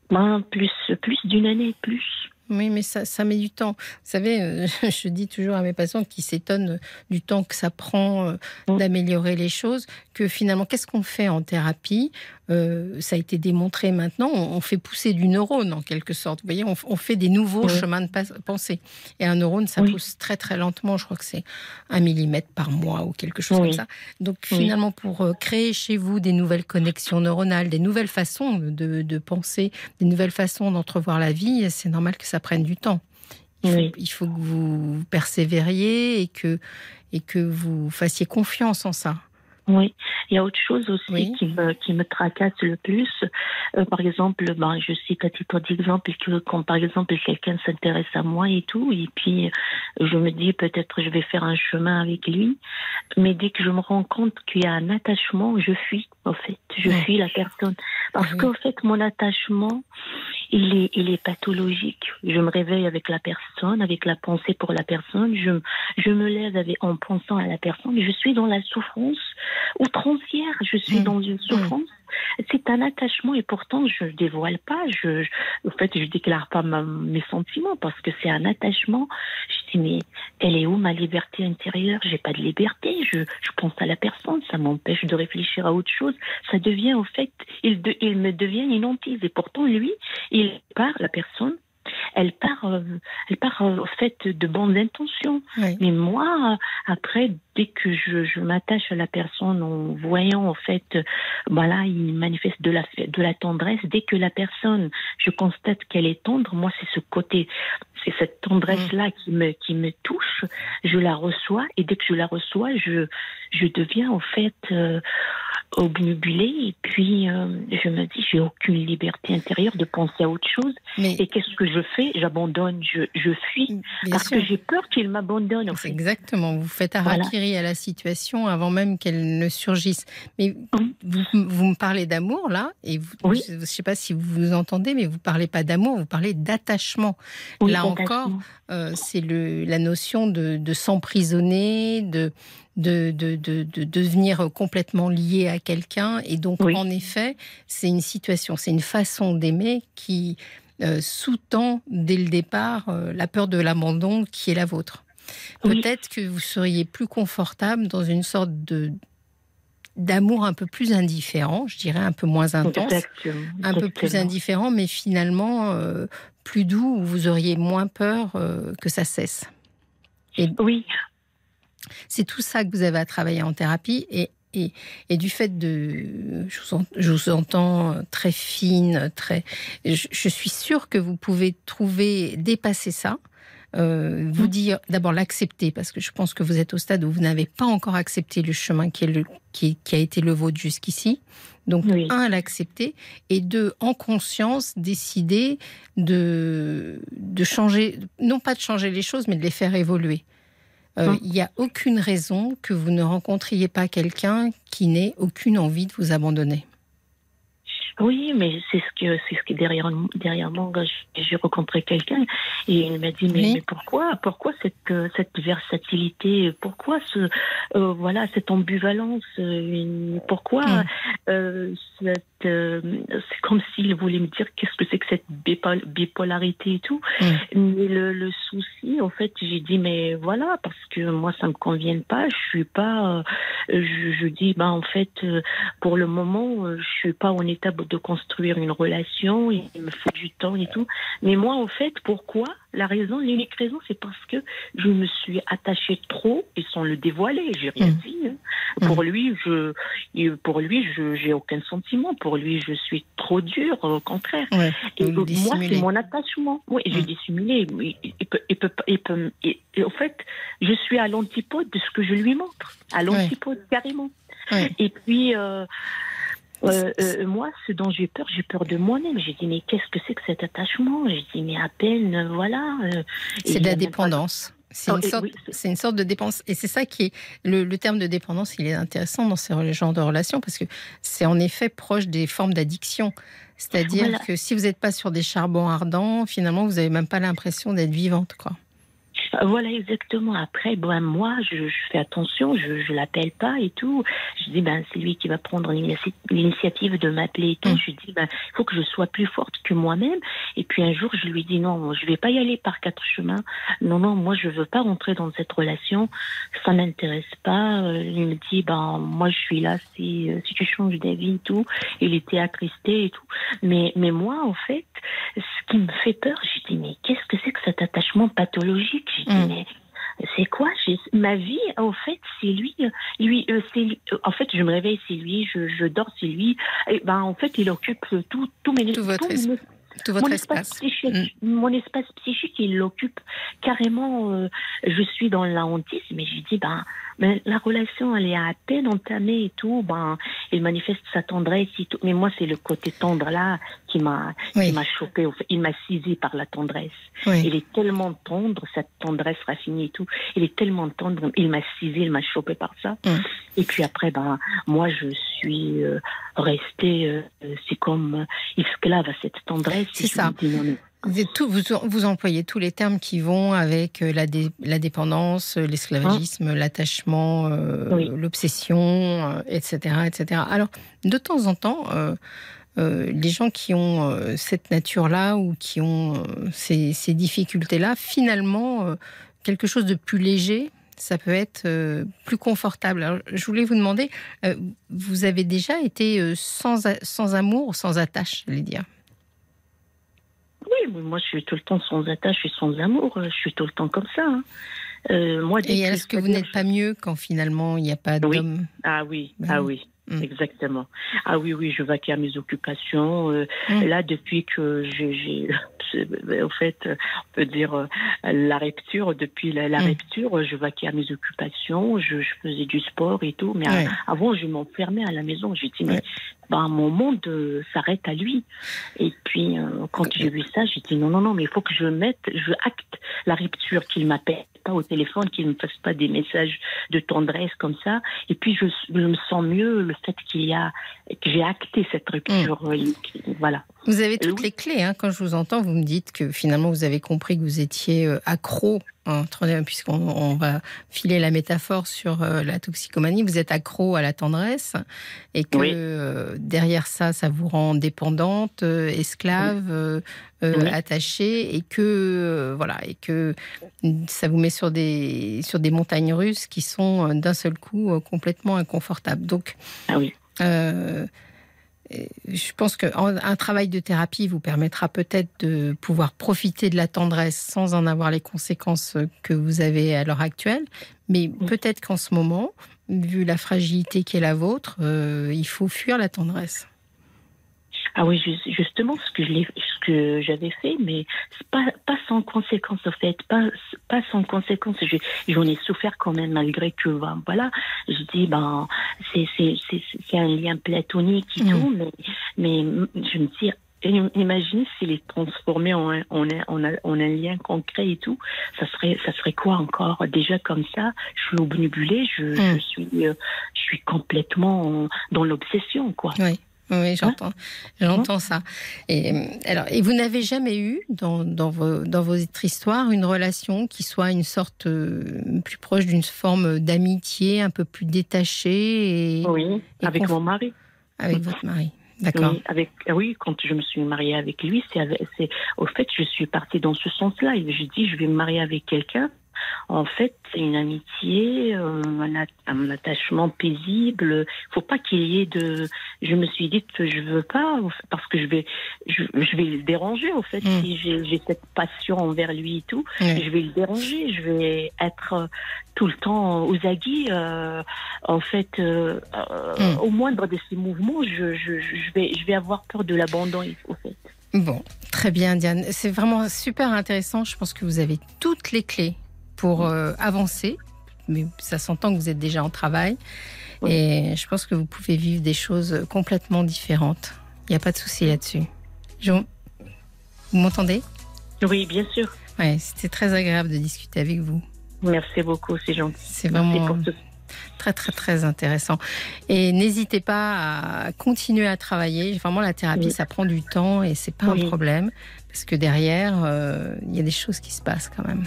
Ben, plus plus d'une année, plus. Oui, mais ça, ça met du temps. Vous savez, euh, je dis toujours à mes patients qui s'étonnent du temps que ça prend euh, Mm. d'améliorer les choses, que finalement, qu'est-ce qu'on fait en thérapie? Euh, Ça a été démontré maintenant, on, fait pousser du neurone en quelque sorte. Vous voyez, on, on fait des nouveaux Oui. chemins de pensée. Et un neurone, ça Oui. pousse très très lentement, je crois que c'est un millimètre par mois ou quelque chose Oui. comme ça. Donc finalement, pour euh, créer chez vous des nouvelles connexions neuronales, des nouvelles façons de, de penser, des nouvelles façons d'entrevoir la vie, c'est normal que ça prenne du temps. Il faut, Oui. il faut que vous persévériez et que, et que vous fassiez confiance en ça. Oui, il y a autre chose aussi Oui. qui me qui me tracasse le plus. Euh, par exemple, ben, je cite à titre d'exemple que quand par exemple quelqu'un s'intéresse à moi et tout, et puis je me dis peut-être je vais faire un chemin avec lui, mais dès que je me rends compte qu'il y a un attachement, je fuis en fait, je Ouais. fuis la personne parce qu'en fait mon attachement il est, il est pathologique. Je me réveille avec la personne, avec la pensée pour la personne. Je, je me lève avec, en pensant à la personne. Je suis dans la souffrance outrancière. Je suis Mm. dans une souffrance. C'est un attachement et pourtant je ne dévoile pas. Je, je, en fait, je déclare pas ma- mes sentiments parce que c'est un attachement. Je dis mais elle est où ma liberté intérieure? J'ai pas de liberté. Je, je pense à la personne. Ça m'empêche de réfléchir à autre chose. Ça devient au fait, il, de- il me devient une hantise et pourtant lui, il part la personne. Elle part, euh, elle part euh, au fait de bonnes intentions. Oui. Mais moi, après, dès que je, je m'attache à la personne en voyant, en fait, euh, voilà, il manifeste de la, de la tendresse. Dès que la personne, je constate qu'elle est tendre, moi, c'est ce côté, c'est cette tendresse-là qui me, qui me touche. Je la reçois et dès que je la reçois, je, je deviens, en fait, euh, obnubilée. Et puis, euh, je me dis, j'ai aucune liberté intérieure de penser à autre chose. Mais Et qu'est-ce que je fais? J'abandonne, je, je fuis. bien Parce sûr. que j'ai peur qu'il m'abandonne. En fait. Exactement, vous faites Voilà. À la situation avant même qu'elle ne surgisse. Mais Oui. vous, vous me parlez d'amour là, et vous, Oui. je ne sais pas si vous vous entendez, mais vous parlez pas d'amour, vous parlez d'attachement. Oui, Là encore, euh, c'est la notion de, de s'emprisonner, de, de, de, de, de devenir complètement lié à quelqu'un. Et donc, en effet, c'est une situation, c'est une façon d'aimer qui euh, sous-tend dès le départ euh, la peur de l'abandon qui est la vôtre. Oui. Peut-être que vous seriez plus confortable dans une sorte de d'amour un peu plus indifférent, je dirais un peu moins intense, Exactement. un peu plus indifférent, mais finalement euh, plus doux, où vous auriez moins peur euh, que ça cesse. Oui, C'est tout ça que vous avez à travailler en thérapie et, et, et du fait de... Je vous, en- je vous entends très fine, très... Je, je suis sûre que vous pouvez trouver, dépasser ça. Euh, vous dire d'abord l'accepter parce que je pense que vous êtes au stade où vous n'avez pas encore accepté le chemin qui, est le, qui, qui a été le vôtre jusqu'ici. Donc, Oui. un, l'accepter et deux, en conscience, décider de, de changer, non pas de changer les choses, mais de les faire évoluer. Euh, Hum. Il n'y a aucune raison que vous ne rencontriez pas quelqu'un qui n'ait aucune envie de vous abandonner. Oui, mais c'est ce que c'est ce que derrière derrière moi j'ai- rencontré quelqu'un et il m'a dit mais, Oui. mais pourquoi pourquoi cette euh, cette versatilité pourquoi ce euh, voilà cette ambivalence euh, une- pourquoi Mm. euh, cette euh, c'est comme s'il voulait me dire qu'est-ce que c'est que cette bipol- bipolarité et tout Mm. mais le, le souci en fait j'ai dit mais voilà parce que moi ça me convient pas je suis pas euh, je, je dis bah en fait euh, pour le moment, je suis pas en état de construire une relation. Il me faut du temps et tout. Mais moi, en fait, pourquoi La raison, l'unique raison, c'est parce que je me suis attachée trop et sans le dévoiler. J'ai rien Mm. dit. hein. Pour lui, je, pour lui, je, j'ai aucun sentiment. Pour lui, je suis trop dure. Au contraire. Ouais, Et donc, moi, c'est mon attachement. Oui, j'ai Mm. dissimulé. Il, il peut, il peut, il peut- et, en fait, je suis à l'antipode de ce que je lui montre. À l'antipode, carrément. Ouais. Et puis, euh, euh, euh, moi, ce dont j'ai peur, j'ai peur de moi-même. J'ai dit, mais qu'est-ce que c'est que cet attachement? J'ai dit, mais à peine, euh, voilà. euh, C'est de la pas- dépendance. C'est une, et sorte, oui, c'est- c'est une sorte de dépense. Et c'est ça qui est. Le, le terme de dépendance, il est intéressant dans ces genres de relations parce que c'est en effet proche des formes d'addiction. C'est-à-dire Voilà. que si vous n'êtes pas sur des charbons ardents, finalement, vous n'avez même pas l'impression d'être vivante. Quoi. Voilà, exactement. Après, ben, moi, je, je fais attention, je je l'appelle pas et tout. Je dis, ben, c'est lui qui va prendre l'initiative de m'appeler et tout. Mm. Je dis, ben, il faut que je sois plus forte que moi-même. Et puis un jour, je lui dis, non, je vais pas y aller par quatre chemins. Non, non, moi, je veux pas rentrer dans cette relation. Ça m'intéresse pas. Euh, Il me dit, ben, moi, je suis là si, euh, si tu changes d'avis et tout. Il était attristé et tout. Mais, mais moi, en fait, ce qui me fait peur, j'ai dit, mais qu'est-ce que c'est que cet attachement pathologique? Mm. mais c'est quoi? Ma vie, en fait, c'est lui. Lui, euh, c'est. Euh, En fait, je me réveille, c'est lui. Je, je dors, c'est lui. Et ben, en fait, il occupe tout, tout mes Tout votre tout mes- Tout votre mon espace. espace psychique, mon espace psychique, il l'occupe carrément. euh, je suis dans la hantise, mais j'ai dit, ben, mais la relation, elle est à peine entamée et tout. Ben, il manifeste sa tendresse et tout. Mais moi, c'est le côté tendre là qui m'a, Oui. qui m'a fait. Il m'a saisi par la tendresse. Oui. Il est tellement tendre, cette tendresse raffinée et tout. Il est tellement tendre. Il m'a saisi, il m'a chopé par ça. Mm. Et puis après, ben, moi, je suis euh, restée, euh, c'est comme euh, esclave à cette tendresse. C'est ça. dis, non, Vous, êtes tout- vous, vous employez tous les termes qui vont avec euh, la, dé- la dépendance, euh, l'esclavagisme, l'attachement, euh, Oui. l'obsession, euh, etc., etc. Alors, de temps en temps, euh, les gens qui ont cette nature-là ou qui ont ces, ces difficultés-là, finalement, quelque chose de plus léger, ça peut être euh, plus confortable. Alors, je voulais vous demander, euh, vous avez déjà été sans, sans amour, sans attache, je vais dire? Oui, moi je suis tout le temps sans attache et sans amour. Je suis tout le temps comme ça. hein. Euh, moi, Et est-ce que vous n'êtes pas mieux quand finalement il n'y a pas Oui. d'homme Ah oui, Ben ah oui. Mm. exactement. Ah oui, oui, je vaquais à mes occupations. Euh, Mm. Là, depuis que j'ai, en fait, on peut dire euh, la rupture. Depuis la, la Mm. rupture, je vaquais à mes occupations. Je, je faisais du sport et tout. Mais Ouais. avant, je m'enfermais à la maison. J'ai dit, mais Ouais. ben, mon monde euh, s'arrête à lui. Et puis, euh, quand j'ai vu ça, j'ai dit, non, non, non, mais il faut que je mette, je acte la rupture, qu'il m'appelle pas au téléphone, qu'il ne me fasse pas des messages de tendresse comme ça. Et puis, je, je me sens mieux le fait qu'il y a, que j'ai acté cette rupture. Mm. euh, Voilà. Vous avez toutes oui. les clés. hein. Quand je vous entends, vous me dites que finalement vous avez compris que vous étiez euh, accro puisqu'on on va filer la métaphore sur euh, la toxicomanie, vous êtes accro à la tendresse et que Oui. euh, derrière ça, ça vous rend dépendante, euh, esclave, euh, attachée et que voilà et que ça vous met sur des sur des montagnes russes qui sont d'un seul coup complètement inconfortables. Donc Ah oui. euh, je pense qu'un travail de thérapie vous permettra peut-être de pouvoir profiter de la tendresse sans en avoir les conséquences que vous avez à l'heure actuelle. Mais peut-être qu'en ce moment, vu la fragilité qui est la vôtre, euh, il faut fuir la tendresse. Ah oui, ju- justement, ce que je ce que j'avais fait, mais pas pas sans conséquence en fait, pas pas sans conséquence. Je- J'en ai souffert quand même malgré que ben, voilà, je dis ben c'est c'est c'est un lien platonique et tout, mais mais je me dis im- Imaginez s'il est transformé en un, en, un, en, un, en un lien concret et tout, ça serait, ça serait quoi encore? Déjà comme ça, je suis obnubilée, je, Mm. je suis, euh, je suis complètement dans l'obsession, quoi. Oui. Oui, j'entends, j'entends ça. Et euh, alors, et vous n'avez jamais eu dans, dans, vos, dans votre histoire une relation qui soit une sorte euh, plus proche d'une forme d'amitié, un peu plus détachée et Oui, Et avec conf- mon mari. avec votre mari. D'accord. Oui, avec, ah oui, quand je me suis mariée avec lui, c'est, au fait, je suis partie dans ce sens-là. Je dis, je vais me marier avec quelqu'un. En fait, c'est une amitié, euh, un, at- un attachement paisible. Faut pas qu'il y ait de. Je me suis dit que je veux pas parce que je vais, je, je vais le déranger. Au fait, Mm. si j'ai, cette passion envers lui et tout, je vais le déranger. Je vais être euh, tout le temps aux aguets. euh, en fait, euh, Mm. au moindre de ces mouvements, je, je, je vais, je vais avoir peur de l'abandon. Au fait. Bon, très bien, Diane. C'est vraiment super intéressant. Je pense que vous avez toutes les clés pour euh, avancer. Mais ça s'entend que vous êtes déjà en travail. Oui. Et je pense que vous pouvez vivre des choses complètement différentes. Il n'y a pas de souci là-dessus. Je- Vous m'entendez? Oui, bien sûr. Ouais, c'était très agréable de discuter avec vous. Merci beaucoup, c'est gentil. C'est vraiment pour très, très, très intéressant. Et n'hésitez pas à continuer à travailler. Vraiment, la thérapie, Oui. ça prend du temps et c'est pas Oui. un problème. Parce que derrière, euh, il y a des choses qui se passent quand même.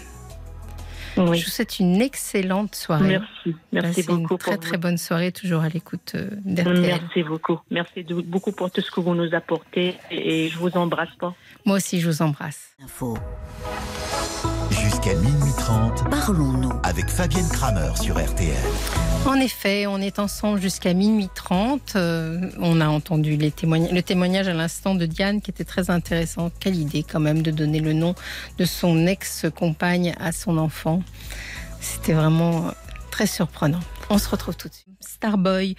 Oui. Je vous souhaite une excellente soirée. Merci, merci Passez beaucoup. une très pour très bonne soirée, toujours à l'écoute euh, d'RTL. Merci beaucoup. Merci de- beaucoup pour tout ce que vous nous apportez et je vous embrasse pas. Moi aussi, je vous embrasse. Info. Jusqu'à minuit 30 Parlons-nous. avec Fabienne Kramer sur RTL. En effet, on est ensemble jusqu'à minuit 30. Euh, on a entendu les le témoignage à l'instant de Diane qui était très intéressant. Quelle idée quand même de donner le nom de son ex-compagne à son enfant. C'était vraiment euh, très surprenant. On se retrouve tout de suite. Starboy.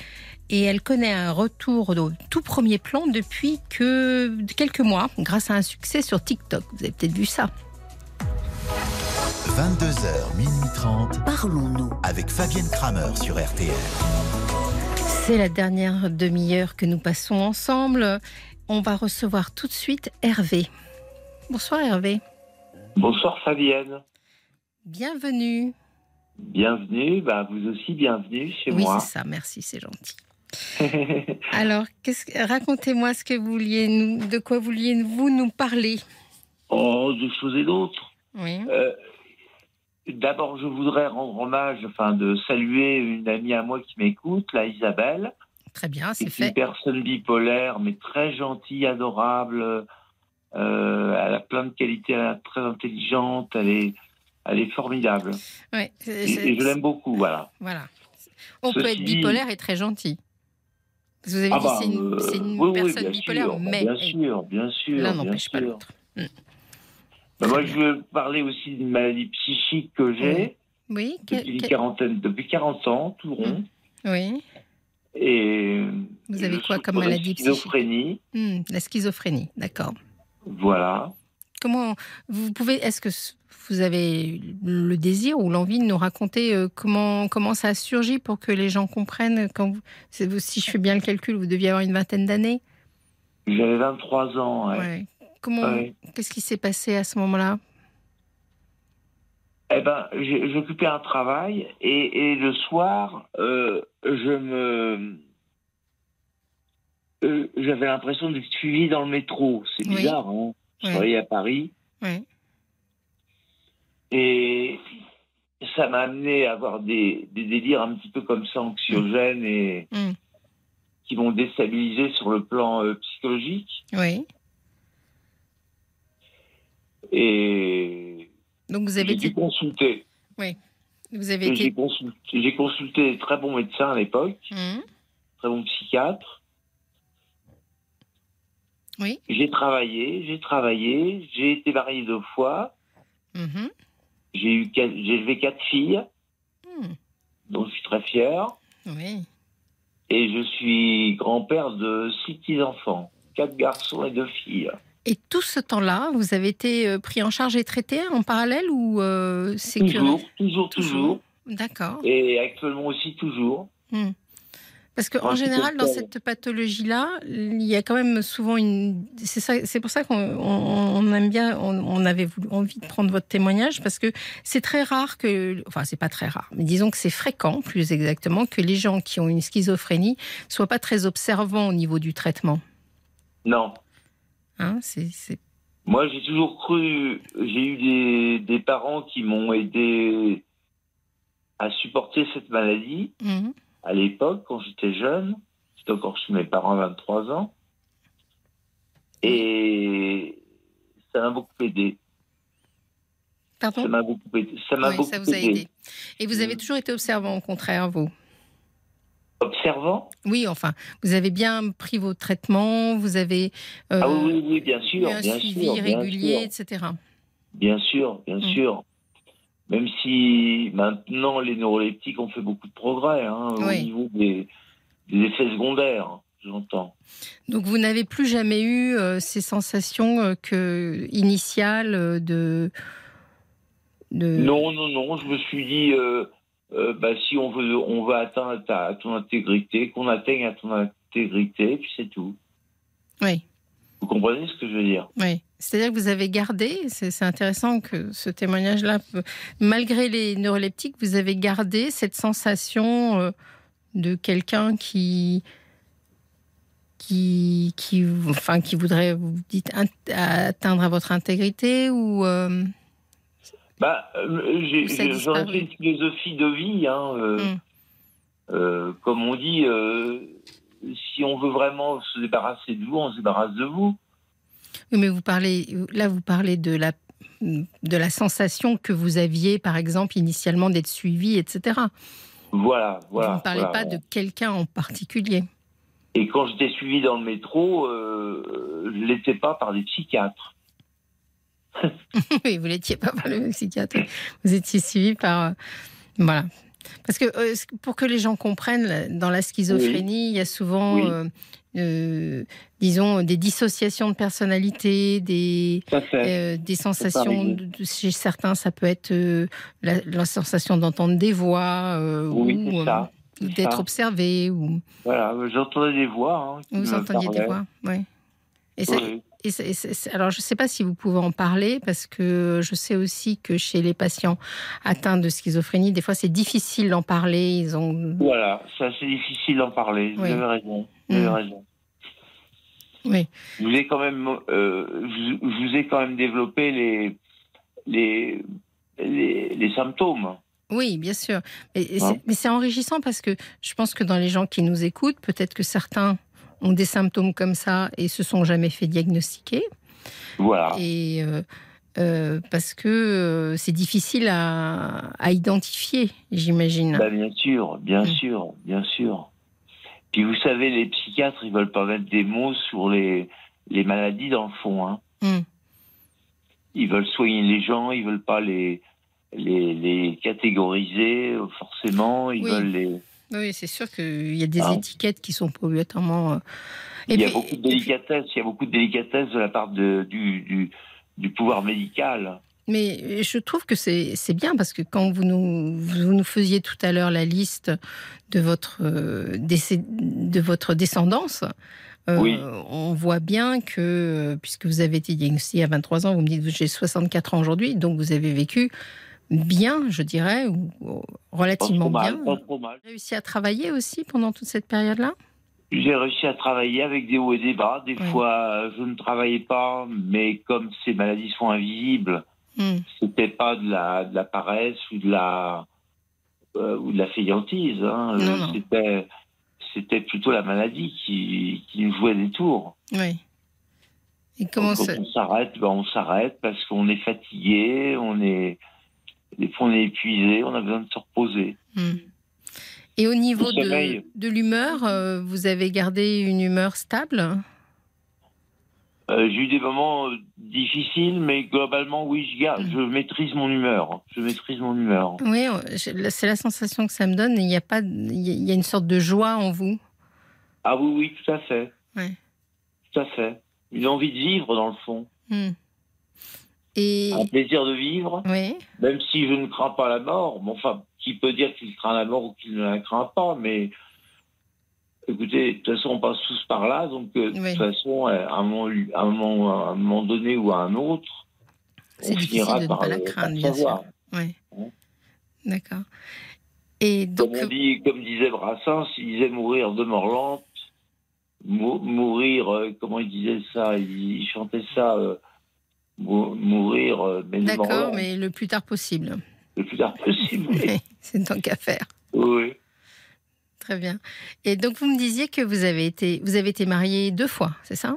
Et elle connaît un retour au tout premier plan depuis que quelques mois, grâce à un succès sur TikTok. Vous avez peut-être vu ça. 22h, minuit 30 Parlons-nous. avec Fabienne Kramer sur RTL. C'est la dernière demi-heure que nous passons ensemble. On va recevoir tout de suite Hervé. Bonsoir Hervé. Bonsoir Fabienne. Bienvenue. Bienvenue, bah, vous aussi bienvenue chez oui, moi. c'est ça, merci, c'est gentil. Alors, racontez-moi ce que vous vouliez nous, de quoi vouliez-vous nous parler? Oh, de choses et d'autres. Oui. Euh, D'abord, je voudrais rendre hommage, enfin, de saluer une amie à moi qui m'écoute, la Isabelle. Très bien, C'est c'est une fait. personne bipolaire, mais très gentille, adorable. Euh, elle a plein de qualités, elle est très intelligente, elle est, elle est formidable. Ouais, c'est- Et, et je l'aime beaucoup, voilà. Voilà. On peut être bipolaire et très gentil. Vous avez Ah dit bah, c'est une, euh, une oui, personne bipolaire, sûr, mais Bien sûr, bien sûr. l'un n'empêche pas l'autre. Bah, moi, je veux parler aussi d'une maladie psychique que j'ai Oui, depuis, une que- quarantaine, depuis 40 ans, tout rond. oui. Et Vous avez quoi comme maladie psychique Schizophrénie, Hmm, la schizophrénie, d'accord. voilà. Comment vous pouvez Est-ce que vous avez le désir ou l'envie de nous raconter euh, comment comment ça a surgi pour que les gens comprennent quand vous- si je fais bien le calcul, vous deviez avoir une vingtaine d'années? J'avais 23 ans. ouais. Ouais. Comment Ouais. Qu'est-ce qui s'est passé à ce moment-là? Eh ben, j'occupais un travail et, et le soir, euh, je me, euh, j'avais l'impression d'être suivi dans le métro. C'est Oui. bizarre, hein Je Ouais. travaillais à Paris Ouais. Et ça m'a amené à avoir des, des délires un petit peu comme ça, anxiogènes et Mm. qui m'ont déstabilisé sur le plan euh, psychologique. Oui. Et Donc vous j'ai avez dû été, consulter. vous avez J'ai été. consulté, j'ai consulté des très bons médecins à l'époque, Mhm. très bons psychiatres. Oui. J'ai travaillé, j'ai travaillé, j'ai été marié deux fois, Mhm. j'ai eu quatre- j'ai élevé quatre filles, Mhm. dont je suis très fier, Oui. et je suis grand-père de six petits-enfants, quatre garçons et deux filles. Et tout ce temps-là, vous avez été euh, pris en charge et traité en parallèle ou euh, c'est que Toujours, toujours, toujours, D'accord. et actuellement aussi toujours. Parce qu'en général, dans cette pathologie-là, il y a quand même souvent une. C'est pour ça qu'on on- on aime bien. On, on avait envie de prendre votre témoignage parce que c'est très rare que. Enfin, c'est pas très rare, mais disons que c'est fréquent, plus exactement, que les gens qui ont une schizophrénie soient pas très observants au niveau du traitement. Non, Hein, moi j'ai toujours cru, j'ai eu des, des parents qui m'ont aidé à supporter cette maladie. Mhm. à l'époque, quand j'étais jeune, j'étais encore chez mes parents à 23 ans, et ça m'a beaucoup aidé. Pardon? Ça m'a beaucoup aidé. Ça m'a Oui, beaucoup ça vous a aidé. Et vous avez Mm. toujours été observant, au contraire, vous? Observant Oui, enfin, vous avez bien pris vos traitements, vous avez euh, Ah oui, oui, oui, bien eu sûr, un bien suivi sûr, bien régulier, sûr, etc. bien sûr, bien Mm. sûr. Même si maintenant les neuroleptiques ont fait beaucoup de progrès hein, au niveau des, des effets secondaires, j'entends. Donc vous n'avez plus jamais eu euh, ces sensations euh, que initiales de, de... Non, non, non, je me suis dit, euh, bah, si on veut, on veut atteindre ta, ton intégrité, qu'on atteigne à ton intégrité, puis c'est tout. Oui, Vous comprenez ce que je veux dire? Oui. C'est-à-dire que vous avez gardé, c'est intéressant que ce témoignage-là, malgré les neuroleptiques, vous avez gardé cette sensation euh, de quelqu'un qui, qui, qui, enfin, qui voudrait, vous dites, atteindre à votre intégrité ou euh, bah, euh, j'ai- une philosophie de vie. Hein, euh, Mm. euh, comme on dit, euh, si on veut vraiment se débarrasser de vous, on se débarrasse de vous. Oui, mais vous parlez, là, vous parlez de la, de la sensation que vous aviez, par exemple, initialement d'être suivi, etc. Voilà, voilà. vous ne parlez voilà. pas de quelqu'un en particulier. Et quand j'étais suivi dans le métro, je ne l'étais pas par des psychiatres. oui, vous l'étiez pas par le psychiatre. Vous étiez suivi par. euh, voilà. Parce que euh, pour que les gens comprennent, dans la schizophrénie, il y a souvent, Oui. euh, euh, disons, des dissociations de personnalité, des. Euh, des sensations, de- de- chez certains, ça peut être la, la sensation d'entendre des voix oui, ou d'être observé ou Voilà, j'entendais des voix. Hein, vous entendiez des voix. Oui. Et ça- Oui. Et alors, je ne sais pas si vous pouvez en parler parce que je sais aussi que chez les patients atteints de schizophrénie, des fois, c'est difficile d'en parler. Ils ont. Voilà, c'est assez difficile d'en parler. Vous Oui. avez raison. Vous avez Mm. raison. Oui. Je vous ai quand même, euh, je, je vous ai quand même développé les les les, les symptômes. Oui, bien sûr. Mais, Hein? mais c'est enrichissant parce que je pense que dans les gens qui nous écoutent, peut-être que certains ont des symptômes comme ça et se sont jamais fait diagnostiquer. Voilà. Et euh, euh, parce que euh, c'est difficile à, à identifier, j'imagine. Bah, bien sûr, bien Mm. sûr, bien sûr. Puis vous savez, les psychiatres, ils veulent pas mettre des mots sur les les maladies dans le fond. Hein. Mm. Ils veulent soigner les gens, ils veulent pas les les, les catégoriser forcément. Ils Oui. veulent les. Oui, c'est sûr qu'il y a des Hein étiquettes qui sont pas obligatoirement. euh, et il y a puis- beaucoup de délicatesse. Il y a beaucoup de délicatesse de la part de, du, du du pouvoir médical. Mais je trouve que c'est bien parce que quand vous nous, vous nous faisiez tout à l'heure la liste de votre, euh, décé- de votre descendance, euh, Oui. on voit bien que, puisque vous avez été diagnostiqué à 23 ans, vous me dites que j'ai 64 ans aujourd'hui, donc vous avez vécu bien, je dirais, ou ou Pas relativement trop mal, bien. pas trop mal. Réussi à travailler aussi pendant toute cette période-là? J'ai réussi à travailler avec des hauts et des bas. Des fois, je ne travaillais pas, mais comme ces maladies sont invisibles, Hmm. C'était pas de la, de la paresse ou de la, euh, ou de la fainéantise. Hein. Non. C'était, c'était plutôt la maladie qui, qui nous jouait des tours. Oui. Et comment Quand ça on s'arrête, ben on s'arrête parce qu'on est fatigué, on est, des fois on est épuisé, on a besoin de se reposer. Hmm. Et au niveau Le de, sommeil. de l'humeur, euh, vous avez gardé une humeur stable? Euh, j'ai eu des moments euh, difficiles, mais globalement, oui, je, garde, Mm. je maîtrise mon humeur. Je maîtrise mon humeur. Oui, c'est la sensation que ça me donne. Il y a pas, il y a- une sorte de joie en vous. Ah oui, oui, tout à fait. Ouais. Tout à fait. Une envie de vivre, dans le fond. Hmm. Et Un plaisir de vivre, oui, même si je ne crains pas la mort. Bon, enfin, qui peut dire qu'il craint la mort ou qu'il ne la craint pas, mais écoutez, de toute façon, on passe tous par là, donc euh, de toute façon, euh, à un, moment, à, un moment, à un moment donné ou à un autre, on finira de ne par, pas la euh, craindre, bien savoir. sûr. Ouais. Ouais. D'accord. Et donc, Comme, on dit, comme disait Brassens, il disait mourir de mort lente, mou- mourir, euh, comment il disait ça il, il chantait ça, euh, mou- mourir, euh, mort d'accord, mais le plus tard possible. le plus tard possible. Oui, c'est tant qu'à faire. oui. Très bien. Et donc, vous me disiez que vous avez été, vous avez été marié deux fois, c'est ça?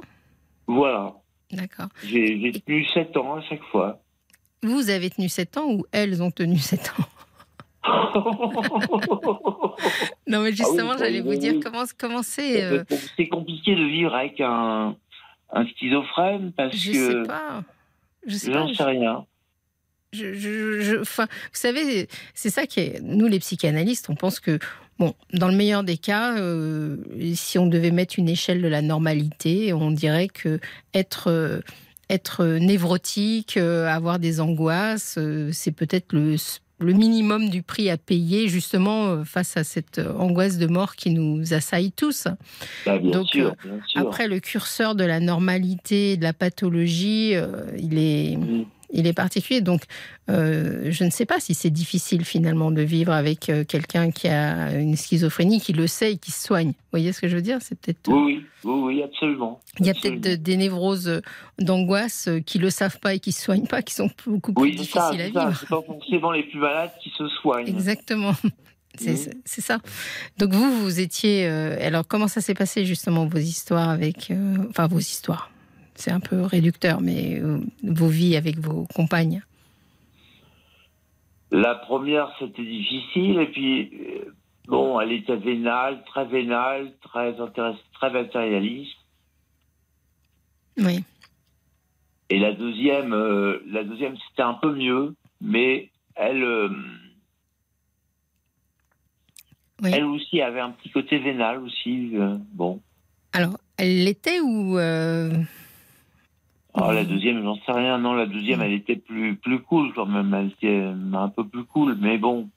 Voilà. D'accord. J'ai tenu 7 ans à chaque fois. Vous avez tenu 7 ans ou elles ont tenu 7 ans? Non, mais justement, Ah oui, j'allais oui, vous oui, dire comment, comment c'est. euh, C'est compliqué de vivre avec un, un schizophrène parce je que sais pas. Je sais j'en sais rien. Je, je- je- enfin, vous savez, c'est ça qui est. Nous, les psychanalystes, on pense que, bon, dans le meilleur des cas, euh, si on devait mettre une échelle de la normalité, on dirait que être, euh, être névrotique, euh, avoir des angoisses, c'est peut-être le, le minimum du prix à payer, justement, euh, face à cette euh, angoisse de mort qui nous assaille tous. Bah, bien, Donc, sûr, euh, bien sûr. Après, le curseur de la normalité, de la pathologie, euh, il est Mm. Il est particulier. Donc, euh, je ne sais pas si c'est difficile finalement de vivre avec euh, quelqu'un qui a une schizophrénie, qui le sait et qui se soigne. Vous voyez ce que je veux dire? C'est peut-être. Oui, oui, oui, absolument. Il y a peut-être de- des névroses euh, d'angoisse qui le savent pas et qui se soignent pas, qui sont beaucoup plus Oui, c'est ça, difficiles à vivre. C'est pas forcément les plus malades qui se soignent. Exactement. C'est Mhm. c'est- ça. Donc vous, vous étiez. euh, alors comment ça s'est passé justement vos histoires avec, enfin vos histoires? C'est un peu réducteur, mais euh, vos vies avec vos compagnes. La première, c'était difficile, et puis, euh, bon, elle était vénale, très vénale, très, très matérialiste. Oui. Et la deuxième, euh, la deuxième, c'était un peu mieux, mais elle, euh, Oui. elle aussi avait un petit côté vénal aussi. euh, bon, Alors, elle l'était ou Alors, la deuxième, j'en sais rien. Non, la deuxième, elle était plus plus cool quand même. Elle était un peu plus cool, mais bon.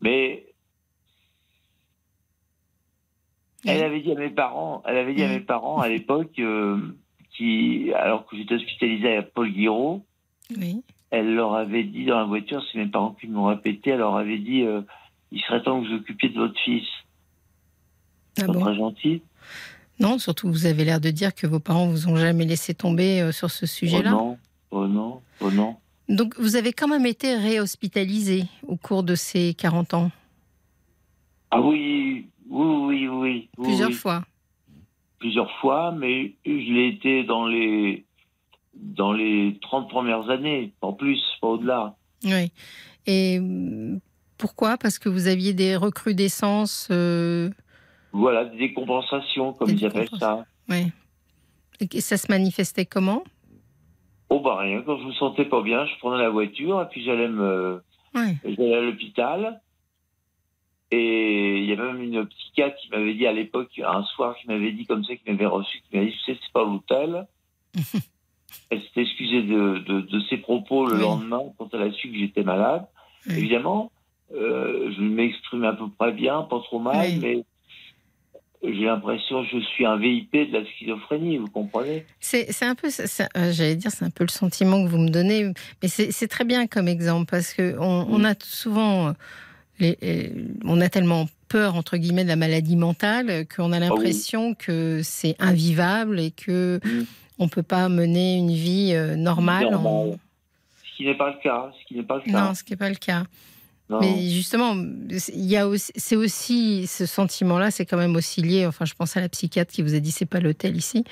Mais elle avait dit à mes parents, elle avait dit à mes parents à l'époque, euh, qui, alors que j'étais hospitalisé à Paul Guiraud, Oui. elle leur avait dit dans la voiture, c'est mes parents qui m'ont répété, elle leur avait dit, euh, il serait temps que vous occupiez de votre fils. Ah bon? très gentil. Non, surtout vous avez l'air de dire que vos parents vous ont jamais laissé tomber euh, sur ce Oh sujet-là. non, oh non, oh non. Donc vous avez quand même été réhospitalisé au cours de ces 40 ans, Ah oui, oui, oui, oui. oui, plusieurs oui. fois. plusieurs fois, mais je l'ai été dans les dans les 30 premières années, en plus, pas au-delà. Oui. Et pourquoi? Parce que vous aviez des recrudescences. euh, Voilà, des décompensations, comme Des ils appellent ça. ouais. Et ça se manifestait comment? Oh bah rien, quand je me sentais pas bien, je prenais la voiture et puis j'allais me Ouais. j'allais à l'hôpital. Et il y a même une psychiatre qui m'avait dit à l'époque, un soir, qui m'avait dit comme ça, qui m'avait reçu, qui m'avait dit, tu sais, c'est pas l'hôtel. Elle s'était excusée de, de, de ses propos le Oui. lendemain quand elle a su que j'étais malade. Oui. Évidemment, euh, je m'exprime à peu près bien, pas trop mal, Oui. mais j'ai l'impression que je suis un VIP de la schizophrénie, vous comprenez? C'est un peu, euh, j'allais dire, c'est un peu le sentiment que vous me donnez, mais c'est très bien comme exemple parce que on, on a souvent, euh, les- on a tellement peur entre guillemets de la maladie mentale qu'on a oui. l'impression que c'est invivable et que Mm. on peut pas mener une vie euh, normale. en-. Ce qui n'est pas le cas. Ce qui n'est pas le cas. Non, ce qui n'est pas le cas. Mais justement, il y a aussi, c'est aussi ce sentiment-là, c'est quand même aussi lié. Enfin, je pense à la psychiatre qui vous a dit c'est pas l'hôtel ici,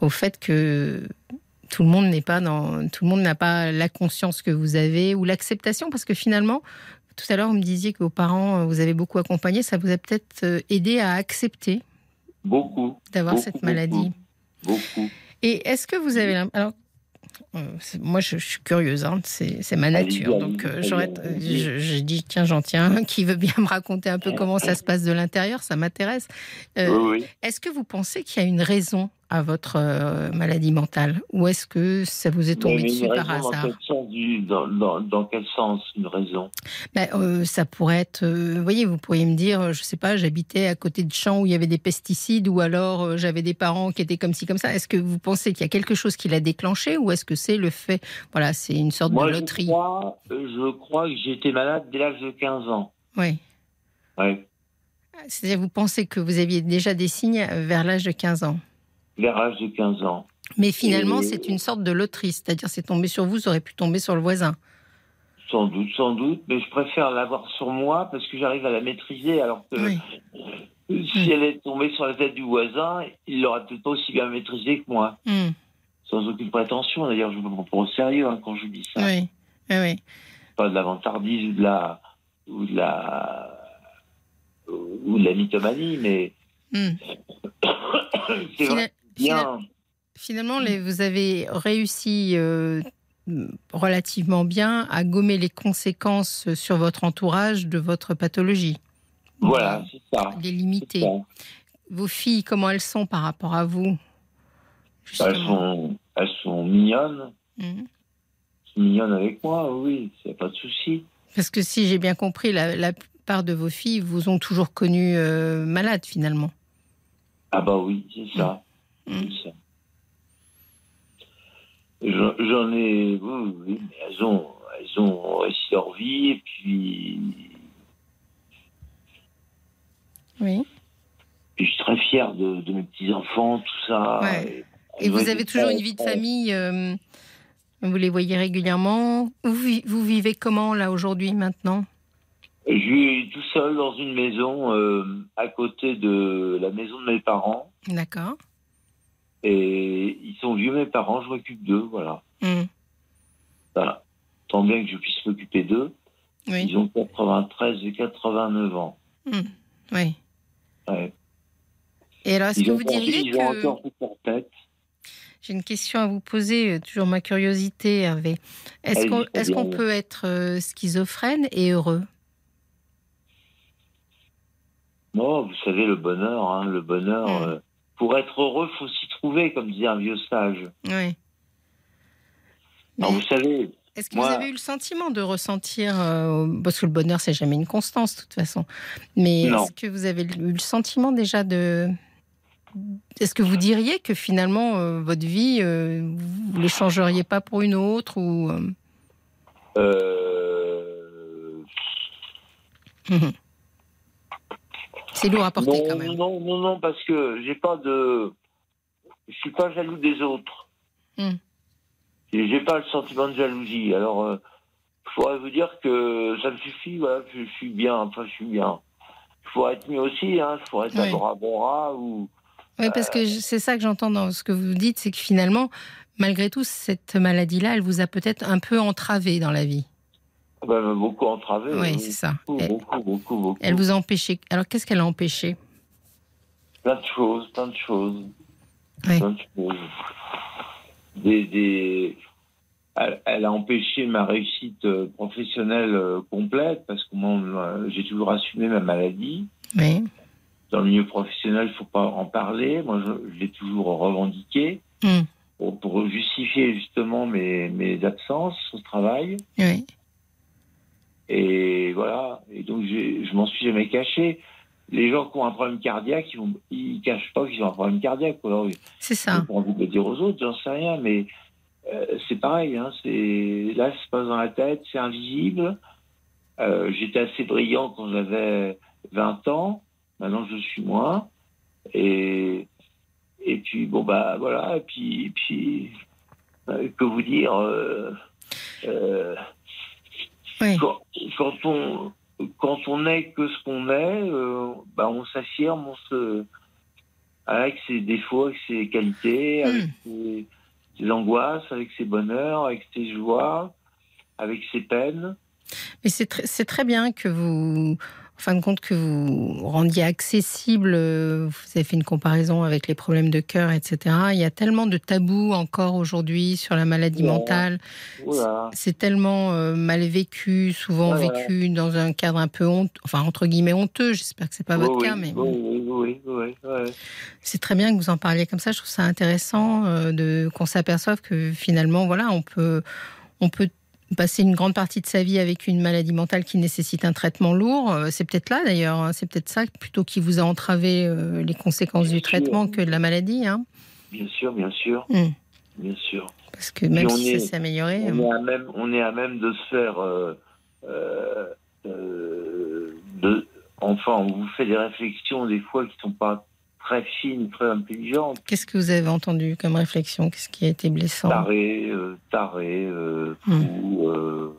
au fait que tout le monde n'est pas dans, tout le monde n'a pas la conscience que vous avez ou l'acceptation, parce que finalement, tout à l'heure vous me disiez que vos parents vous avez beaucoup accompagné, ça vous a peut-être euh, aidé à accepter. Beaucoup. D'avoir cette maladie. Beaucoup. Et est-ce que vous avez alors euh, moi, je, suis curieuse, hein, c'est ma nature. Donc, euh, j'aurais, je, dis, tiens, j'en tiens qui veut bien me raconter un peu comment ça se passe de l'intérieur, ça m'intéresse. Euh, est-ce que vous pensez qu'il y a une raison à votre euh, maladie mentale? Ou est-ce que ça vous est tombé dessus par hasard? dans quel, sens, une raison? Ben, euh, Ça pourrait être, euh, vous voyez, vous pourriez me dire, je ne sais pas, j'habitais à côté de champs où il y avait des pesticides, ou alors j'avais des parents qui étaient comme ci, comme ça. Est-ce que vous pensez qu'il y a quelque chose qui l'a déclenché, ou est-ce que c'est le fait, voilà, c'est une sorte de loterie je crois, je crois que été malade dès l'âge de 15 ans. Oui. Oui. C'est-à-dire, vous pensez que vous aviez déjà des signes vers l'âge de 15 ans? Vers l'âge de 15 ans. Mais finalement, c'est une sorte de loterie, c'est-à-dire c'est tombé sur vous, ça aurait pu tomber sur le voisin. Sans doute, sans doute, mais je préfère l'avoir sur moi parce que j'arrive à la maîtriser, alors que si elle est tombée sur la tête du voisin, il l'aurait peut-être pas aussi bien maîtrisée que moi. Hmm. Sans aucune prétention, d'ailleurs, je me prends au sérieux hein, quand je dis ça. Oui, oui. Pas de la vantardise ou de la ou de la ou de la mythomanie, mais hmm. c'est vrai Finalement, vous avez réussi euh, relativement bien à gommer les conséquences sur votre entourage de votre pathologie. Voilà, c'est ça. Les limiter. Vos filles, comment elles sont par rapport à vous elles sont, elles sont mignonnes. Mhm. Mignonnes avec moi, oui, c'est pas de souci. Parce que si j'ai bien compris, la, plupart de vos filles vous ont toujours connu euh, malade finalement. Ah bah oui, c'est ça. Mm. J'en ai, oui, oui, mais elles ont, elles ont réussi leur vie et puis. Oui. je suis très fier de, mes petits-enfants, tout ça. Et, vous avez toujours une vie de famille euh, Vous les voyez régulièrement vous, vous vivez comment, là, aujourd'hui, maintenant? Je vis tout seul dans une maison euh, à côté de la maison de mes parents. D'accord. Et ils sont vieux, mes parents, je m'occupe d'eux, voilà. Mm. Voilà. Tant bien que je puisse m'occuper d'eux. Ils ont 93 et 89 ans. Mm. Oui. Ouais. Et alors, est-ce que vous diriez ils ont encore tête. J'ai une question à vous poser, euh, toujours ma curiosité, Hervé. Est-ce qu'on est peut être euh, schizophrène et heureux? Non, vous savez, le bonheur, hein, le bonheur, mm. euh, pour être heureux, faut s'y trouver, comme disait un vieux sage. Oui. vous savez. Est-ce que vous avez eu le sentiment de ressentir, euh, parce que le bonheur c'est jamais une constance de toute façon, mais est-ce que vous avez eu le sentiment déjà de, est-ce que vous diriez que finalement euh, votre vie, euh, vous ne l'échangeriez pas pour une autre ou C'est lourd à porter non, quand même. Non, non, non, parce que j'ai pas de. Je suis pas jaloux des autres. Et j'ai pas le sentiment de jalousie. Alors, euh, je pourrais vous dire que ça me suffit, voilà, je suis bien, enfin, je suis bien. Il faut être mieux aussi, hein, il faut être oui. à Bora ou. Oui, parce que c'est ça que j'entends dans ce que vous dites, c'est que finalement, malgré tout, cette maladie-là, elle vous a peut-être un peu entravé dans la vie. Ben, beaucoup entravé. Oui, c'est ça. Beaucoup, beaucoup, beaucoup, Elle vous a empêché. Alors, qu'est-ce qu'elle a empêché? Plein de choses, plein de choses. Oui. Plein de choses. Des, des... Elle, elle, a empêché ma réussite euh, professionnelle euh, complète parce que moi, euh, j'ai toujours assumé ma maladie. Oui. Dans le milieu professionnel, il ne faut pas en parler. Moi, je, je l'ai toujours revendiqué mm. pour, pour, justifier justement mes, mes absences au travail. Oui. Et voilà. Et donc, je m'en suis jamais caché. Les gens qui ont un problème cardiaque, ils, ne ils cachent pas qu'ils ont un problème cardiaque. C'est ça. Envie de le dire aux autres, j'en sais rien, mais euh, c'est pareil. Hein, c'est là, ça se passe dans la tête, c'est invisible. Euh, J'étais assez brillant quand j'avais 20 ans. Maintenant, je suis moins. Et et puis bon bah voilà. Et puis et puis euh, que vous dire. Oui. quand, quand on quand on n'est que ce qu'on est, euh, bah, on s'affirme, on se avec ses défauts, avec ses qualités, Hmm. avec ses, ses angoisses, avec ses bonheurs, avec ses joies, avec ses peines. Mais c'est très bien que vous, en fin de compte, que vous rendiez accessible. euh, Vous avez fait une comparaison avec les problèmes de cœur, etc. Il y a tellement de tabous encore aujourd'hui sur la maladie Ouais. mentale. C'est tellement euh, mal vécu, souvent Ouais, vécu dans un cadre un peu honteux, enfin entre guillemets honteux. J'espère que c'est pas votre oui, cas, mais oui, oui, oui, oui, oui. c'est très bien que vous en parliez comme ça. Je trouve ça intéressant euh, de qu'on s'aperçoive que finalement, voilà, on peut, on peut passer une grande partie de sa vie avec une maladie mentale qui nécessite un traitement lourd. Euh, C'est peut-être là d'ailleurs, hein, c'est peut-être ça plutôt qui vous a entravé euh, les conséquences Bien du sûr. traitement que de la maladie, hein, Bien sûr, bien sûr, Mm. bien sûr. parce que même on si est- ça s'est amélioré, On euh, est à même, on est à même de se faire, euh, de, enfin, on vous fait des réflexions des fois qui sont pas très fines, très intelligentes. qu'est-ce que vous avez entendu comme réflexion? Qu'est-ce qui a été blessant? Taré, euh, taré, euh, Mm. fou, euh,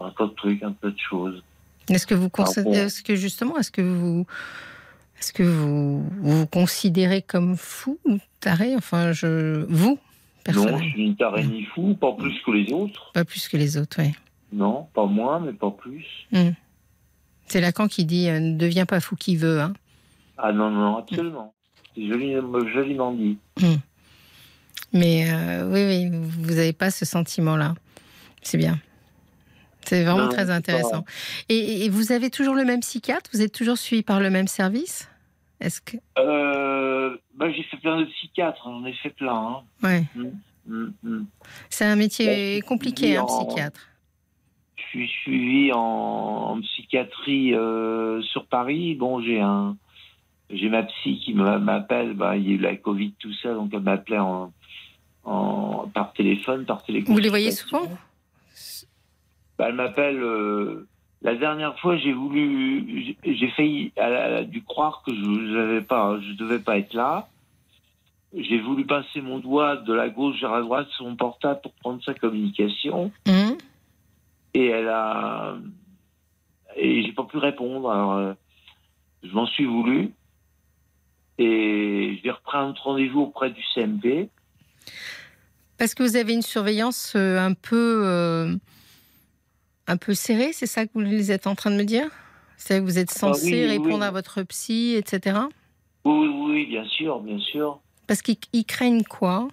un tas de trucs, un tas de choses. Est-ce que vous considérez, rapport- est-ce que justement, est-ce que vous, est-ce que vous vous, vous considérez comme fou ou taré? Enfin, je, vous Non, personnellement, je suis ni taré ni fou, pas plus que les autres. pas plus que les autres, oui. Non, pas moins, mais pas plus. C'est Lacan qui dit euh, ne deviens pas fou qui veut. Hein. Ah non, non, absolument. C'est joli, joliment dit. Mais euh, oui, oui, vous n'avez pas ce sentiment-là. C'est bien. C'est vraiment Non, très intéressant. Et, et vous avez toujours le même psychiatre? Vous êtes toujours suivi par le même service? Est-ce que Euh, bah, j'ai fait plein de psychiatres, j'en ai fait plein. Hein. ouais, Mm, mm. c'est un métier compliqué, un en- psychiatre. Je suis suivi en, en psychiatrie euh, sur Paris. Bon, j'ai un, j'ai ma psy qui m'a- m'appelle. Bah, il y a eu la Covid, tout ça, donc elle m'appelait en, en, par téléphone, par téléphone. Vous les voyez souvent? Bah, Elle m'appelle. euh, la dernière fois, j'ai voulu, j'ai failli, elle, a- dû croire que je n'avais pas, je devais pas être là. J'ai voulu passer mon doigt de la gauche vers la droite sur mon portable pour prendre sa communication. Hum Et elle a. Et j'ai pas pu répondre. Alors, euh, je m'en suis voulu. Et je vais reprendre rendez-vous auprès du CMP. Parce que vous avez une surveillance euh, un peu, euh, un peu serrée, c'est ça que vous les êtes en train de me dire? C'est que vous êtes censé oui, oui. répondre à votre psy, etc. Oui, oui, bien sûr, bien sûr. Parce qu'ils ils craignent quoi?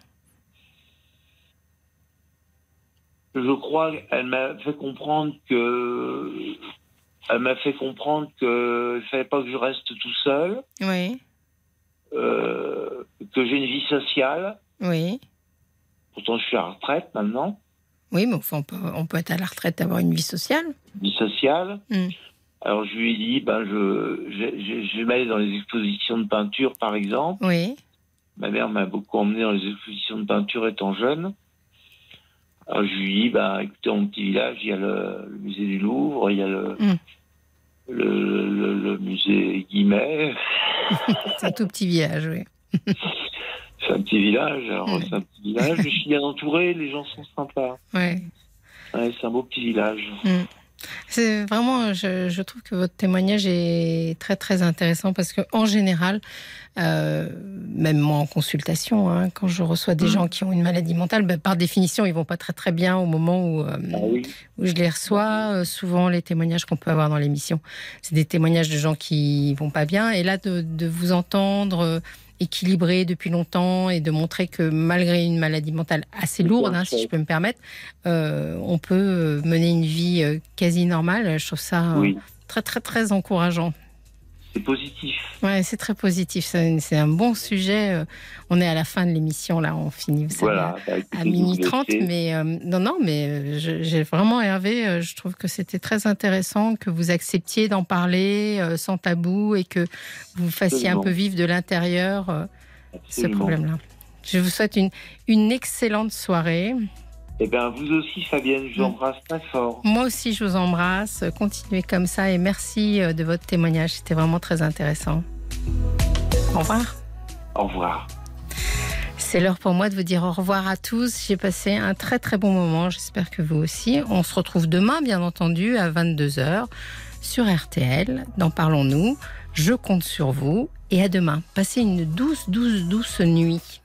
Je crois qu'elle m'a fait comprendre que. Elle m'a fait comprendre que ne fallait pas que je reste tout seul, Oui, euh, que j'ai une vie sociale. oui. Pourtant, je suis à la retraite maintenant. Oui, mais enfin, on peut, on peut être à la retraite, avoir une vie sociale. vie sociale. Mm. Alors je lui ai dit, ben je, je, je, je vais m'aller dans les expositions de peinture, par exemple. Oui, Ma mère m'a beaucoup emmené dans les expositions de peinture étant jeune. Alors je lui ai dit, ben écoutez, mon petit village, il y a le, le musée du Louvre, il y a le, Mm. Le, le, le musée Guimet. c'est un tout petit village, oui. C'est un petit village, alors Mm. c'est un petit village, je suis bien entouré, les gens sont sympas. Ouais. Ouais, c'est un beau petit village. C'est vraiment, je, je trouve que votre témoignage est très très intéressant parce que en général, euh, même moi en consultation, hein, quand je reçois des Mm. gens qui ont une maladie mentale, ben, par définition, ils vont pas très très bien au moment où, euh, Ah oui, où je les reçois. Euh, souvent, les témoignages qu'on peut avoir dans l'émission, c'est des témoignages de gens qui vont pas bien. Et là, de, de vous entendre équilibré depuis longtemps et de montrer que malgré une maladie mentale assez lourde, hein, si je peux me permettre, euh, on peut euh, mener une vie euh, quasi normale. Je trouve ça oui, très très très encourageant. C'est positif. Ouais, c'est très positif. C'est un bon sujet. Euh, On est à la fin de l'émission là, on finit. Vous Voilà. bah, à écoutez, minuit vous 30, laissez. mais euh, non, non, mais euh, j'ai vraiment Hervé, je trouve que c'était très intéressant que vous acceptiez d'en parler euh, sans tabou et que vous fassiez un peu vivre de l'intérieur euh, ce problème-là. Je vous souhaite une, une excellente soirée. Eh bien, vous aussi, Fabienne, je vous Mm. embrasse très fort. Moi aussi, je vous embrasse. Continuez comme ça et merci euh, de votre témoignage. C'était vraiment très intéressant. Au revoir. Au revoir. C'est l'heure pour moi de vous dire au revoir à tous. J'ai passé un très très bon moment. J'espère que vous aussi. On se retrouve demain, bien entendu, à 22h sur RTL. Dans Parlons-nous. Je compte sur vous. Et à demain. Passez une douce, douce, douce nuit.